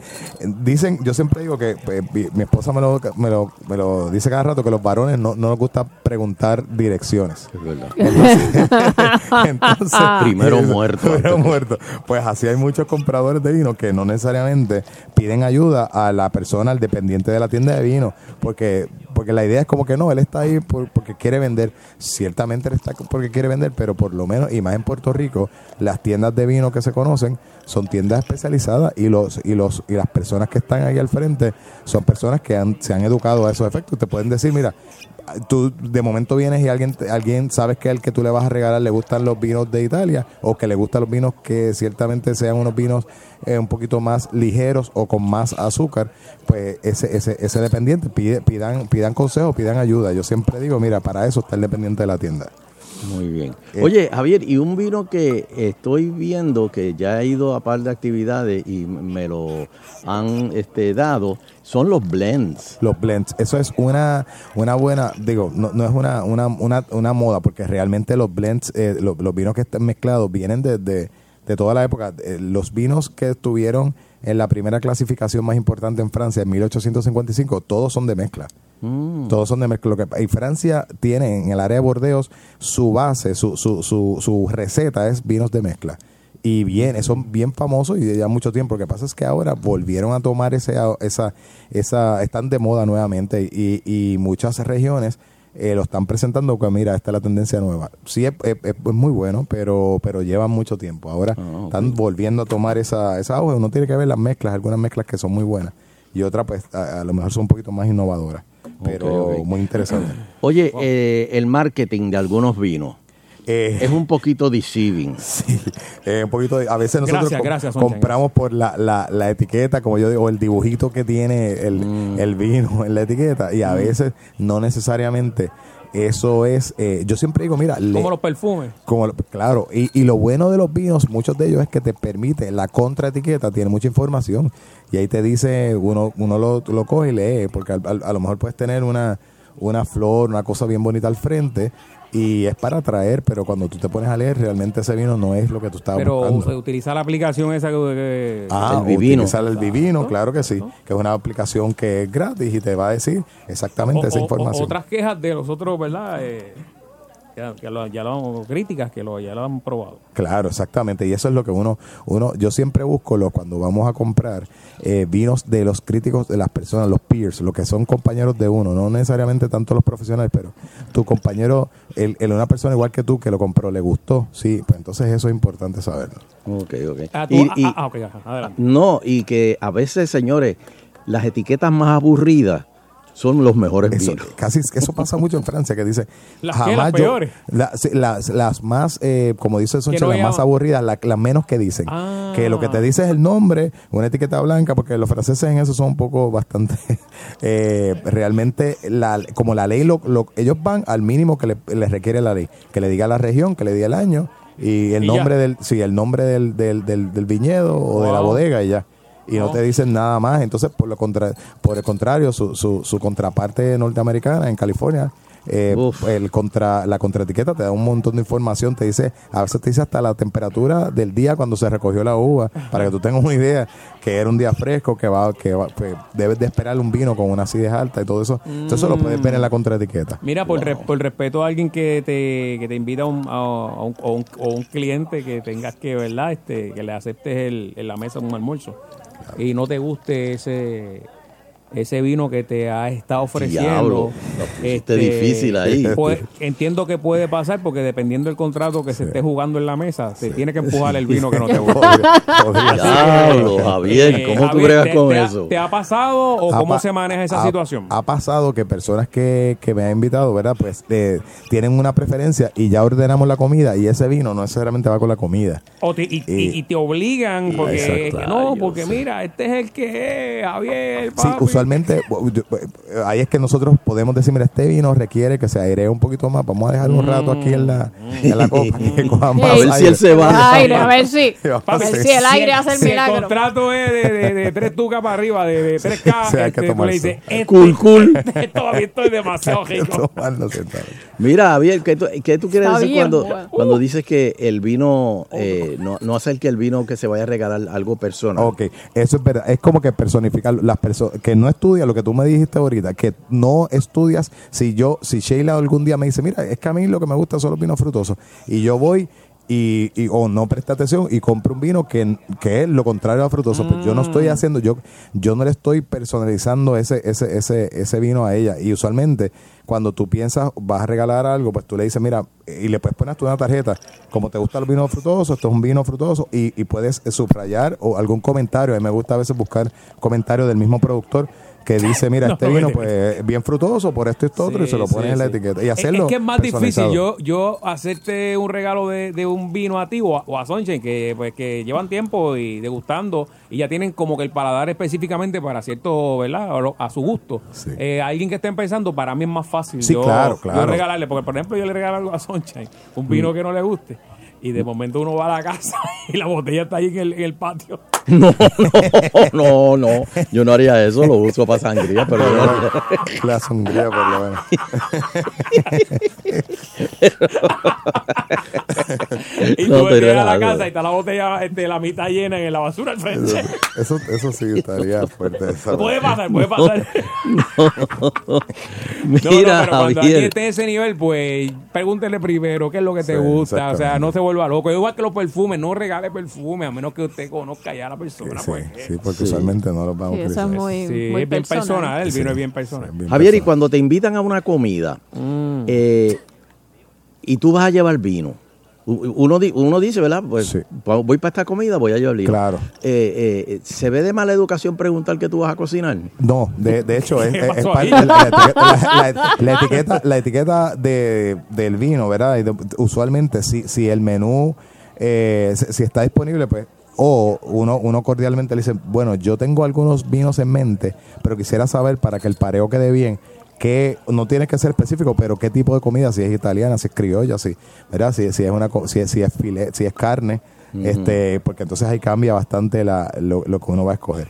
Dicen, yo siempre digo que pues, mi, mi esposa me lo, me, lo, me lo dice cada rato que los varones no, no nos gusta preguntar direcciones. Es verdad. Entonces, Primero Eso, muerto. Primero muerto. Pues así hay muchos compradores de vino que no necesariamente piden ayuda a la persona, al dependiente de la tienda de vino, porque porque la idea es como que no, él está ahí por- porque quiere vender. Ciertamente él está porque quiere vender, pero por lo menos, y más en Puerto Rico, las tiendas de vino que se conocen son tiendas especializadas y los y los y las personas que están ahí al frente son personas que han- se han educado a esos efectos. Te pueden decir, mira, tú de momento vienes y alguien alguien sabes que el que tú le vas a regalar le gustan los vinos de Italia o que le gustan los vinos que ciertamente sean unos vinos eh, un poquito más ligeros o con más azúcar pues ese ese ese dependiente pide, pidan pidan consejo pidan ayuda yo siempre digo mira para eso está el dependiente de la tienda Muy bien. Eh, Oye, Javier, y un vino que estoy viendo que ya he ido a par de actividades y me lo han este, dado, son los blends. Los blends, eso es una, una buena, digo, no, no es una, una, una, una moda, porque realmente los blends, eh, lo- los, vinos que están mezclados vienen de, de, de toda la época. Eh, los vinos que estuvieron en la primera clasificación más importante en Francia en 1855, todos son de mezcla. Mm. Todos son de mezcla. Lo que, y Francia tiene en el área de Bordeos su base, su, su, su, su receta es vinos de mezcla. Y bien, son bien famosos y de ya mucho tiempo. Lo que pasa es que ahora volvieron a tomar ese, esa, esa, están de moda nuevamente y, y muchas regiones eh, lo están presentando que mira, esta es la tendencia nueva. Sí, es, es- es muy bueno, pero, pero llevan mucho tiempo. Ahora están volviendo a tomar esa, esa auge. Uno tiene que ver las mezclas, algunas mezclas que son muy buenas y otras pues a, a lo mejor son un poquito más innovadoras, pero muy interesantes. Oye, eh, el marketing de algunos vinos es un poquito deceiving. Eh, un poquito de- a veces nosotros Gracias, com- gracias, Soncha, compramos por la, la, la etiqueta, como yo digo, o el dibujito que tiene el, Mm. el vino en la etiqueta, y a veces no necesariamente eso es. eh, yo siempre digo, mira, le- Como los perfumes. como claro, y, y lo bueno de los vinos, muchos de ellos es que te permite, la contraetiqueta tiene mucha información y ahí te dice, uno, uno lo, lo coge y lee, porque al- a lo mejor puedes tener una, una flor, una cosa bien bonita al frente y es para atraer, pero cuando tú te pones a leer, realmente ese vino no es lo que tú estabas Pero buscando. eh, utiliza la aplicación esa que... que- Ah, el utilizar el vivino, claro que sí, que es una aplicación que es gratis y te va a decir exactamente O- esa o- o- información. otras quejas de los otros, ¿verdad? Eh, ya, lo, ya lo, críticas que lo, ya lo han probado. Claro, exactamente. Y eso es lo que uno, uno yo siempre busco lo, cuando vamos a comprar eh, vinos de los críticos, de las personas, los peers, los que son compañeros de uno, no necesariamente tanto los profesionales, pero tu compañero, el, el- una persona igual que tú que lo compró, le gustó, sí, pues entonces eso es importante saberlo. Ok, ok. Ah, tú- Y- ah, y- ah, ok, ajá, adelante. No, y que a veces, señores, las etiquetas más aburridas son los mejores Eso, vinos. casi eso pasa mucho en Francia que dice Las que, las yo- peores. la- sí, las, las más eh, como dice Soncha, no las más aburridas la- las menos que dicen Ah. que lo que te dice es el nombre una etiqueta blanca porque los franceses en eso son un poco bastante eh, realmente la, como la ley lo, lo- ellos van al mínimo que le, les requiere la ley que le diga la región que le diga el año y el Y nombre ya. del sí el nombre del, del, del, del viñedo o de la bodega y ya y no Wow. te dicen nada más. Entonces, por lo contra, por el contrario, su, su, su contraparte norteamericana en California, eh, el contra, la contraetiqueta te da un montón de información, te dice, a veces te dice hasta la temperatura del día cuando se recogió la uva, para que tú tengas una idea que era un día fresco, que va, que va, pues, debes de esperar un vino con una acidez alta y todo eso. Entonces eso lo puedes ver en la contraetiqueta. Mira, por, re- por respeto a alguien que te, que te invita a un, a, a un, o un, o un cliente que tengas que, ¿verdad? Este, que le aceptes el, en la mesa un almuerzo y no te guste ese ese vino que te ha estado ofreciendo. Diablo, lo pusiste difícil ahí. pues, entiendo que puede pasar porque dependiendo del contrato que se esté jugando en la mesa, se tiene que empujar el vino que no te gusta. Diablo, Javier, ¿cómo tú Eh, bregas ¿te- con te ha- eso? ¿Te ha pasado o Ha cómo pa- se maneja esa ha- situación? Ha pasado que personas que, que me han invitado, ¿verdad? Pues eh, tienen una preferencia y ya ordenamos la comida y ese vino no necesariamente va con la comida. O te- y, y- y te obligan porque Exacto. no, porque mira, este es el que es, Javier, Sí, papi. usualmente yo- bu- ahí es que nosotros podemos decir, mira, este vino requiere que se airee un poquito más. Vamos a dejarlo un rato aquí en la, en la copa. que coja más A ver si él se va. Aire, a ver si- a ver si el aire hace el milagro. el contrato es de, de, de tres tucas para arriba, de, de 3K, Sí, hay que este, le tomarse. dices, este, Cool, cool. esto, esto es demasiado rico. Mira, Javier, ¿qué tú, qué tú quieres Está decir bien cuando, bueno. cuando dices que el vino eh, no, no hacer que el vino que se vaya a regalar algo personal? Ok, eso es verdad. Es como que personificar las personas que no estudia lo que tú me dijiste ahorita, que no estudias. Si yo, si Sheila algún día me dice, mira, es que a mí lo que me gusta son los vinos frutosos, y yo voy y, y- o no presta atención y compro un vino que, que es lo contrario a frutoso, pues yo no Mm. estoy haciendo, yo, yo no le estoy personalizando ese, ese, ese, ese vino a ella. Y usualmente cuando tú piensas vas a regalar algo, pues tú le dices, mira, y le puedes poner tú una tarjeta, como te gusta el vino frutoso, esto es un vino frutoso, y, y puedes subrayar o algún comentario. A mí me gusta a veces buscar comentarios del mismo productor que dice, mira, No, este vino pues bien frutoso por esto y esto otro, y se lo pones sí, en la sí. etiqueta. Y hacerlo Es, que es más difícil yo, yo hacerte un regalo de, de un vino a ti o a, o a Sunshine que, pues, que llevan tiempo y degustando y ya tienen como que el paladar específicamente para cierto, ¿verdad? A, su gusto. Eh, alguien que esté empezando, para mí es más fácil Sí, yo, claro, yo claro. regalarle, porque por ejemplo yo le regalo algo a Sunshine, un vino Mm. que no le guste. Y de momento uno va a la casa y la botella está ahí en el, en el patio. No, no, no, no. Yo no haría eso, lo uso para sangría, pero no- La sangría, por lo menos. Y tú te a la casa y está la botella este, la mitad llena en la basura al frente. Eso, eso sí estaría fuerte. esa Puede pasar, puede pasar. Mira, no, no, pero cuando alguien esté en ese nivel, pues pregúntele primero qué es lo que te Sí, gusta. O sea, no se vuelva loco. Igual que los perfumes, no regale perfume a menos que usted conozca ya a la persona. Sí, pues. sí, porque usualmente no los vamos Sí, a eso es utilizar. muy, Sí, muy es bien personal. personal, el vino Sí, es bien personal. bien Javier, y cuando te invitan a una comida eh, y tú vas a llevar vino, uno, uno dice, ¿verdad? Pues Sí. pa- voy para esta comida, voy a llevar vino. Claro. Eh, eh, ¿Se ve de mala educación preguntar qué tú vas a cocinar? No, de, de hecho, es, ¿Qué es- es pasó parte la, la etiqueta, la- la- la etiqueta, la etiqueta de, del vino, ¿verdad? Y de- usualmente, si, si el menú, eh, si, si está disponible, pues, o uno, uno cordialmente le dice, bueno, yo tengo algunos vinos en mente, pero quisiera saber para que el pareo quede bien, que no tiene que ser específico, pero qué tipo de comida, si es italiana, si es criolla, si, ¿verdad? Si, si es una si, es- si es filet, si es carne, este, porque entonces ahí cambia bastante la, lo, lo que uno va a escoger.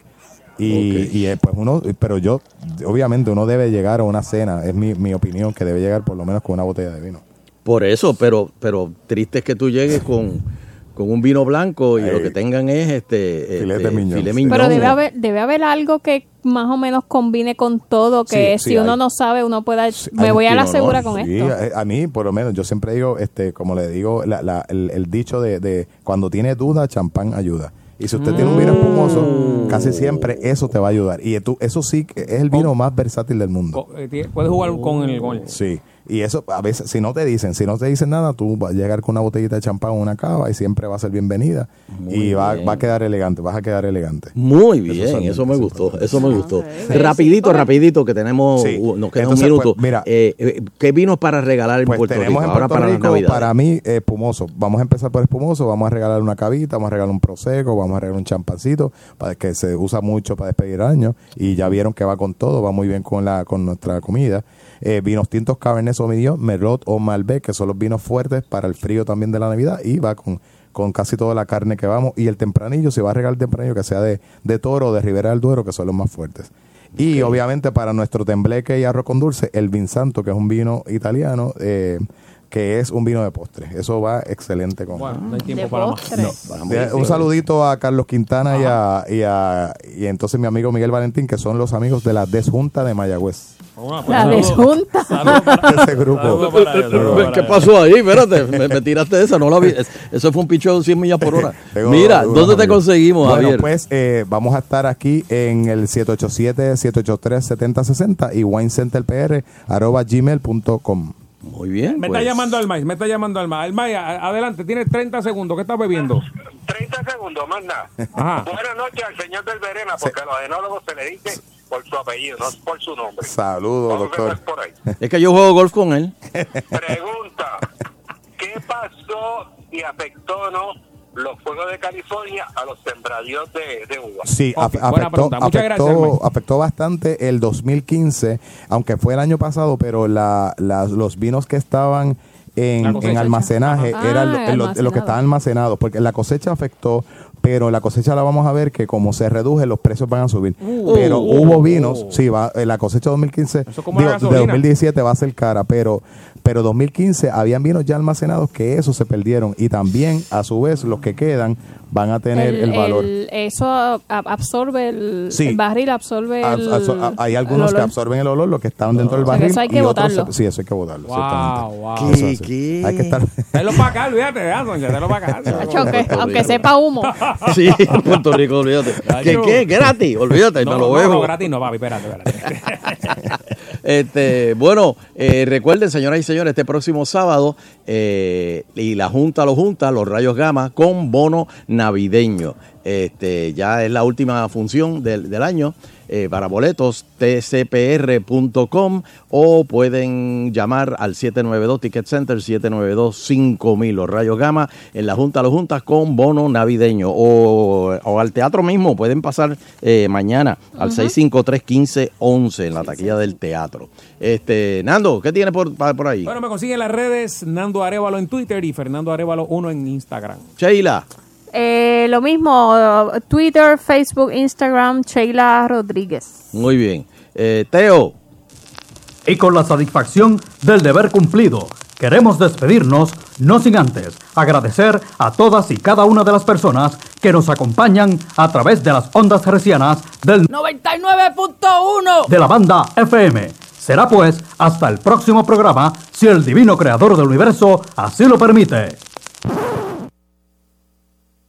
Y, y, eh, pues uno, pero yo, obviamente uno debe llegar a una cena, es mi, mi opinión, que debe llegar por lo menos con una botella de vino. Por eso, pero, pero triste es que tú llegues con, con un vino blanco y lo que tengan es este, este, de miñón, filet sí. mignon. Pero debe haber, debe haber algo que más o menos combine con todo, que Sí, si sí, uno hay. no sabe, uno pueda, Sí, me voy a la no, segura con Sí, esto. a, a mí, por lo menos, yo siempre digo, este, como le digo, la- la- el, el dicho de, de cuando tiene duda, champán ayuda. Y si usted tiene un vino espumoso, casi siempre eso te va a ayudar. Y tú, eso sí que es el vino más versátil del mundo. Eh, Puedes jugar con el, el- Sí, y eso a veces, si no te dicen, si no te dicen nada, tú vas a llegar con una botellita de champán o una cava y siempre va a ser bienvenida y va, bien. va a quedar elegante, vas a quedar elegante. Muy bien, son- eso, me gustó, eso me gustó. Sí, Rapidito, rapidito, que tenemos, Sí. nos queda Entonces, un minuto. pues, mira. Eh, eh, ¿Qué vinos para regalar en Pues Puerto tenemos Rico? en Ahora Puerto para Rico, para mí, eh, espumoso. Vamos a empezar por espumoso, vamos a regalar una cavita, vamos a regalar un prosecco, vamos a regalar un champancito, para que se usa mucho para despedir año y ya vieron que va con todo, va muy bien con la con nuestra comida. Eh, vinos tintos Cabernet Sauvignon, Merlot o Malbec, que son los vinos fuertes para el frío también de la Navidad y va con con casi toda la carne que vamos y el tempranillo, si va a regalar tempranillo que sea de, de toro o de Ribera del Duero, que son los más fuertes. Y obviamente para nuestro tembleque y arroz con dulce, el Vinsanto, que es un vino italiano, eh, que es un vino de postre. Eso va excelente con... Bueno, no hay tiempo De para más. postre. Eh, un saludito a Carlos Quintana y a, y a- y entonces mi amigo Miguel Valentín, que son los amigos de la Desjunta de Mayagüez. Bueno, pues, La saludos. desjunta. Saludos para- Ese grupo. saludos para ellos, saludos para ¿Qué pasó ahí? Espérate, me, me tiraste esa, no la vi. Es- Eso fue un picheo de 100 millas por hora. Mira, ¿dónde te amigos. conseguimos, Bueno, Javier? pues eh, vamos a estar aquí en el 787-783-7060 y winecenterpr arroba gmail.com. Muy bien. Me pues. está llamando al maíz, me está llamando al maíz. El maíz, a- adelante, tienes 30 segundos. ¿Qué estás bebiendo? 30 segundos, más nada. Buenas noches al señor del Verena, porque a los enólogos se le dice por su apellido, no por su nombre. Saludos, doctor. por ahí. Es que yo juego golf con él. Pregunta, ¿qué pasó y afectó o no los fuegos de California a los sembradíos de, de uvas? Sí, Ok, af- buena afectó. Muchas gracias, afectó, afectó bastante el 2015, aunque fue el año pasado, pero la, los vinos que estaban en, en almacenaje Ajá. eran lo- Ah, que almacenado. estaban almacenados, porque la cosecha afectó, pero la cosecha la vamos a ver que como se reduce, los precios van a subir. Uh. pero Uh. hubo vinos, sí, va, eh, la cosecha 2015, como digo, la de gasolina. 2017 va a ser cara, pero pero 2015 habían vinos ya almacenados que eso se perdieron y también a su vez los que quedan van a tener el, valor. el- eso ab- absorbe el, Sí. el barril, absorbe Ab- el, absor- a- hay algunos el que absorben el olor, los que estaban dentro del O sea, que barril. eso hay que y otros botarlo. sí, eso hay que botarlo. Wow, wow. Eso así. Hay que estar. Tráelo para acá, olvídate de eso, tráelo para acá. Aunque, aunque sepa humo. Sí, en Puerto Rico, olvídate. ¿Qué, qué? ¿Gratis? Olvídate, No, lo no, bebo. no, gratis no, papi, espérate, espérate. Este, bueno, eh, recuerden, señoras y señores, este próximo sábado eh, y la Junta lo junta, los rayos gamma, con bono navideño. Este, ya es la última función del, del año. eh, para boletos, tcpr.com o pueden llamar al 792 Ticket Center 792 5000 los rayos gamma en la Junta lo juntas con bono navideño o, o al teatro mismo pueden pasar eh, mañana al 653 1511 en la taquilla del teatro este Nando ¿qué tiene por, por ahí? Bueno, me consiguen en las redes Nando Arevalo en Twitter y Fernando Arevalo 1 en Instagram. Sheila Eh, lo mismo, Twitter, Facebook, Instagram, Sheila Rodríguez. muy bien Eh, Teo Y con la satisfacción del deber cumplido, queremos despedirnos, no sin antes agradecer a todas y cada una de las personas que nos acompañan a través de las ondas hercianas del 99.1 de la banda FM. Será pues hasta el próximo programa, si el divino creador del universo así lo permite.